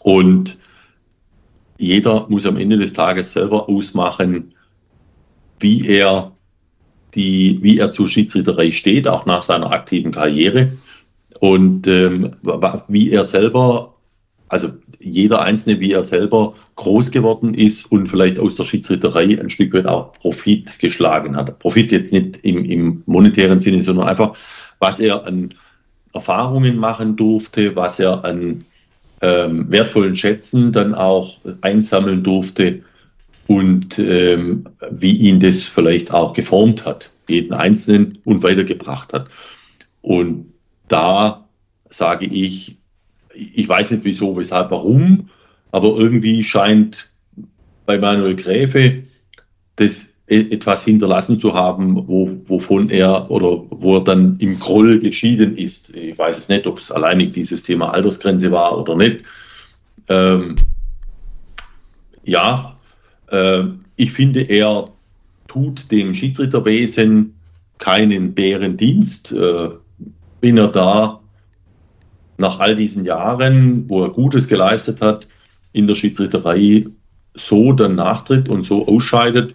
Und jeder muss am Ende des Tages selber ausmachen, wie er die, wie er zur Schiedsrichterei steht, auch nach seiner aktiven Karriere und ähm, wie er selber, also jeder Einzelne, wie er selber groß geworden ist und vielleicht aus der Schiedsrichterei ein Stück weit auch Profit geschlagen hat. Profit jetzt nicht im, im monetären Sinne, sondern einfach, was er an Erfahrungen machen durfte, was er an ähm, wertvollen Schätzen dann auch einsammeln durfte und ähm, wie ihn das vielleicht auch geformt hat, jeden Einzelnen und weitergebracht hat. Und da sage ich, ich weiß nicht wieso, weshalb, warum, aber irgendwie scheint bei Manuel Gräfe das e-, etwas hinterlassen zu haben, wo, wovon er oder wo er dann im Groll geschieden ist. Ich weiß es nicht, ob es alleinig dieses Thema Altersgrenze war oder nicht. Ähm, ja, äh, ich finde, er tut dem Schiedsrichterwesen keinen Bärendienst. Äh, wenn er da nach all diesen Jahren, wo er Gutes geleistet hat, in der Schiedsrichterei so dann nachtritt und so ausscheidet,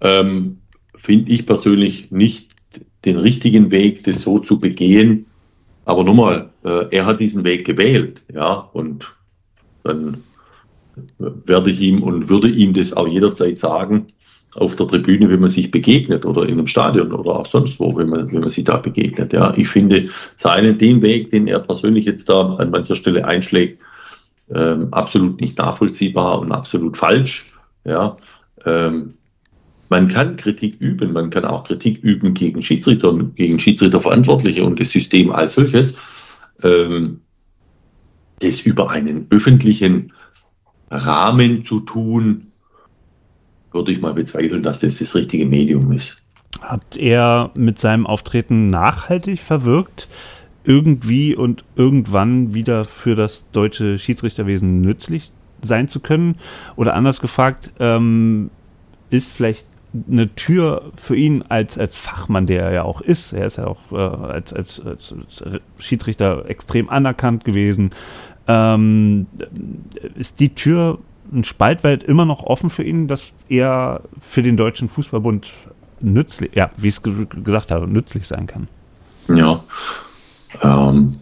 ähm, finde ich persönlich nicht den richtigen Weg, das so zu begehen. Aber nochmal, äh, er hat diesen Weg gewählt, ja, und dann werde ich ihm und würde ihm das auch jederzeit sagen, auf der Tribüne, wenn man sich begegnet oder in einem Stadion oder auch sonst wo, wenn man, wenn man sich da begegnet. Ja, ich finde seinen, den Weg, den er persönlich jetzt da an mancher Stelle einschlägt, ähm, absolut nicht nachvollziehbar und absolut falsch. Ja, ähm, man kann Kritik üben, man kann auch Kritik üben gegen Schiedsrichter gegen Schiedsrichterverantwortliche und das System als solches. Ähm, das über einen öffentlichen Rahmen zu tun, würde ich mal bezweifeln, dass das das richtige Medium ist. Hat er mit seinem Auftreten nachhaltig verwirkt, irgendwie und irgendwann wieder für das deutsche Schiedsrichterwesen nützlich sein zu können? Oder anders gefragt, ähm, ist vielleicht eine Tür für ihn als, als Fachmann, der er ja auch ist. Er ist ja auch äh, als, als, als, Schiedsrichter extrem anerkannt gewesen. Ähm, ist die Tür ein Spalt weit immer noch offen für ihn, dass er für den Deutschen Fußballbund nützlich, ja, wie ich es gesagt habe, nützlich sein kann? Ja, ähm,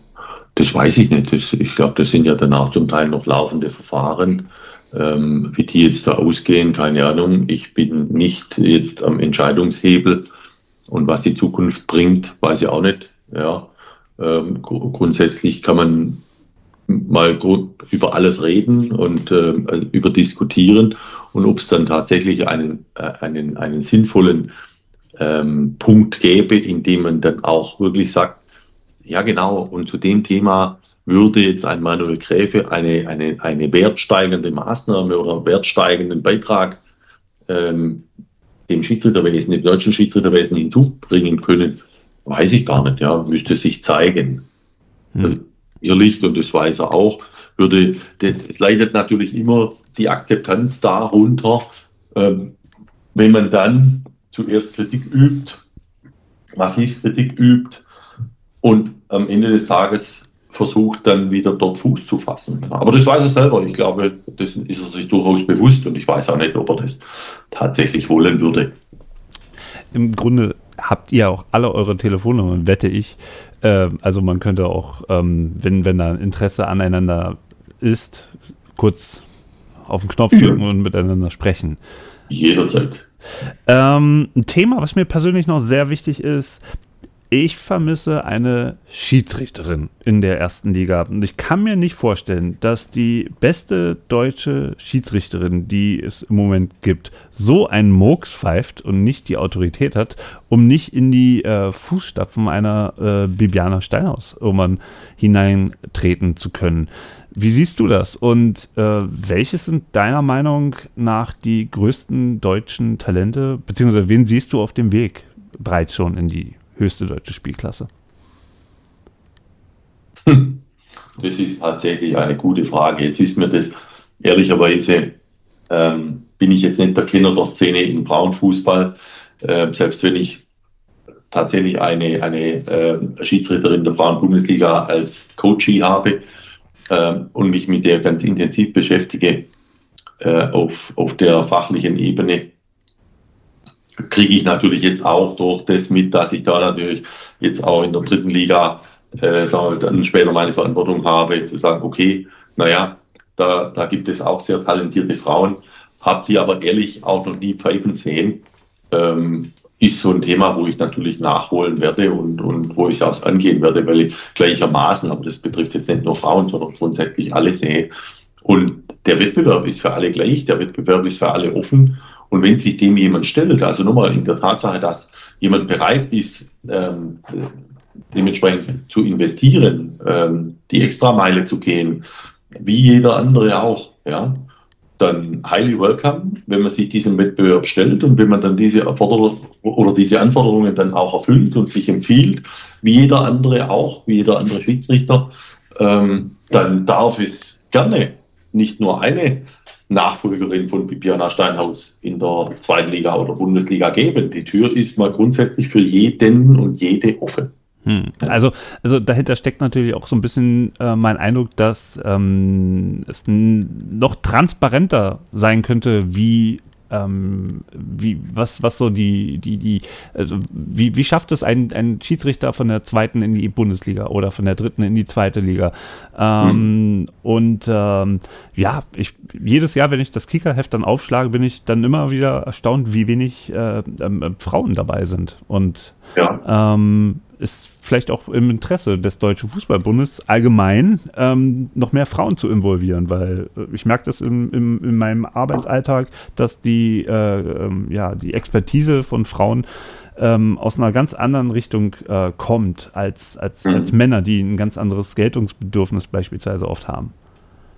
das weiß ich nicht. Das, ich glaube, das sind ja danach zum Teil noch laufende Verfahren. Ähm, wie die jetzt da ausgehen, keine Ahnung. Ich bin nicht jetzt am Entscheidungshebel und was die Zukunft bringt, weiß ich auch nicht. Ja, ähm, grundsätzlich kann man mal gut über alles reden und äh, über diskutieren und ob es dann tatsächlich einen, äh, einen, einen sinnvollen ähm, Punkt gäbe, in dem man dann auch wirklich sagt, ja genau, und zu dem Thema würde jetzt ein Manuel Gräfe eine, eine, eine wertsteigende Maßnahme oder wertsteigenden Beitrag ähm, dem Schiedsrichterwesen, dem deutschen Schiedsrichterwesen hinzubringen können, weiß ich gar nicht, ja, müsste sich zeigen. Hm irrlicht und das weiß er auch, würde, das, es leidet natürlich immer die Akzeptanz darunter, ähm, wenn man dann zuerst Kritik übt, massiv Kritik übt und am Ende des Tages versucht dann wieder dort Fuß zu fassen. Aber das weiß er selber. Ich glaube, das ist er sich durchaus bewusst und ich weiß auch nicht, ob er das tatsächlich wollen würde. Im Grunde habt ihr auch alle eure Telefonnummern, wette ich. Äh, also man könnte auch, ähm, wenn, wenn da Interesse aneinander ist, kurz auf den Knopf drücken ja. und miteinander sprechen. Jederzeit. Ähm, ein Thema, was mir persönlich noch sehr wichtig ist, ich vermisse eine Schiedsrichterin in der ersten Liga. Und ich kann mir nicht vorstellen, dass die beste deutsche Schiedsrichterin, die es im Moment gibt, so einen Murks pfeift und nicht die Autorität hat, um nicht in die äh, Fußstapfen einer äh, Bibiana Steinhaus um hineintreten zu können. Wie siehst du das? Und äh, welches sind deiner Meinung nach die größten deutschen Talente? Beziehungsweise wen siehst du auf dem Weg bereits schon in die höchste deutsche Spielklasse? [LAUGHS] Das ist tatsächlich eine gute Frage. Jetzt ist mir das ehrlicherweise ähm, bin ich jetzt nicht der Kenner der Szene im Frauenfußball. Äh, selbst wenn ich tatsächlich eine, eine äh, Schiedsrichterin der Frauen-Bundesliga als Coachie habe äh, und mich mit der ganz intensiv beschäftige äh, auf, auf der fachlichen Ebene, kriege ich natürlich jetzt auch durch das mit, dass ich da natürlich jetzt auch in der dritten Liga äh, dann später meine Verantwortung habe, zu sagen, okay, naja, da, da gibt es auch sehr talentierte Frauen, habe die aber ehrlich auch noch nie pfeifen sehen. Ähm, ist so ein Thema, wo ich natürlich nachholen werde und, und wo ich es angehen werde, weil ich gleichermaßen, aber das betrifft jetzt nicht nur Frauen, sondern grundsätzlich alle sehe. Und der Wettbewerb ist für alle gleich, der Wettbewerb ist für alle offen. Und wenn sich dem jemand stellt, also nochmal in der Tatsache, dass jemand bereit ist, ähm, dementsprechend zu investieren, ähm, die Extrameile zu gehen, wie jeder andere auch, ja, dann highly welcome, wenn man sich diesem Wettbewerb stellt und wenn man dann diese Erforderungen oder diese Anforderungen dann auch erfüllt und sich empfiehlt, wie jeder andere auch, wie jeder andere Schiedsrichter, ähm, dann darf es gerne nicht nur eine Nachfolgerin von Bibiana Steinhaus in der zweiten Liga oder Bundesliga geben. Die Tür ist mal grundsätzlich für jeden und jede offen. Hm. Also, also dahinter steckt natürlich auch so ein bisschen äh, mein Eindruck, dass ähm, es noch transparenter sein könnte, wie ähm, wie, was, was so die, die, die, also wie, wie schafft es ein, ein Schiedsrichter von der zweiten in die Bundesliga oder von der dritten in die zweite Liga? Ähm, mhm. Und ähm, ja, ich, jedes Jahr, wenn ich das Kickerheft dann aufschlage, bin ich dann immer wieder erstaunt, wie wenig äh, ähm, Frauen dabei sind. Und ja. ähm, ist vielleicht auch im Interesse des Deutschen Fußballbundes allgemein ähm, noch mehr Frauen zu involvieren, weil äh, ich merke das im, im, in meinem Arbeitsalltag, dass die, äh, ähm, ja, die Expertise von Frauen ähm, aus einer ganz anderen Richtung äh, kommt als, als, mhm. als Männer, die ein ganz anderes Geltungsbedürfnis beispielsweise oft haben.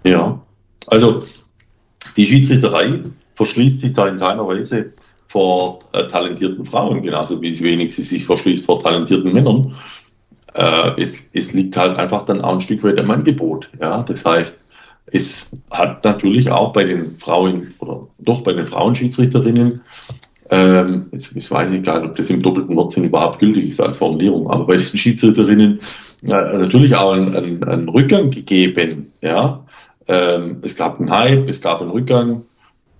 Ja, also die Schiedsrichterei verschließt sich da in keiner Weise vor äh, talentierten Frauen, genauso wie es wenig sie sich verschließt vor talentierten Männern. Äh, es, es liegt halt einfach dann auch ein Stück weit am Angebot. Ja? Das heißt, es hat natürlich auch bei den Frauen oder doch bei den Frauenschiedsrichterinnen, ähm, jetzt, weiß ich gar nicht, ob das im doppelten Wortsinn überhaupt gültig ist als Formulierung, aber bei den Schiedsrichterinnen äh, natürlich auch einen, einen, einen Rückgang gegeben. Ja? Ähm, es gab einen Hype, es gab einen Rückgang,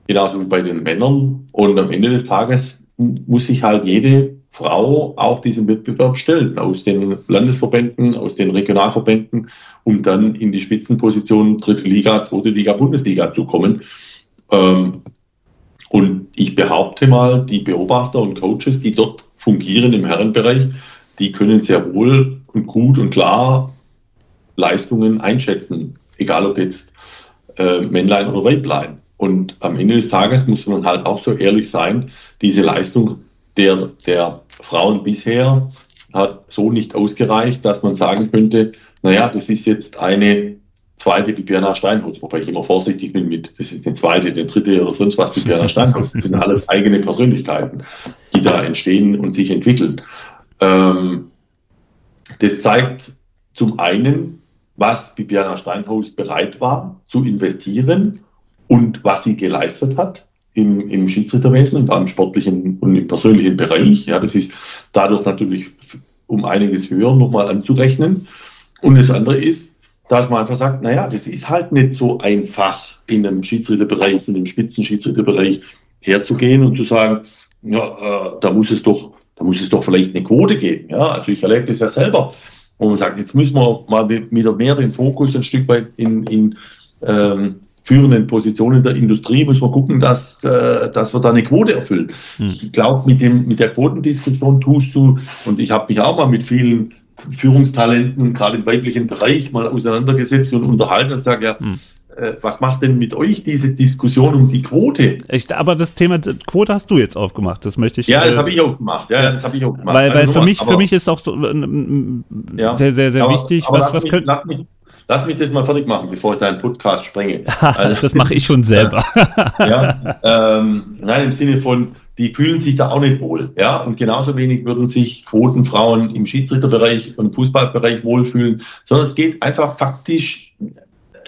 genauso wie bei den Männern. Und am Ende des Tages muss sich halt jede Frau auch diesem Wettbewerb stellen, aus den Landesverbänden, aus den Regionalverbänden, um dann in die Spitzenposition dritte Liga, zweite Liga, Bundesliga zu kommen. Ähm, und ich behaupte mal, die Beobachter und Coaches, die dort fungieren im Herrenbereich, die können sehr wohl und gut und klar Leistungen einschätzen, egal ob jetzt äh, Männlein oder Weiblein. Und am Ende des Tages muss man halt auch so ehrlich sein, diese Leistung der, der Frauen bisher hat so nicht ausgereicht, dass man sagen könnte, naja, das ist jetzt eine zweite Bibiana Steinholz, wobei ich immer vorsichtig bin mit, das ist eine zweite, eine dritte oder sonst was Bibiana Steinholz. Das sind alles eigene Persönlichkeiten, die da entstehen und sich entwickeln. Ähm, das zeigt zum einen, was Bibiana Steinhaus bereit war zu investieren und was sie geleistet hat im, im Schiedsrichterwesen und im sportlichen und im persönlichen Bereich. Ja, das ist dadurch natürlich um einiges höher nochmal anzurechnen. Und das andere ist, dass man einfach sagt, naja, das ist halt nicht so einfach in einem Schiedsrichterbereich, in einem Spitzenschiedsrichterbereich herzugehen und zu sagen, ja, äh, da muss es doch, da muss es doch vielleicht eine Quote geben. Ja, also ich erlebe das ja selber, wo man sagt, jetzt müssen wir mal wieder mehr den Fokus ein Stück weit in, in ähm, führenden Positionen der Industrie muss man gucken, dass, äh, dass wir da eine Quote erfüllen. Hm. Ich glaube, mit, dem, mit der Quotendiskussion tust du, und ich habe mich auch mal mit vielen Führungstalenten, gerade im weiblichen Bereich, mal auseinandergesetzt und unterhalten und sage, ja, hm äh, was macht denn mit euch diese Diskussion um die Quote? Ich, aber das Thema Quote hast du jetzt aufgemacht, das möchte ich. Ja, das äh, habe ich auch gemacht. Ja, das habe ich auch gemacht. Weil, weil für, mich, für mich ist auch so äh, ja, sehr, sehr, sehr aber, wichtig. Aber was, was mich, könnt, mich, Lass mich das mal fertig machen, bevor ich deinen Podcast sprenge. [LAUGHS] Also, das mache ich schon selber. [LAUGHS] ja, ähm, nein, im Sinne von, die fühlen sich da auch nicht wohl. Ja, und genauso wenig würden sich Quotenfrauen im Schiedsrichterbereich und Fußballbereich wohlfühlen, sondern es geht einfach faktisch,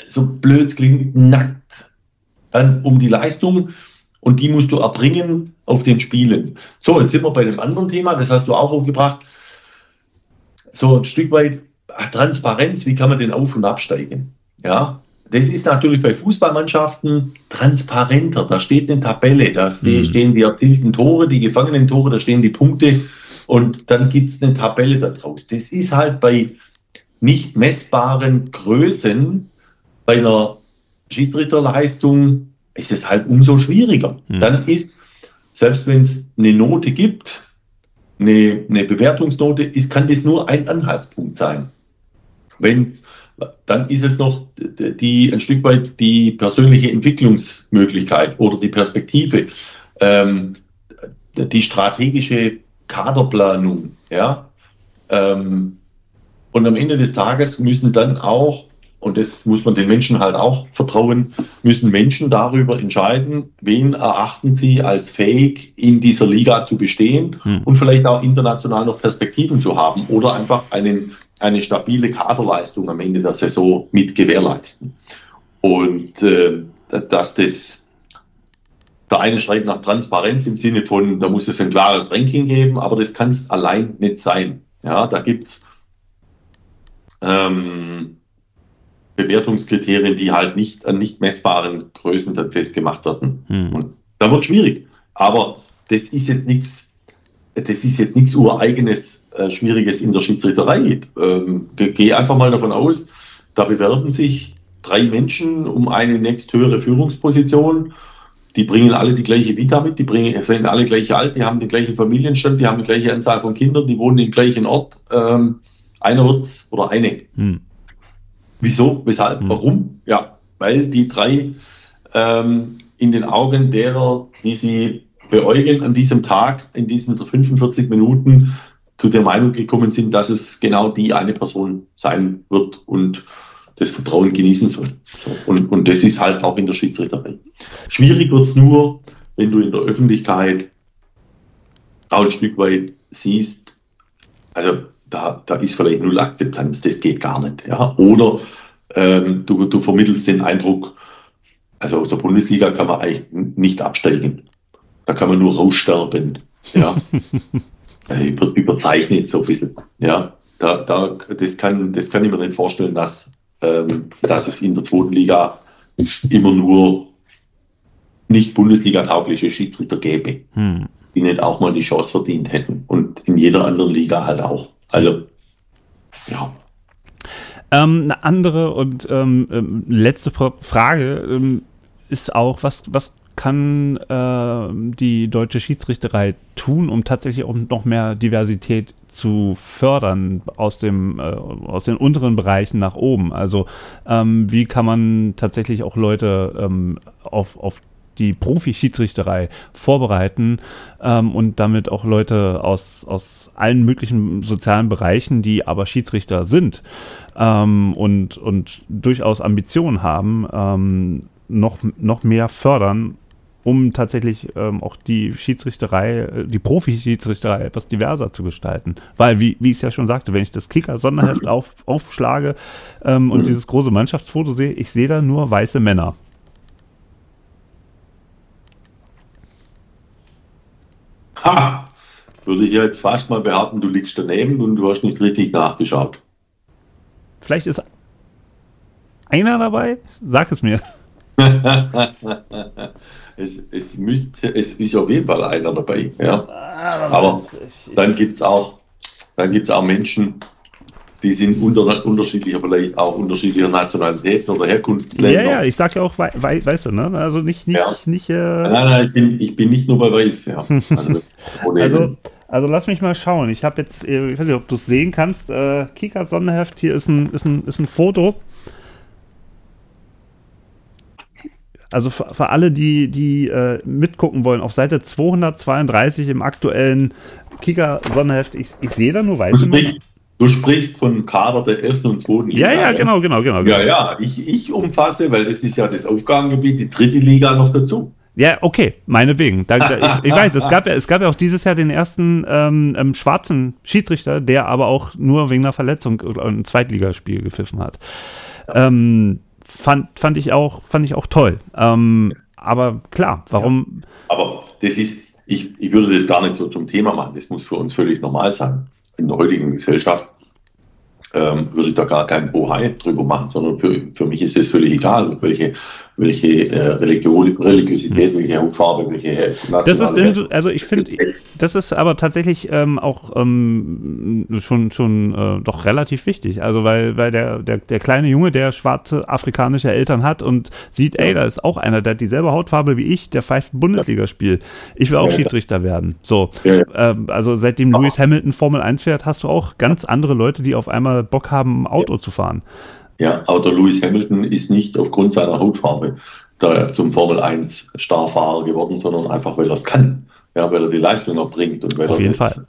so blöd es klingt, nackt um die Leistung und die musst du erbringen auf den Spielen. So, jetzt sind wir bei einem anderen Thema, das hast du auch aufgebracht. So ein Stück weit Transparenz, wie kann man denn auf- und absteigen? Ja, das ist natürlich bei Fußballmannschaften transparenter. Da steht eine Tabelle, da mhm. stehen die erzielten Tore, die gefangenen Tore, da stehen die Punkte und dann gibt es eine Tabelle daraus. Das ist halt bei nicht messbaren Größen, bei einer Schiedsrichterleistung ist es halt umso schwieriger. Mhm. Dann ist, selbst wenn es eine Note gibt, eine, eine Bewertungsnote, ist, kann das nur ein Anhaltspunkt sein. Wenn dann ist es noch die, ein Stück weit die persönliche Entwicklungsmöglichkeit oder die Perspektive, ähm, die strategische Kaderplanung, ja. Ähm, und am Ende des Tages müssen dann auch und das muss man den Menschen halt auch vertrauen, müssen Menschen darüber entscheiden, wen erachten sie als fähig, in dieser Liga zu bestehen hm. und vielleicht auch international noch Perspektiven zu haben oder einfach einen, eine stabile Kaderleistung am Ende der Saison mit gewährleisten. Und äh, dass das der eine schreibt nach Transparenz im Sinne von, da muss es ein klares Ranking geben, aber das kann es allein nicht sein. Ja, da gibt's ähm, Bewertungskriterien, die halt nicht an nicht messbaren Größen dann festgemacht werden. Hm. Und da wird schwierig. Aber das ist jetzt nichts, das ist jetzt nichts ureigenes, äh, Schwieriges in der Schiedsrichterei. Ähm, Geh einfach mal davon aus, da bewerben sich drei Menschen um eine nächsthöhere Führungsposition. Die bringen alle die gleiche Vita mit, die bringen, sind alle gleich alt, die haben den gleichen Familienstand, die haben die gleiche Anzahl von Kindern, die wohnen im gleichen Ort. Ähm, einer wird's oder eine. Hm. Wieso, weshalb, mhm. warum? Ja, weil die drei ähm, in den Augen derer, die sie beäugen an diesem Tag, in diesen 45 Minuten, zu der Meinung gekommen sind, dass es genau die eine Person sein wird und das Vertrauen genießen soll. So, und, und das ist halt auch in der Schiedsrichterei. Schwierig wird es nur, wenn du in der Öffentlichkeit auch ein Stück weit siehst, also da, da ist vielleicht null Akzeptanz, das geht gar nicht. Ja? Oder ähm, du, du vermittelst den Eindruck, also aus der Bundesliga kann man eigentlich nicht absteigen. Da kann man nur raussterben. Ja. [LAUGHS] Äh, über, überzeichnet so ein bisschen. Ja. Da, da, das, kann, das kann ich mir nicht vorstellen, dass, ähm, dass es in der zweiten Liga immer nur nicht Bundesliga-taugliche Schiedsrichter gäbe, hm. die nicht auch mal die Chance verdient hätten. Und in jeder anderen Liga halt auch. Also, ja. Ähm, eine andere und ähm, ähm letzte Frage ähm, ist auch, was, was kann äh, die deutsche Schiedsrichterei tun, um tatsächlich auch noch mehr Diversität zu fördern aus dem äh, aus den unteren Bereichen nach oben. Also ähm, wie kann man tatsächlich auch Leute ähm, auf, auf die Profi-Schiedsrichterei vorbereiten ähm, und damit auch Leute aus, aus allen möglichen sozialen Bereichen, die aber Schiedsrichter sind ähm, und, und durchaus Ambitionen haben, ähm, noch, noch mehr fördern, um tatsächlich ähm, auch die Schiedsrichterei, äh, die Profi-Schiedsrichterei etwas diverser zu gestalten. Weil, wie, wie ich es ja schon sagte, wenn ich das Kicker-Sonderheft [LAUGHS] auf, aufschlage ähm, und dieses große Mannschaftsfoto sehe, ich sehe da nur weiße Männer. Ha! Würde ich jetzt fast mal behaupten, du liegst daneben und du hast nicht richtig nachgeschaut. Vielleicht ist einer dabei? Sag es mir. [LAUGHS] es, es, müsste, es ist auf jeden Fall einer dabei. Ja. Aber dann gibt es auch, auch Menschen, die sind unter, unterschiedlicher, vielleicht auch unterschiedlicher Nationalitäten oder Herkunftsländer. Ja, ja, ich sage ja auch, wei weißt du, ne? Also nicht, nicht, ja. nicht. Äh nein, nein, ich bin, ich bin nicht nur bei Weiß, ja. [LAUGHS] Also, also, also, lass mich mal schauen. Ich habe jetzt, äh, ich weiß nicht, ob du es sehen kannst, äh, Kika Sonderheft, hier ist ein, ist ein, ist ein Foto. Also für, für alle, die, die äh, mitgucken wollen, auf Seite 232 im aktuellen Kika Sonderheft, ich, ich sehe da nur weiße Männer. Du sprichst von Kader der ersten und zweiten Liga. Ja, ja, genau, genau, genau. Ja, ja, ich, ich umfasse, weil das ist ja das Aufgabengebiet, die dritte Liga noch dazu. Ja, okay, meinetwegen. Da, da, ich, ich, weiß, es gab, ja, es gab ja auch dieses Jahr den ersten ähm, ähm, schwarzen Schiedsrichter, der aber auch nur wegen einer Verletzung ein Zweitligaspiel gepfiffen hat. Ähm, fand, fand, ich auch, fand ich auch toll. Ähm, aber klar, warum? Ja, aber das ist, ich, ich würde das gar nicht so zum Thema machen. Das muss für uns völlig normal sein in der heutigen Gesellschaft ähm, würde ich da gar keinen Bohai drüber machen, sondern für, für mich ist es völlig egal, welche, welche äh, Religion, Religiosität, welche Hautfarbe, welche Das ist, also ich finde, das ist aber tatsächlich ähm, auch ähm, schon, schon äh, doch relativ wichtig. Also weil, weil der, der, der kleine Junge, der schwarze afrikanische Eltern hat und sieht, ey, da ist auch einer, der hat dieselbe Hautfarbe wie ich, der pfeift ein Bundesligaspiel. Ich will auch ja, Schiedsrichter werden. So. Ja, ähm, also seitdem Lewis Hamilton Formel 1 fährt, hast du auch ganz andere Leute, die auf einmal Bock haben, Auto zu fahren. Ja, aber der Lewis Hamilton ist nicht aufgrund seiner Hautfarbe da zum Formel 1 Starfahrer geworden, sondern einfach, weil er es kann. Ja, weil er die Leistung erbringt und weil, Auf er, jeden das, Fall.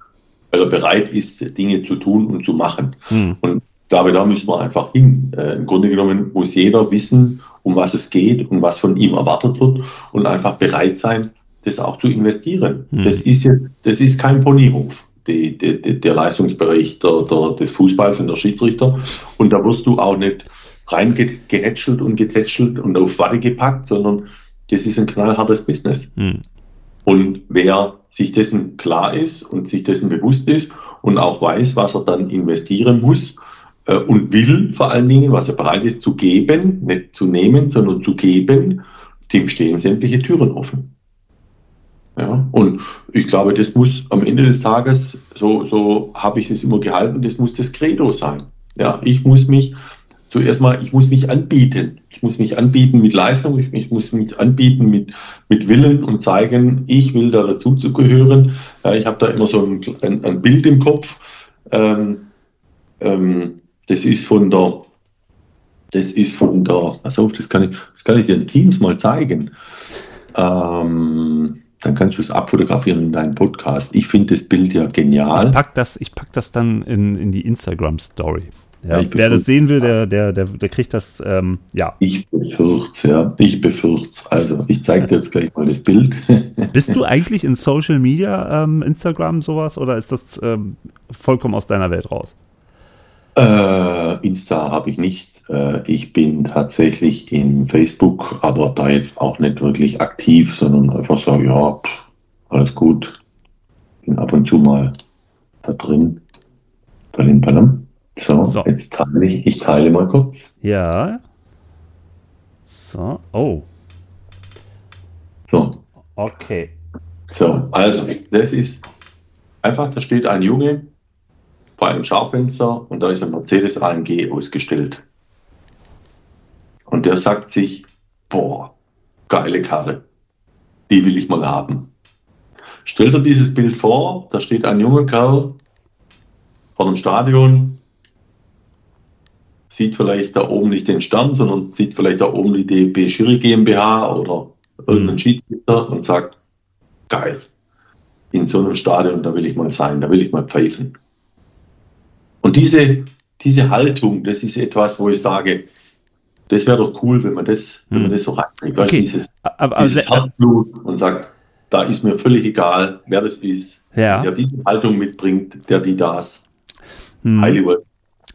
weil er bereit ist, Dinge zu tun und zu machen. Hm. Und ich glaube, da müssen wir einfach hin. Äh, Im Grunde genommen muss jeder wissen, um was es geht und was von ihm erwartet wird und einfach bereit sein, das auch zu investieren. Hm. Das ist jetzt, das ist kein Ponyhof die, die, der Leistungsbereich der, der, des Fußballs und der Schiedsrichter. Und da wirst du auch nicht reingehätschelt und getätschelt und auf Watte gepackt, sondern das ist ein knallhartes Business. Hm. Und wer sich dessen klar ist und sich dessen bewusst ist und auch weiß, was er dann investieren muss äh, und will, vor allen Dingen, was er bereit ist zu geben, nicht zu nehmen, sondern zu geben, dem stehen sämtliche Türen offen. Ja, und ich glaube, das muss am Ende des Tages, so, so habe ich es immer gehalten, das muss das Credo sein. Ja, ich muss mich zuerst mal, ich muss mich anbieten. Ich muss mich anbieten mit Leistung, ich, ich muss mich anbieten mit, mit Willen und zeigen, ich will da dazu zu gehören. Ja, ich habe da immer so ein, ein, ein Bild im Kopf. Ähm, ähm, das ist von der, das ist von der, also das kann ich, das kann ich den Teams mal zeigen. Ähm, dann kannst du es abfotografieren in deinen Podcast. Ich finde das Bild ja genial. Ich pack das, ich pack das dann in, in die Instagram-Story. Ja, ja wer das sehen will, der, der, der, der kriegt das, ähm, ja. Ich befürchte ja. Ich befürchte Also, ich zeige dir jetzt gleich mal das Bild. [LAUGHS] Bist du eigentlich in Social Media, ähm, Instagram, sowas, oder ist das ähm, vollkommen aus deiner Welt raus? Äh, Insta habe ich nicht. Äh, ich bin tatsächlich in Facebook, aber da jetzt auch nicht wirklich aktiv, sondern einfach so, ja, pff, alles gut. Bin ab und zu mal da drin. Berlin, Palam. So, so, jetzt teile ich. Ich teile mal kurz. Ja. So, oh. So. Okay. So, also, das ist einfach, da steht ein Junge vor einem Schaufenster und da ist ein Mercedes AMG ausgestellt. Und der sagt sich, boah, geile Karre, die will ich mal haben. Stellt er dieses Bild vor, da steht ein junger Kerl vor dem Stadion, sieht vielleicht da oben nicht den Stern, sondern sieht vielleicht da oben die DB Schiri GmbH oder irgendeinen mhm. Schiedsrichter und sagt, geil, in so einem Stadion, da will ich mal sein, da will ich mal pfeifen. Und diese, diese Haltung, das ist etwas, wo ich sage, das wäre doch cool, wenn man das, wenn man hm. das so reinkriegt. Okay. Dieses, aber, aber dieses Herzblut und sagt, da ist mir völlig egal, wer das ist, ja. der diese Haltung mitbringt, der die das. Hm. Hollywood.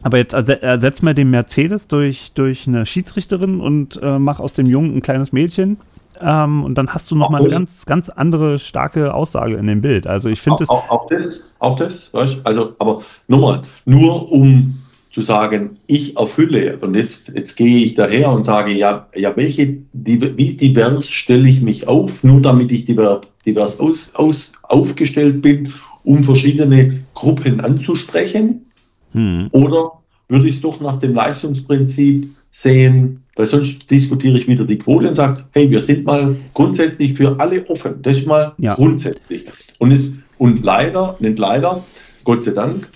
Aber jetzt ersetzt mal den Mercedes durch, durch eine Schiedsrichterin und äh, mach aus dem Jungen ein kleines Mädchen. Ähm, und dann hast du nochmal eine ganz, ganz andere starke Aussage in dem Bild. Also ich finde es. Auch, auch, das, auch das, also, aber nochmal, nur um zu sagen, ich erfülle und jetzt, jetzt gehe ich daher und sage, ja, ja welche, die, wie divers stelle ich mich auf, nur damit ich divers, divers aus, aus, aufgestellt bin, um verschiedene Gruppen anzusprechen? Hm. Oder würde ich es doch nach dem Leistungsprinzip sehen, weil sonst diskutiere ich wieder die Quote und sage, hey, wir sind mal grundsätzlich für alle offen. Das ist mal ja. grundsätzlich. Und, es, und leider, nicht leider, Gott sei Dank,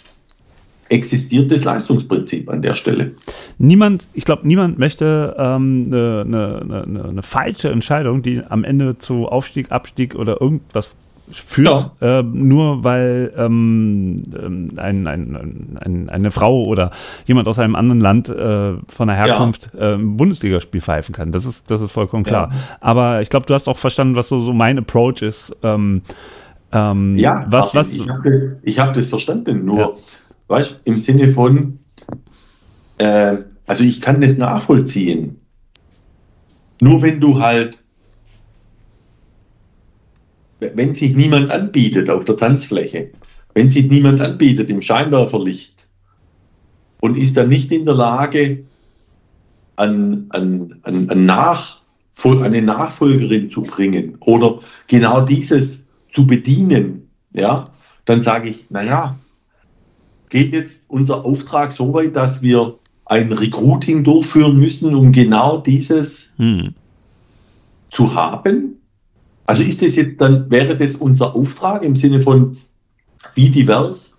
existiert das Leistungsprinzip an der Stelle. Niemand, ich glaube, niemand möchte ähm, eine, eine, eine, eine, falsche Entscheidung, die am Ende zu Aufstieg, Abstieg oder irgendwas führt, ja. äh, nur weil ähm, ähm, ein, ein, ein, eine Frau oder jemand aus einem anderen Land äh, von der Herkunft ja. äh, ein Bundesligaspiel pfeifen kann. Das ist, das ist vollkommen klar. Ja. Aber ich glaube, du hast auch verstanden, was so, so mein Approach ist. Ähm, ähm, ja, was, was, ich habe hab das verstanden. Nur Weißt im Sinne von, äh, also ich kann das nachvollziehen. Nur wenn du halt wenn sich niemand anbietet auf der Tanzfläche, wenn sich niemand anbietet im Scheinwerferlicht und ist dann nicht in der Lage, an, an, an, an Nach, eine Nachfolgerin zu bringen oder genau dieses zu bedienen, ja, dann sage ich, naja, geht jetzt unser Auftrag so weit, dass wir ein Recruiting durchführen müssen, um genau dieses hm. zu haben? Also ist das jetzt dann, wäre das unser Auftrag im Sinne von, wie divers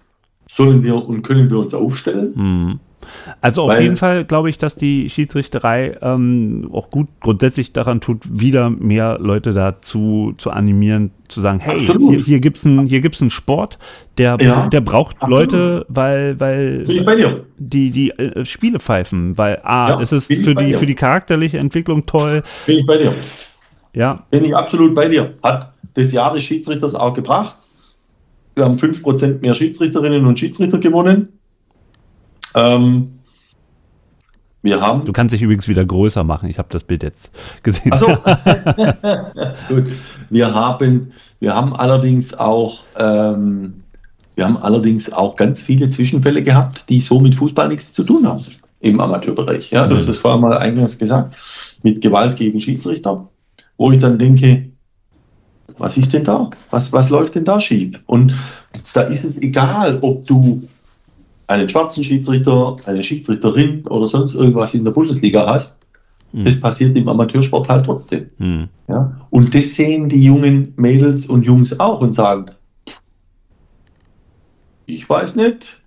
sollen wir und können wir uns aufstellen? Hm. Also auf Weil, jeden Fall glaube ich, dass die Schiedsrichterei ähm, auch gut grundsätzlich daran tut, wieder mehr Leute dazu zu animieren, zu sagen, hey, absolut. hier, hier gibt es einen, einen Sport, der, ja, der braucht absolut. Leute, weil, weil die, die äh, Spiele pfeifen, weil A, ja, es ist für die, für die charakterliche Entwicklung toll. Bin ich bei dir. Ja. Bin ich absolut bei dir. Hat das Jahr des Schiedsrichters auch gebracht. Wir haben 5% mehr Schiedsrichterinnen und Schiedsrichter gewonnen. Ähm, wir haben. Du kannst dich übrigens wieder größer machen. Ich habe das Bild jetzt gesehen. Achso. [LAUGHS] Gut. Wir haben, wir haben allerdings auch, ähm, wir haben allerdings auch ganz viele Zwischenfälle gehabt, die so mit Fußball nichts zu tun haben im Amateurbereich. Ja, du hast das vorher mal eingangs gesagt, mit Gewalt gegen Schiedsrichter, wo ich dann denke, was ist denn da? Was, was läuft denn da schief? Und da ist es egal, ob du einen schwarzen Schiedsrichter, eine Schiedsrichterin oder sonst irgendwas in der Bundesliga hast, mhm. das passiert im Amateursport halt trotzdem. Mhm. Ja? Und das sehen die jungen Mädels und Jungs auch und sagen, ich weiß nicht,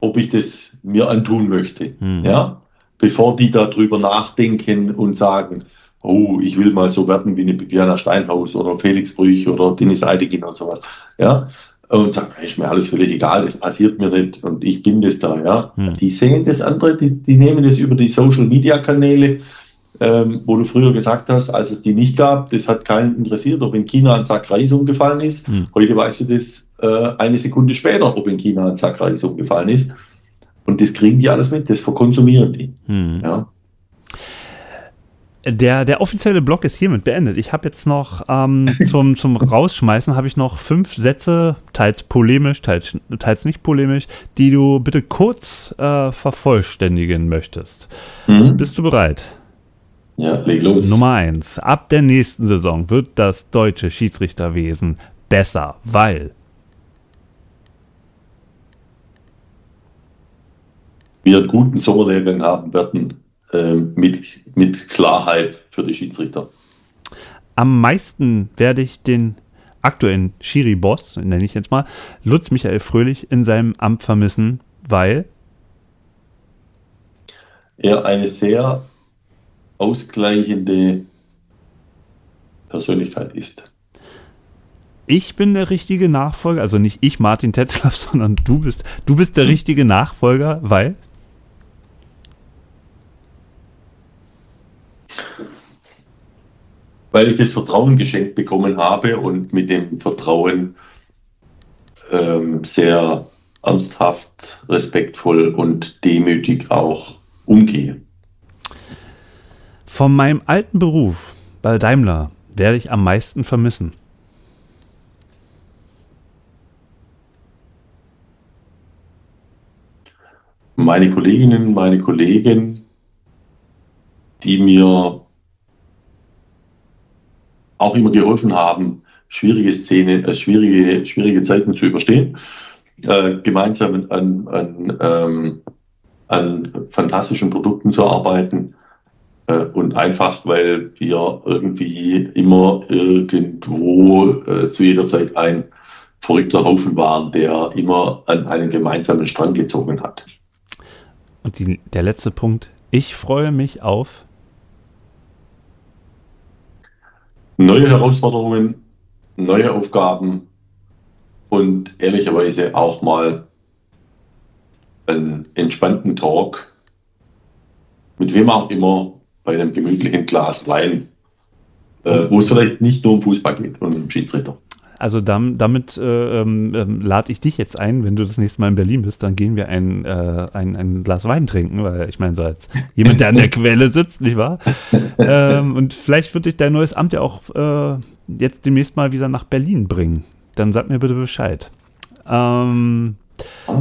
ob ich das mir antun möchte. Mhm. Ja? Bevor die darüber nachdenken und sagen, oh, ich will mal so werden wie eine Bibiana Steinhaus oder Felix Brüch oder Dennis Eidegin und sowas. Ja, und sagen, ist mir alles völlig egal, das passiert mir nicht und ich bin das da, ja. Hm. Die sehen das andere, die, die nehmen das über die Social Media Kanäle, ähm, wo du früher gesagt hast, als es die nicht gab, das hat keinen interessiert, ob in China ein Sack Reis umgefallen ist. Hm. Heute weißt du das äh, eine Sekunde später, ob in China ein Sack Reis umgefallen ist. Und das kriegen die alles mit, das verkonsumieren die. Hm. Ja. Der, der offizielle Blog ist hiermit beendet. Ich habe jetzt noch ähm, [LAUGHS] zum, zum Rausschmeißen habe ich noch fünf Sätze, teils polemisch, teils, teils nicht polemisch, die du bitte kurz äh, vervollständigen möchtest. Mhm. Bist du bereit? Ja, leg los. Nummer eins. Ab der nächsten Saison wird das deutsche Schiedsrichterwesen besser, weil wir einen guten Sommerlehrgang haben werden mit, mit Klarheit für die Schiedsrichter. Am meisten werde ich den aktuellen Schiri-Boss, nenne ich jetzt mal, Lutz Michael Fröhlich in seinem Amt vermissen, weil er eine sehr ausgleichende Persönlichkeit ist. Ich bin der richtige Nachfolger, also nicht ich, Martin Tetzlaff, [LAUGHS] sondern du bist, du bist der hm. richtige Nachfolger, weil weil ich das Vertrauen geschenkt bekommen habe und mit dem Vertrauen ähm, sehr ernsthaft, respektvoll und demütig auch umgehe. Von meinem alten Beruf bei Daimler werde ich am meisten vermissen. Meine Kolleginnen, meine Kollegen, die mir auch immer geholfen haben, schwierige Szene, äh, schwierige, schwierige Zeiten zu überstehen, äh, gemeinsam an, an, ähm, an fantastischen Produkten zu arbeiten äh, und einfach, weil wir irgendwie immer irgendwo äh, zu jeder Zeit ein verrückter Haufen waren, der immer an einen gemeinsamen Strang gezogen hat. Und die, der letzte Punkt. Ich freue mich auf neue Herausforderungen, neue Aufgaben und ehrlicherweise auch mal einen entspannten Talk mit wem auch immer bei einem gemütlichen Glas Wein, äh, wo es vielleicht nicht nur um Fußball geht und um Schiedsrichter. Also damit, damit äh, ähm, ähm, lade ich dich jetzt ein, wenn du das nächste Mal in Berlin bist, dann gehen wir ein, äh, ein, ein Glas Wein trinken, weil ich meine, so als jemand, der an der [LAUGHS] Quelle sitzt, nicht wahr? ähm, und vielleicht wird dich dein neues Amt ja auch äh, jetzt demnächst mal wieder nach Berlin bringen. Dann sag mir bitte Bescheid. Ähm,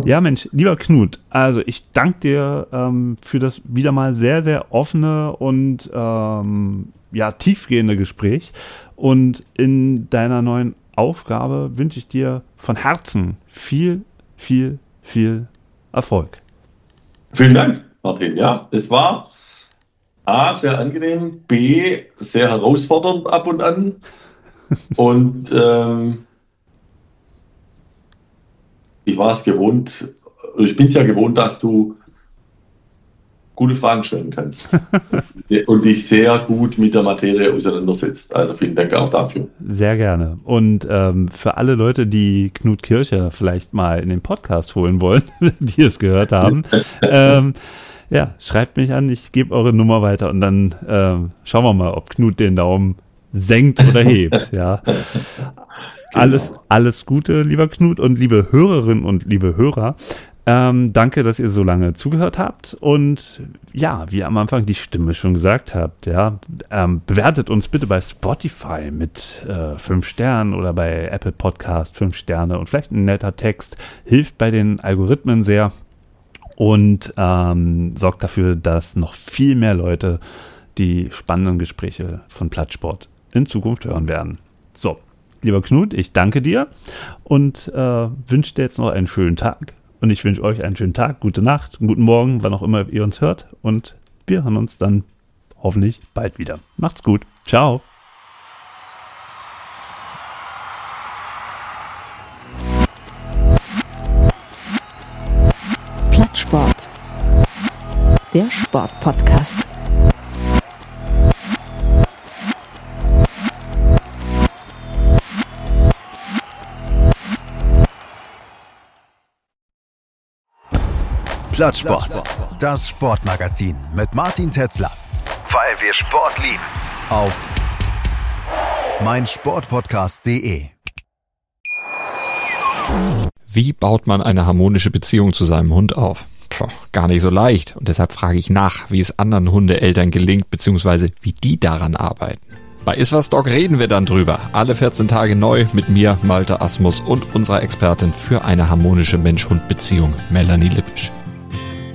ja, Mensch, lieber Knut, also ich danke dir ähm, für das wieder mal sehr, sehr offene und ähm, ja, tiefgehende Gespräch. Und in deiner neuen Aufgabe wünsche ich dir von Herzen viel, viel, viel Erfolg. Vielen Dank, Martin. Ja, es war A, sehr angenehm, B, sehr herausfordernd ab und an. [LAUGHS] und ähm, ich war es gewohnt, ich bin es ja gewohnt, dass du gute Fragen stellen kannst [LAUGHS] und dich sehr gut mit der Materie auseinandersetzt. Also vielen Dank auch dafür. Sehr gerne. Und ähm, für alle Leute, die Knut Kircher vielleicht mal in den Podcast holen wollen, [LAUGHS] die es gehört haben, [LAUGHS] ähm, ja, schreibt mich an, ich gebe eure Nummer weiter und dann ähm, schauen wir mal, ob Knut den Daumen senkt oder hebt. Ja. Alles, alles Gute, lieber Knut und liebe Hörerinnen und liebe Hörer. Ähm, danke, dass ihr so lange zugehört habt. Und ja, wie am Anfang die Stimme schon gesagt habt, ja, ähm, bewertet uns bitte bei Spotify mit äh, fünf Sternen oder bei Apple Podcast fünf Sterne und vielleicht ein netter Text. Hilft bei den Algorithmen sehr und ähm, sorgt dafür, dass noch viel mehr Leute die spannenden Gespräche von Plattsport in Zukunft hören werden. So, lieber Knut, ich danke dir und äh, wünsche dir jetzt noch einen schönen Tag. Und ich wünsche euch einen schönen Tag, gute Nacht, guten Morgen, wann auch immer ihr uns hört. Und wir hören uns dann hoffentlich bald wieder. Macht's gut. Ciao. Plattsport. Der Sportpodcast. Plattsport. Das Sportmagazin mit Martin Tetzler. Weil wir Sport lieben. Auf meinsportpodcast.de. Wie baut man eine harmonische Beziehung zu seinem Hund auf? Puh, gar nicht so leicht. Und deshalb frage ich nach, wie es anderen Hundeeltern gelingt, beziehungsweise wie die daran arbeiten. Bei Iswas Dog reden wir dann drüber. Alle 14 Tage neu mit mir, Malte Asmus und unserer Expertin für eine harmonische Mensch-Hund-Beziehung, Melanie Lippisch.